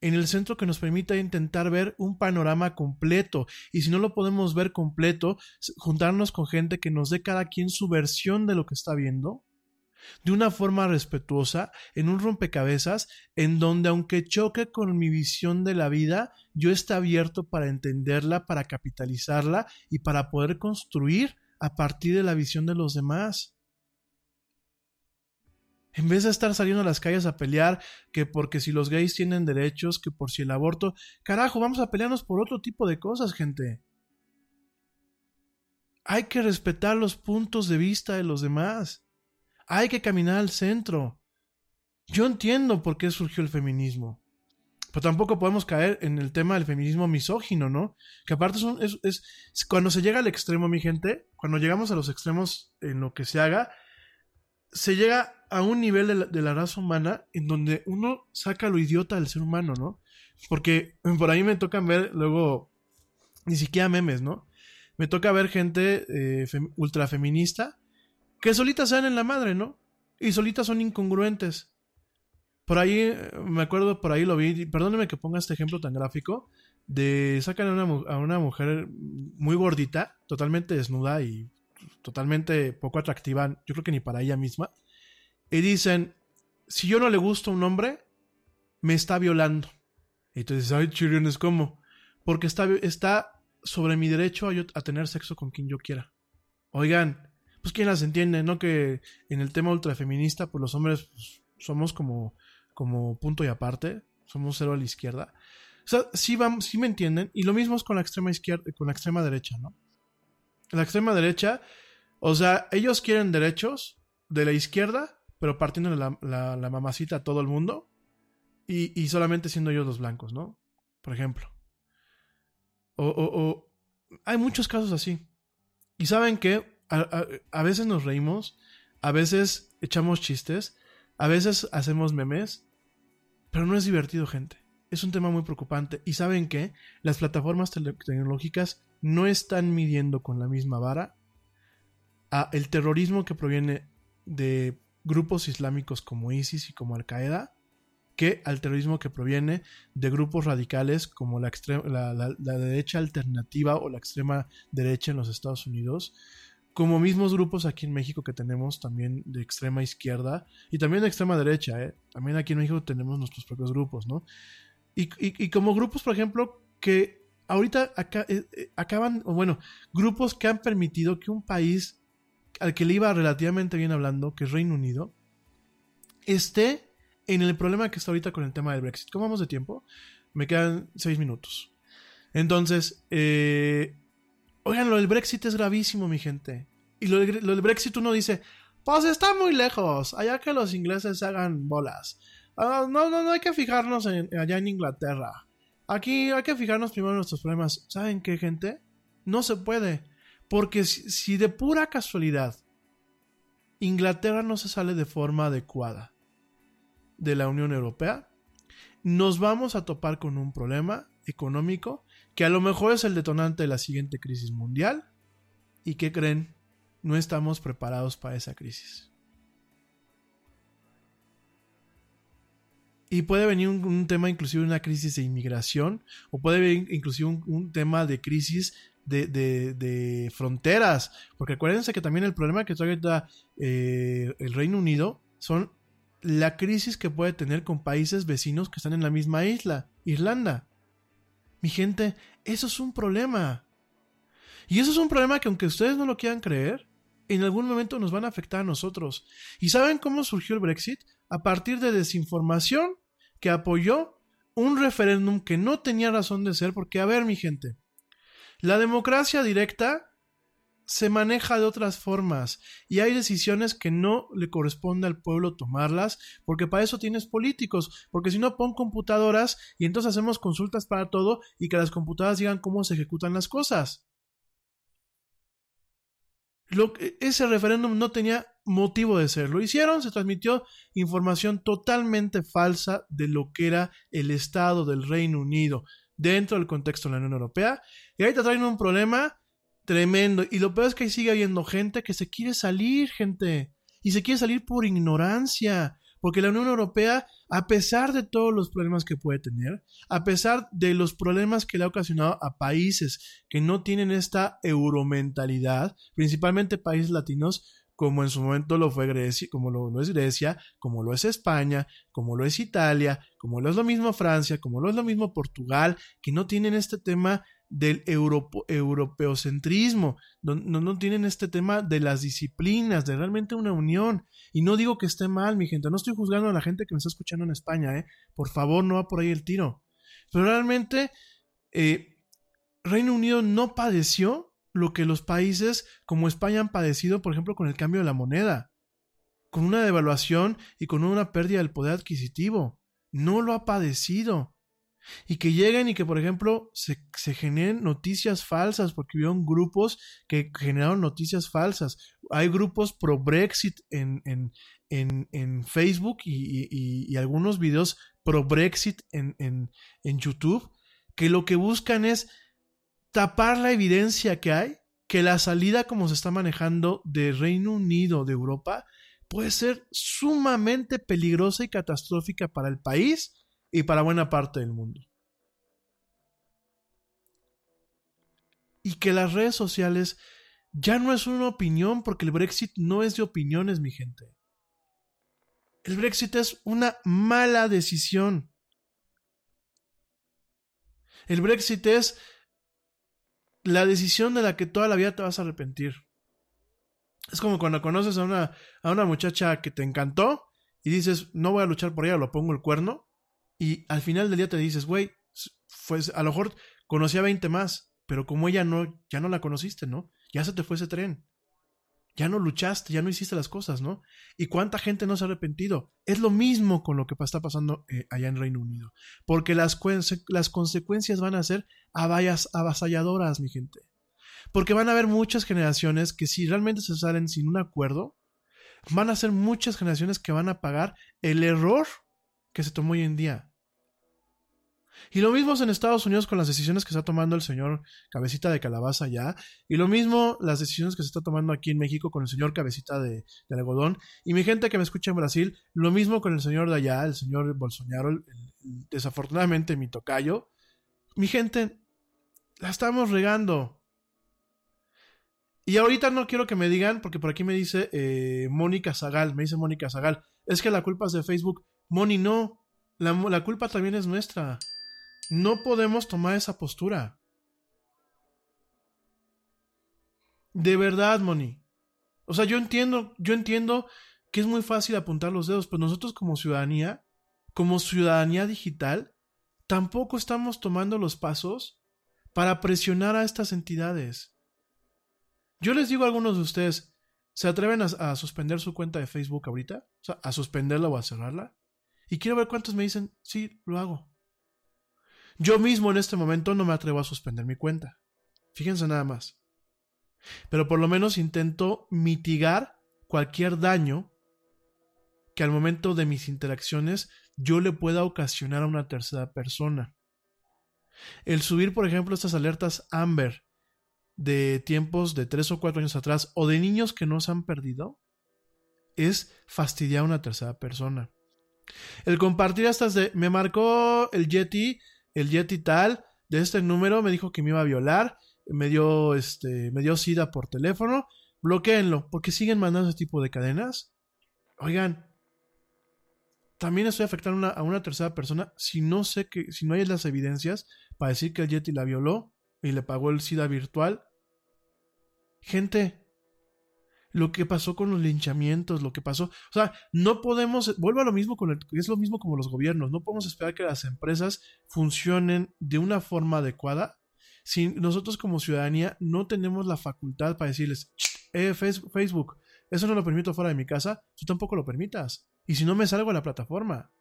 en el centro que nos permita intentar ver un panorama completo. Y si no lo podemos ver completo, juntarnos con gente que nos dé cada quien su versión de lo que está viendo de una forma respetuosa, en un rompecabezas, en donde aunque choque con mi visión de la vida, yo esté abierto para entenderla, para capitalizarla y para poder construir a partir de la visión de los demás. En vez de estar saliendo a las calles a pelear que porque si los gays tienen derechos, que por si el aborto, carajo, vamos a pelearnos por otro tipo de cosas, gente. Hay que respetar los puntos de vista de los demás. Hay que caminar al centro. Yo entiendo por qué surgió el feminismo. Pero tampoco podemos caer en el tema del feminismo misógino, ¿no? Que aparte es, es, cuando se llega al extremo, mi gente, cuando llegamos a los extremos en lo que se haga, se llega a un nivel de la, raza humana en donde uno saca lo idiota del ser humano, ¿no? Porque por ahí me tocan ver luego, ni siquiera memes, ¿no? Me toca ver gente eh, fem, ultra feminista que solitas se dan en la madre, ¿no? Y solitas son incongruentes. Por ahí, me acuerdo, por ahí lo vi, perdóneme que ponga este ejemplo tan gráfico, de sacan a una, mujer muy gordita, totalmente desnuda y totalmente poco atractiva, yo creo que ni para ella misma, y dicen, si yo no le gusto a un hombre, me está violando. Y entonces, ay, chirriones, ¿cómo? Porque está, está sobre mi derecho a tener sexo con quien yo quiera. Oigan, pues quién las entiende, ¿no? Que en el tema ultrafeminista, pues los hombres pues, somos como, como punto y aparte, somos cero a la izquierda. O sea, sí, sí me entienden. Y lo mismo es con la extrema izquierda, con la extrema derecha, ¿no? La extrema derecha, o sea, ellos quieren derechos de la izquierda, pero partiendo la, la, la mamacita a todo el mundo y, y, solamente siendo ellos los blancos, ¿no? Por ejemplo. O, o, o hay muchos casos así. Y saben que a, veces nos reímos, a veces echamos chistes, a veces hacemos memes, pero no es divertido, gente. Es un tema muy preocupante. Y saben que las plataformas tecnológicas no están midiendo con la misma vara a el terrorismo que proviene de grupos islámicos como ISIS y como Al Qaeda que al terrorismo que proviene de grupos radicales como la, derecha alternativa o la extrema derecha en los Estados Unidos, como mismos grupos aquí en México que tenemos también de extrema izquierda y también de extrema derecha, ¿eh? también aquí en México tenemos nuestros propios grupos, ¿no? Y, y, como grupos, por ejemplo, que ahorita acá, eh, eh, acaban, o bueno, grupos que han permitido que un país al que le iba relativamente bien hablando, que es Reino Unido, esté en el problema que está ahorita con el tema del Brexit. ¿Cómo vamos de tiempo? Me quedan seis minutos. Entonces, eh, oigan, lo del Brexit es gravísimo, mi gente. Y lo, del, Brexit uno dice, Pues está muy lejos, allá que los ingleses se hagan bolas. Ah, no, no, no hay que fijarnos en, allá en Inglaterra. Aquí hay que fijarnos primero en nuestros problemas. ¿Saben qué, gente? No se puede. Porque si de pura casualidad Inglaterra no se sale de forma adecuada de la Unión Europea, nos vamos a topar con un problema económico que a lo mejor es el detonante de la siguiente crisis mundial. ¿Y qué creen? No estamos preparados para esa crisis. Y puede venir un, tema inclusive una crisis de inmigración, o puede venir inclusive un, tema de crisis de, de, de, fronteras, porque acuérdense que también el problema que trae eh, el Reino Unido son la crisis que puede tener con países vecinos que están en la misma isla, Irlanda. Mi gente, eso es un problema. Y eso es un problema que aunque ustedes no lo quieran creer, en algún momento nos van a afectar a nosotros. ¿Y saben cómo surgió el Brexit? A partir de desinformación que apoyó un referéndum que no tenía razón de ser, porque a ver mi gente, la democracia directa se maneja de otras formas y hay decisiones que no le corresponde al pueblo tomarlas porque para eso tienes políticos, porque si no pon computadoras y entonces hacemos consultas para todo y que las computadoras digan cómo se ejecutan las cosas. Lo, ese referéndum no tenía motivo de ser. Lo hicieron, se transmitió información totalmente falsa de lo que era el Estado del Reino Unido dentro del contexto de la Unión Europea. Y te traen un problema tremendo. Y lo peor es que sigue habiendo gente que se quiere salir, gente. Y se quiere salir por ignorancia. Porque la Unión Europea, a pesar de todos los problemas que puede tener, a pesar de los problemas que le ha ocasionado a países que no tienen esta euromentalidad, principalmente países latinos, como en su momento lo fue Grecia, como lo, lo, es Grecia, como lo es España, como lo es Italia, como lo es lo mismo Francia, como lo es lo mismo Portugal, que no tienen este tema del europo, europeocentrismo, no, no, tienen este tema de las disciplinas, de realmente una unión. Y no digo que esté mal, mi gente, no estoy juzgando a la gente que me está escuchando en España, ¿eh? Por favor, no va por ahí el tiro. Pero realmente, eh, Reino Unido no padeció lo que los países como España han padecido, por ejemplo, con el cambio de la moneda, con una devaluación y con una pérdida del poder adquisitivo. No lo ha padecido. Y que lleguen y que, por ejemplo, se, se generen noticias falsas, porque hubieron grupos que generaron noticias falsas. Hay grupos pro Brexit en, en, en, en Facebook y, y, algunos videos pro Brexit en, en, en YouTube, que lo que buscan es tapar la evidencia que hay, que la salida como se está manejando de Reino Unido, de Europa, puede ser sumamente peligrosa y catastrófica para el país y para buena parte del mundo. Y que las redes sociales ya no es una opinión porque el Brexit no es de opiniones, mi gente. El Brexit es una mala decisión. El Brexit es la decisión de la que toda la vida te vas a arrepentir. Es como cuando conoces a una, a una muchacha que te encantó y dices, no voy a luchar por ella, lo pongo el cuerno. Y al final del día te dices, güey, pues a lo mejor conocí a 20 más, pero como ella no, ya no la conociste, ¿no? Ya se te fue ese tren. Ya no luchaste, ya no hiciste las cosas, ¿no? ¿Y cuánta gente no se ha arrepentido? Es lo mismo con lo que está pasando eh, allá en Reino Unido. Porque las, las consecuencias van a ser avasalladoras, mi gente. Porque van a haber muchas generaciones que si realmente se salen sin un acuerdo, van a ser muchas generaciones que van a pagar el error que se tomó hoy en día. Y lo mismo es en Estados Unidos con las decisiones que está tomando el señor Cabecita de Calabaza ya. Y lo mismo las decisiones que se está tomando aquí en México con el señor Cabecita de, Algodón. Y mi gente que me escucha en Brasil, lo mismo con el señor de allá, el señor Bolsonaro, el, el, desafortunadamente mi tocayo. Mi gente, la estamos regando. Y ahorita no quiero que me digan, porque por aquí me dice eh, Mónica Zagal, me dice Mónica Zagal, es que la culpa es de Facebook. Moni, no, la culpa también es nuestra. No podemos tomar esa postura. De verdad, Moni. O sea, yo entiendo, yo entiendo que es muy fácil apuntar los dedos, pero nosotros como ciudadanía, como ciudadanía digital, tampoco estamos tomando los pasos para presionar a estas entidades. Yo les digo a algunos de ustedes, ¿Se atreven a, a suspender su cuenta de Facebook ahorita? O sea, a suspenderla o a cerrarla. Y quiero ver cuántos me dicen, sí, lo hago. Yo mismo en este momento no me atrevo a suspender mi cuenta. Fíjense nada más. Pero por lo menos intento mitigar cualquier daño que al momento de mis interacciones yo le pueda ocasionar a una tercera persona. El subir, por ejemplo, estas alertas Amber de tiempos de tres o cuatro años atrás o de niños que no se han perdido es fastidiar a una tercera persona. El compartir estas de me marcó el Yeti, el Yeti tal, de este número, me dijo que me iba a violar, me dio este, me dio sida por teléfono, bloqueenlo, porque siguen mandando ese tipo de cadenas. Oigan, también estoy afectando a una, tercera persona si no sé que, si no hay las evidencias para decir que el Yeti la violó y le pagó el SIDA virtual. Gente, lo que pasó con los linchamientos, lo que pasó, o sea, no podemos, vuelvo a lo mismo con el, es lo mismo como los gobiernos, no podemos esperar que las empresas funcionen de una forma adecuada si nosotros como ciudadanía no tenemos la facultad para decirles, eh, Facebook, eso no lo permito fuera de mi casa, tú tampoco lo permitas. Y si no me salgo a la plataforma.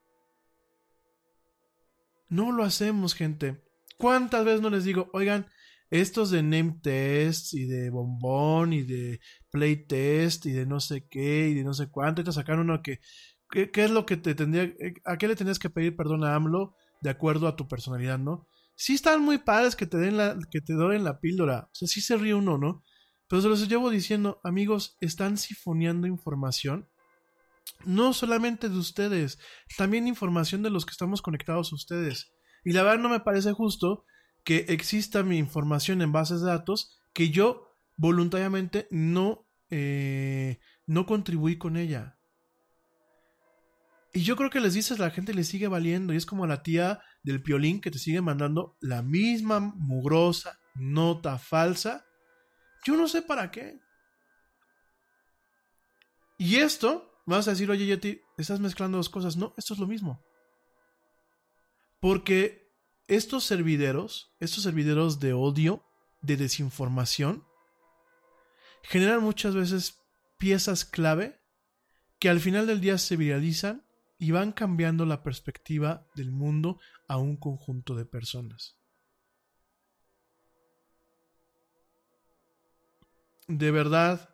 No lo hacemos, gente. ¿Cuántas veces no les digo, oigan, estos de name test y de bombón y de play test y de no sé qué y de no sé cuánto, te sacaron uno que, ¿qué, ¿qué, es lo que te tendría, eh, a qué le tenías que pedir perdón a AMLO de acuerdo a tu personalidad, ¿no? Sí están muy padres que te den la, que te doren la píldora, o sea, sí se ríe uno, ¿no? Pero se los llevo diciendo, amigos, están sifoneando información, no solamente de ustedes, también información de los que estamos conectados a ustedes. Y la verdad no me parece justo que exista mi información en bases de datos que yo voluntariamente no, eh, no contribuí con ella. Y yo creo que les dices, la gente le sigue valiendo. Y es como la tía del piolín que te sigue mandando la misma mugrosa nota falsa. Yo no sé para qué. Y esto, vas a decir, oye, Yeti, estás mezclando dos cosas. No, esto es lo mismo. Porque estos servideros, estos servideros de odio, de desinformación, generan muchas veces piezas clave que al final del día se viralizan y van cambiando la perspectiva del mundo a un conjunto de personas. De verdad,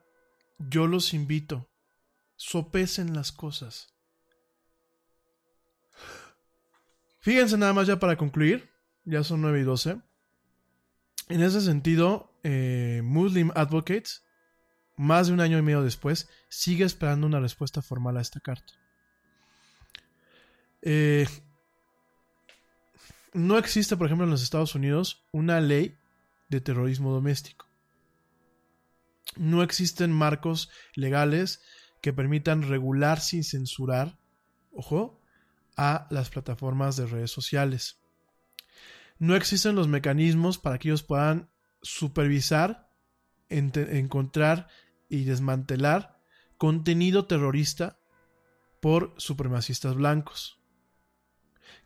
yo los invito, sopesen las cosas. Fíjense nada más ya para concluir, ya son 9 y 12. En ese sentido, eh, Muslim Advocates, más de un año y medio después, sigue esperando una respuesta formal a esta carta. Eh, no existe, por ejemplo, en los Estados Unidos una ley de terrorismo doméstico. No existen marcos legales que permitan regular sin censurar, ojo, a las plataformas de redes sociales. No existen los mecanismos para que ellos puedan supervisar, encontrar y desmantelar contenido terrorista por supremacistas blancos.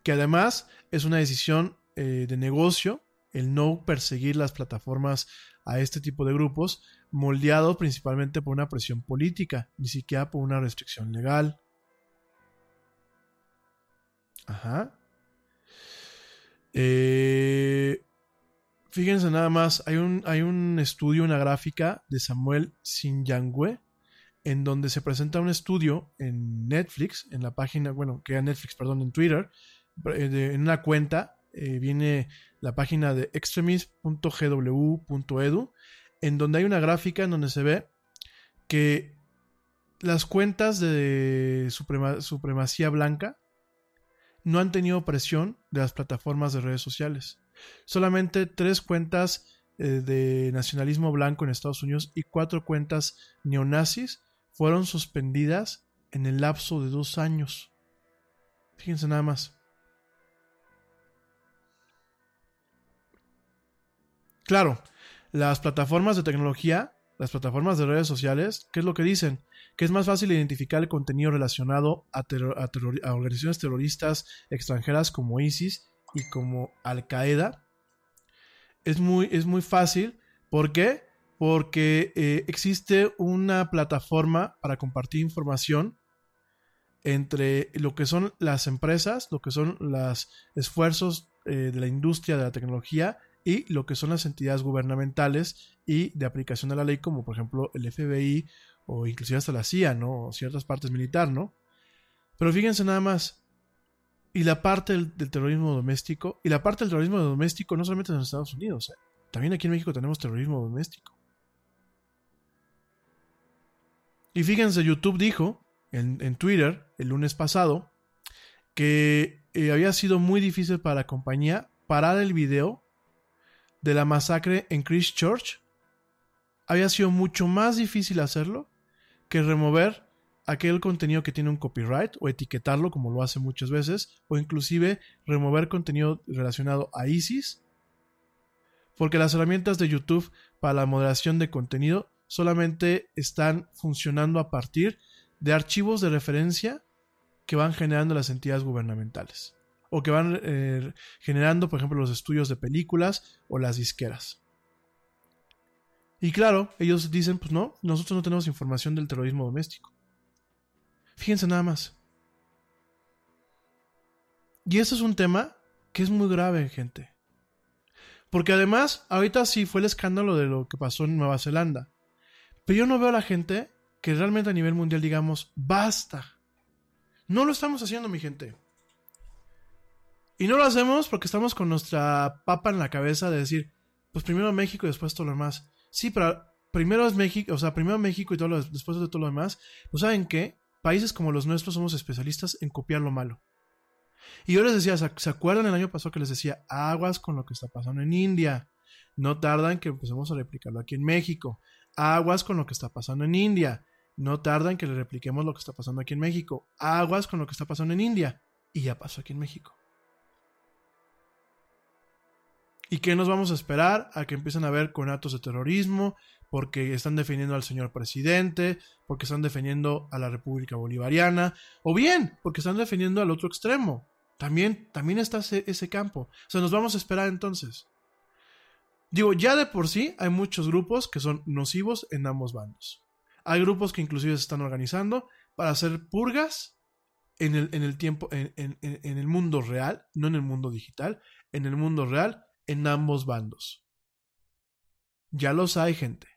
Que además es una decisión eh, de negocio el no perseguir las plataformas a este tipo de grupos, moldeado principalmente por una presión política, ni siquiera por una restricción legal. Ajá. Eh, fíjense nada más, hay un, hay un estudio, una gráfica de Samuel Sinyangwe, en donde se presenta un estudio en Netflix, en la página, bueno, que era Netflix, perdón, en Twitter, eh, en una cuenta, eh, viene la página de extremis.gw.edu, en donde hay una gráfica en donde se ve que las cuentas de supremacía blanca no han tenido presión de las plataformas de redes sociales. Solamente tres cuentas eh, de nacionalismo blanco en Estados Unidos y cuatro cuentas neonazis fueron suspendidas en el lapso de dos años. Fíjense nada más. Claro, las plataformas de tecnología, las plataformas de redes sociales, ¿qué es lo que dicen? Que es más fácil identificar el contenido relacionado a, organizaciones terroristas extranjeras como ISIS y como Al Qaeda. Es muy, es muy fácil. ¿Por qué? porque eh, existe una plataforma para compartir información entre lo que son las empresas, lo que son los esfuerzos eh, de la industria de la tecnología y lo que son las entidades gubernamentales y de aplicación de la ley, como por ejemplo el FBI o inclusive hasta la CIA, ¿no? O ciertas partes militar, ¿no? Pero fíjense nada más. Y la parte del, terrorismo doméstico, y la parte del terrorismo doméstico no solamente en los Estados Unidos, ¿eh? también aquí en México tenemos terrorismo doméstico. Y fíjense, YouTube dijo en, en Twitter el lunes pasado que eh, había sido muy difícil para la compañía parar el video de la masacre en Christchurch. Había sido mucho más difícil hacerlo que remover aquel contenido que tiene un copyright o etiquetarlo como lo hace muchas veces o inclusive remover contenido relacionado a ISIS porque las herramientas de YouTube para la moderación de contenido solamente están funcionando a partir de archivos de referencia que van generando las entidades gubernamentales o que van eh, generando, por ejemplo, los estudios de películas o las disqueras. Y claro, ellos dicen, pues no, nosotros no tenemos información del terrorismo doméstico. Fíjense nada más. Y eso es un tema que es muy grave, gente. Porque además, ahorita sí fue el escándalo de lo que pasó en Nueva Zelanda. Pero yo no veo a la gente que realmente a nivel mundial digamos, basta. No lo estamos haciendo, mi gente. Y no lo hacemos porque estamos con nuestra papa en la cabeza de decir, pues primero México y después todo lo demás. Sí, pero primero es México, o sea, primero México y todo lo, después de todo lo demás. Pues saben qué? Países como los nuestros somos especialistas en copiar lo malo. Y yo les decía, ¿se acuerdan el año pasado que les decía, aguas con lo que está pasando en India? No tardan que empecemos a replicarlo aquí en México. Aguas con lo que está pasando en India. No tardan que le repliquemos lo que está pasando aquí en México. Aguas con lo que está pasando en India. Y ya pasó aquí en México. ¿Y qué nos vamos a esperar? A que empiecen a haber conatos de terrorismo, porque están defendiendo al señor presidente, porque están defendiendo a la República Bolivariana, o bien, porque están defendiendo al otro extremo. También, también está ese, campo. O sea, nos vamos a esperar entonces. Digo, ya de por sí hay muchos grupos que son nocivos en ambos bandos. Hay grupos que inclusive se están organizando para hacer purgas en el, tiempo, en, el mundo real, no en el mundo digital, en el mundo real, en ambos bandos. Ya los hay, gente.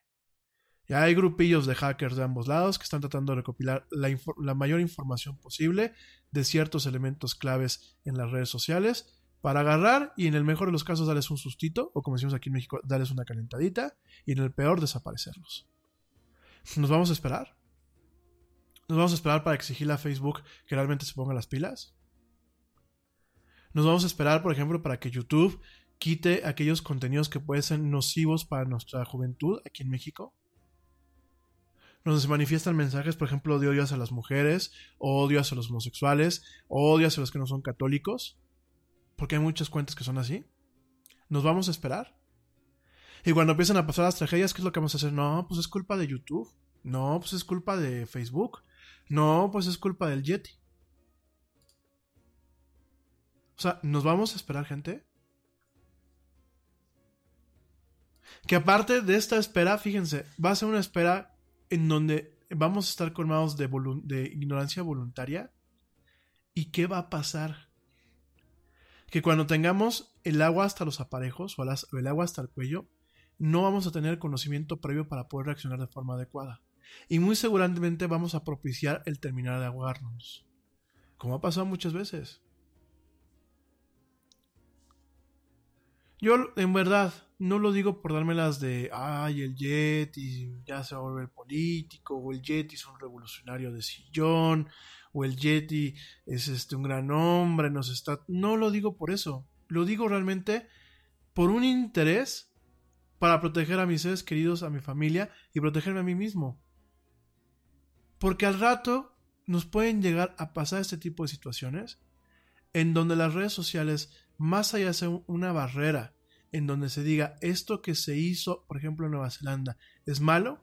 Ya hay grupillos de hackers de ambos lados que están tratando de recopilar la, mayor información posible de ciertos elementos claves en las redes sociales para agarrar y en el mejor de los casos darles un sustito, o como decimos aquí en México, darles una calentadita, y en el peor desaparecerlos. ¿Nos vamos a esperar? ¿Nos vamos a esperar para exigirle a Facebook que realmente se ponga las pilas? ¿Nos vamos a esperar, por ejemplo, para que YouTube quite aquellos contenidos que pueden ser nocivos para nuestra juventud aquí en México? donde se manifiestan mensajes, por ejemplo, de odio hacia las mujeres, odio hacia los homosexuales, odio hacia los que no son católicos porque hay muchas cuentas que son así. ¿Nos vamos a esperar? Y cuando empiezan a pasar las tragedias, ¿qué es lo que vamos a hacer? No, pues es culpa de YouTube. No, pues es culpa de Facebook. No, pues es culpa del Yeti. O sea, ¿nos vamos a esperar, gente? Que aparte de esta espera, fíjense, va a ser una espera en donde vamos a estar colmados de, ignorancia voluntaria. ¿Y qué va a pasar? que cuando tengamos el agua hasta los aparejos o el agua hasta el cuello, no vamos a tener conocimiento previo para poder reaccionar de forma adecuada. Y muy seguramente vamos a propiciar el terminar de ahogarnos. Como ha pasado muchas veces. Yo, en verdad, no lo digo por darme las de, ay, el Yeti ya se va a volver político, o el Yeti es un revolucionario de sillón, o el Yeti es este un gran hombre, nos está. No lo digo por eso. Lo digo realmente por un interés para proteger a mis seres queridos, a mi familia y protegerme a mí mismo. Porque al rato nos pueden llegar a pasar este tipo de situaciones en donde las redes sociales, más allá de ser una barrera, en donde se diga esto que se hizo, por ejemplo, en Nueva Zelanda, es malo,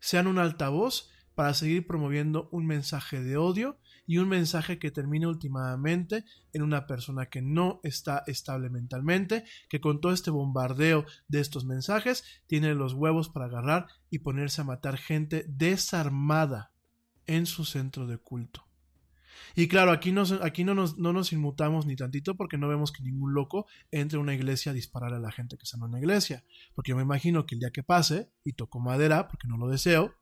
sean un altavoz para seguir promoviendo un mensaje de odio y un mensaje que termine últimamente en una persona que no está estable mentalmente, que con todo este bombardeo de estos mensajes tiene los huevos para agarrar y ponerse a matar gente desarmada en su centro de culto. Y claro, aquí, aquí no, nos, no nos inmutamos ni tantito porque no vemos que ningún loco entre a una iglesia a disparar a la gente que está en una iglesia. Porque yo me imagino que el día que pase, y toco madera porque no lo deseo,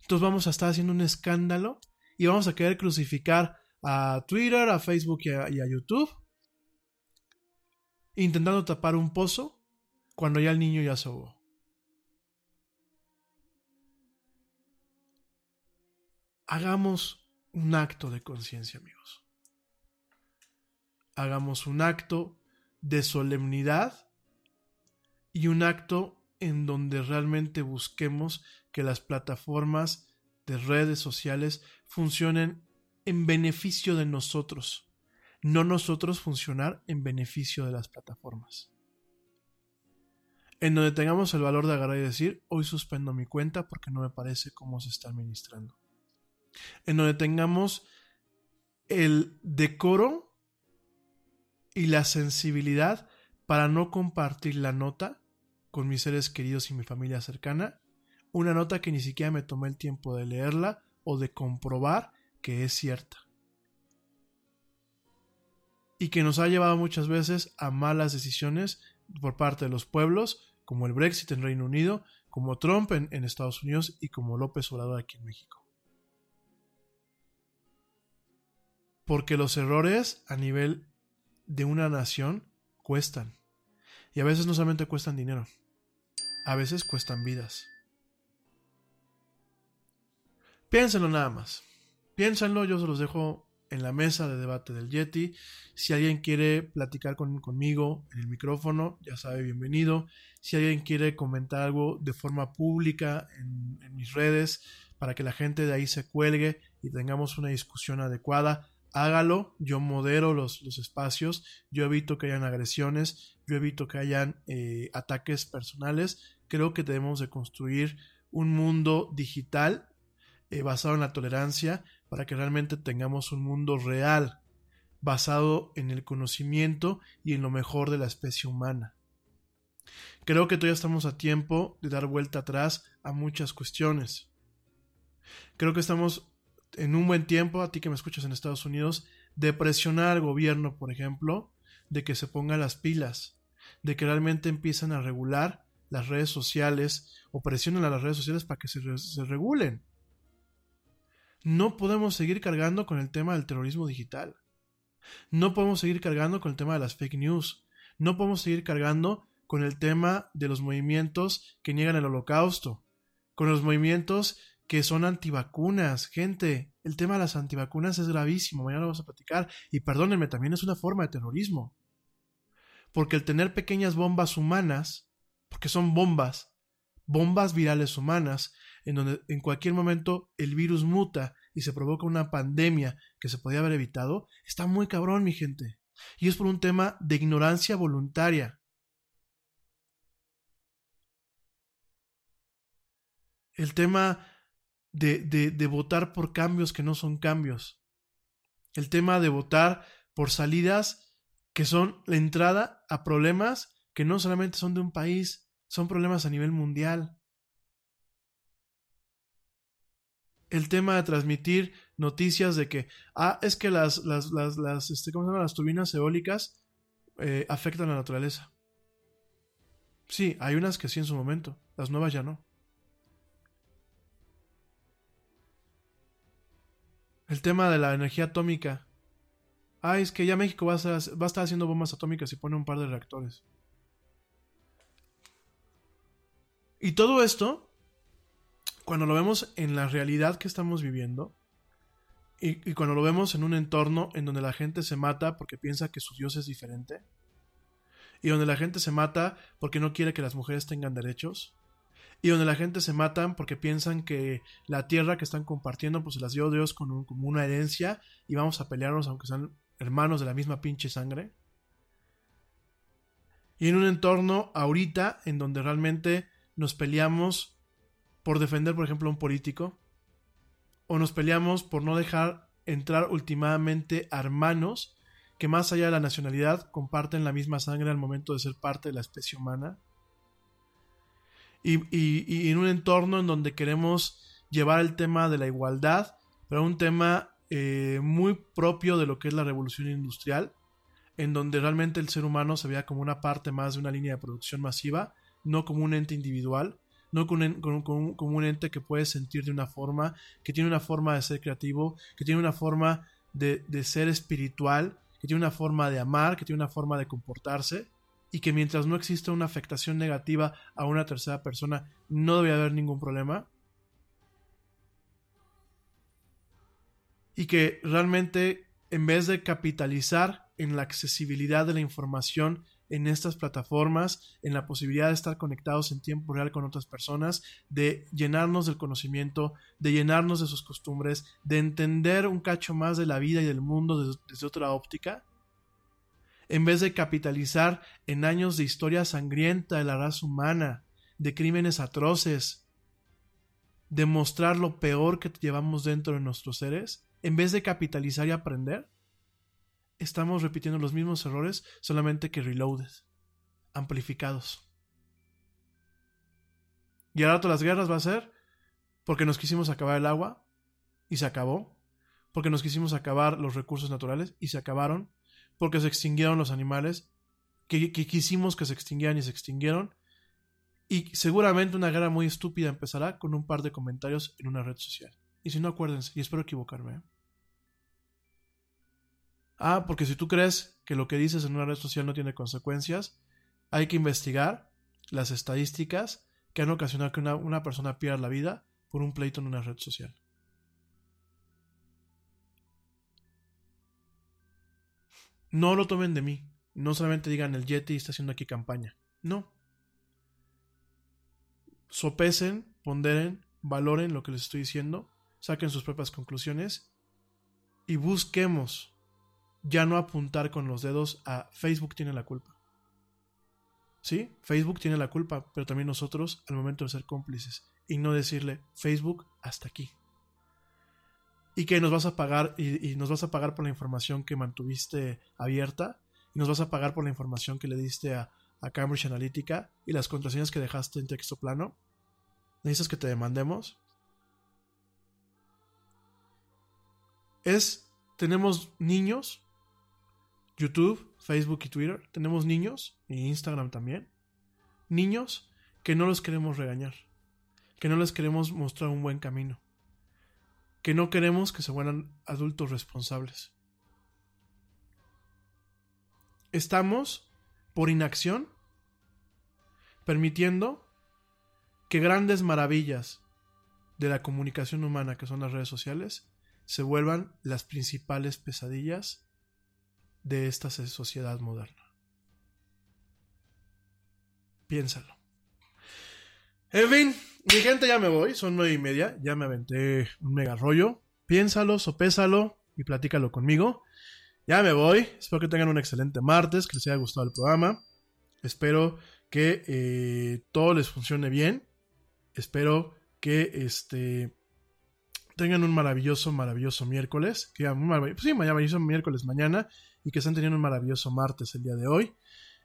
entonces vamos a estar haciendo un escándalo y vamos a querer crucificar a Twitter, a Facebook y a, y a YouTube, intentando tapar un pozo cuando ya el niño ya se ahogó. Hagamos un acto de conciencia, amigos. Hagamos un acto de solemnidad y un acto en donde realmente busquemos que las plataformas de redes sociales funcionen en beneficio de nosotros, no nosotros funcionar en beneficio de las plataformas. En donde tengamos el valor de agarrar y decir, hoy suspendo mi cuenta porque no me parece cómo se está administrando. En donde tengamos el decoro y la sensibilidad para no compartir la nota con mis seres queridos y mi familia cercana, una nota que ni siquiera me tomé el tiempo de leerla o de comprobar que es cierta. Y que nos ha llevado muchas veces a malas decisiones por parte de los pueblos, como el Brexit en Reino Unido, como Trump en, en Estados Unidos y como López Obrador aquí en México. Porque los errores a nivel de una nación cuestan. Y a veces no solamente cuestan dinero, a veces cuestan vidas. Piénsenlo nada más. Piénsenlo, yo se los dejo en la mesa de debate del Yeti. Si alguien quiere platicar conmigo en el micrófono, ya sabe, bienvenido. Si alguien quiere comentar algo de forma pública en mis redes para que la gente de ahí se cuelgue y tengamos una discusión adecuada, hágalo, yo modero los, los, espacios, yo evito que hayan agresiones, yo evito que hayan eh, ataques personales, creo que debemos de construir un mundo digital eh, basado en la tolerancia para que realmente tengamos un mundo real basado en el conocimiento y en lo mejor de la especie humana. Creo que todavía estamos a tiempo de dar vuelta atrás a muchas cuestiones. Creo que estamos en un buen tiempo, a ti que me escuchas en Estados Unidos, de presionar al gobierno, por ejemplo, de que se ponga las pilas, de que realmente empiezan a regular las redes sociales o presionen a las redes sociales para que se, se regulen. No podemos seguir cargando con el tema del terrorismo digital. No podemos seguir cargando con el tema de las fake news. No podemos seguir cargando con el tema de los movimientos que niegan el holocausto, con los movimientos que son antivacunas. Gente, el tema de las antivacunas es gravísimo, mañana lo vamos a platicar. Y perdónenme, también es una forma de terrorismo. Porque el tener pequeñas bombas humanas, porque son bombas, bombas virales humanas, en donde en cualquier momento el virus muta y se provoca una pandemia que se podía haber evitado, está muy cabrón, mi gente. Y es por un tema de ignorancia voluntaria. El tema de, de, de, votar por cambios que no son cambios. El tema de votar por salidas que son la entrada a problemas que no solamente son de un país, son problemas a nivel mundial. El tema de transmitir noticias de que, ah, es que las, las, las, las, este, ¿cómo se las turbinas eólicas eh, afectan a la naturaleza. Sí, hay unas que sí en su momento, las nuevas ya no. El tema de la energía atómica. Ah, es que ya México va a, estar, haciendo bombas atómicas y pone un par de reactores. Y todo esto, cuando lo vemos en la realidad que estamos viviendo, y, cuando lo vemos en un entorno en donde la gente se mata porque piensa que su Dios es diferente, y donde la gente se mata porque no quiere que las mujeres tengan derechos, y donde la gente se matan porque piensan que la tierra que están compartiendo pues se las dio Dios con como una herencia y vamos a pelearnos aunque sean hermanos de la misma pinche sangre. Y en un entorno ahorita en donde realmente nos peleamos por defender, por ejemplo, a un político, o nos peleamos por no dejar entrar últimamente hermanos que más allá de la nacionalidad comparten la misma sangre al momento de ser parte de la especie humana. Y, y- en un entorno en donde queremos llevar el tema de la igualdad, pero un tema eh, muy propio de lo que es la revolución industrial, en donde realmente el ser humano se vea como una parte más de una línea de producción masiva, no como un ente individual, no como un, como un ente que puede sentir de una forma, que tiene una forma de ser creativo, que tiene una forma de, de ser espiritual, que tiene una forma de amar, que tiene una forma de comportarse, y que mientras no exista una afectación negativa a una tercera persona, no debe haber ningún problema. Y que realmente, en vez de capitalizar en la accesibilidad de la información en estas plataformas, en la posibilidad de estar conectados en tiempo real con otras personas, de llenarnos del conocimiento, de llenarnos de sus costumbres, de entender un cacho más de la vida y del mundo desde, desde otra óptica, en vez de capitalizar en años de historia sangrienta de la raza humana, de crímenes atroces, de mostrar lo peor que llevamos dentro de nuestros seres, en vez de capitalizar y aprender, estamos repitiendo los mismos errores, solamente que reloaded, amplificados. Y ahora todas las guerras va a ser porque nos quisimos acabar el agua y se acabó, porque nos quisimos acabar los recursos naturales y se acabaron, porque se extinguieron los animales que, quisimos que se extinguieran y se extinguieron. Y seguramente una guerra muy estúpida empezará con un par de comentarios en una red social. Y si no, acuérdense, y espero equivocarme. ¿eh? Ah, porque si tú crees que lo que dices en una red social no tiene consecuencias, hay que investigar las estadísticas que han ocasionado que una persona pierda la vida por un pleito en una red social. No lo tomen de mí. No solamente digan el Yeti está haciendo aquí campaña. No. Sopesen, ponderen, valoren lo que les estoy diciendo, saquen sus propias conclusiones y busquemos ya no apuntar con los dedos a Facebook tiene la culpa. Sí, Facebook tiene la culpa, pero también nosotros al momento de ser cómplices y no decirle Facebook hasta aquí. Y que nos vas a pagar y, nos vas a pagar por la información que mantuviste abierta y nos vas a pagar por la información que le diste a, a Cambridge Analytica y las contraseñas que dejaste en texto plano. ¿Necesitas que te demandemos? Es, tenemos niños, YouTube, Facebook y Twitter, tenemos niños, y Instagram también, niños que no los queremos regañar, que no les queremos mostrar un buen camino, que no queremos que se vuelvan adultos responsables. Estamos, por inacción, permitiendo que grandes maravillas de la comunicación humana, que son las redes sociales, se vuelvan las principales pesadillas de esta sociedad moderna. Piénsalo. En fin, mi gente, ya me voy, son nueve y media, ya me aventé un mega rollo. Piénsalo, sopésalo y platícalo conmigo. Ya me voy, espero que tengan un excelente martes, que les haya gustado el programa. Espero que eh, todo les funcione bien. Espero que este tengan un maravilloso, maravilloso miércoles. Que un marav sí, maravilloso miércoles mañana y que estén teniendo un maravilloso martes el día de hoy.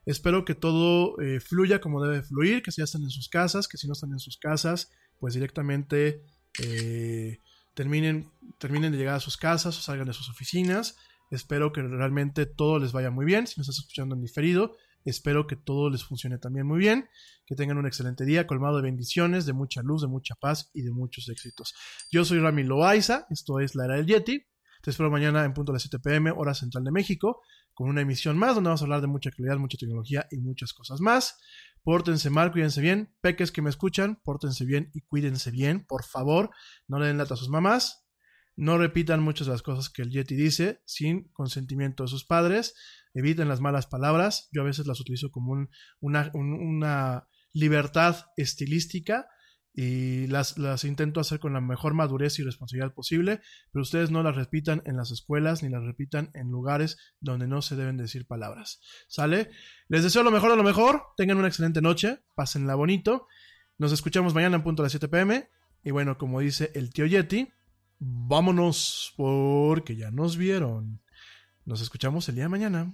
Espero que todo eh, fluya como debe fluir, que si ya están en sus casas, que si no están en sus casas, pues directamente eh, terminen, terminen de llegar a sus casas o salgan de sus oficinas. Espero que realmente todo les vaya muy bien. Si nos estás escuchando en diferido, espero que todo les funcione también muy bien. Que tengan un excelente día, colmado de bendiciones, de mucha luz, de mucha paz y de muchos éxitos. Yo soy Rami Loaiza, esto es La Era del Yeti. Te espero mañana en punto a las 7 pm, hora central de México, con una emisión más donde vamos a hablar de mucha actualidad, mucha tecnología y muchas cosas más. Pórtense mal, cuídense bien. Peques que me escuchan, pórtense bien y cuídense bien, por favor. No le den lata a sus mamás. No repitan muchas de las cosas que el Yeti dice sin consentimiento de sus padres. Eviten las malas palabras. Yo a veces las utilizo como un, una, un, una libertad estilística y las, las intento hacer con la mejor madurez y responsabilidad posible, pero ustedes no las repitan en las escuelas ni las repitan en lugares donde no se deben decir palabras. ¿Sale? Les deseo lo mejor de lo mejor, tengan una excelente noche, pásenla bonito. Nos escuchamos mañana en punto a las 7 pm. Y bueno, como dice el tío Yeti, vámonos porque ya nos vieron. Nos escuchamos el día de mañana.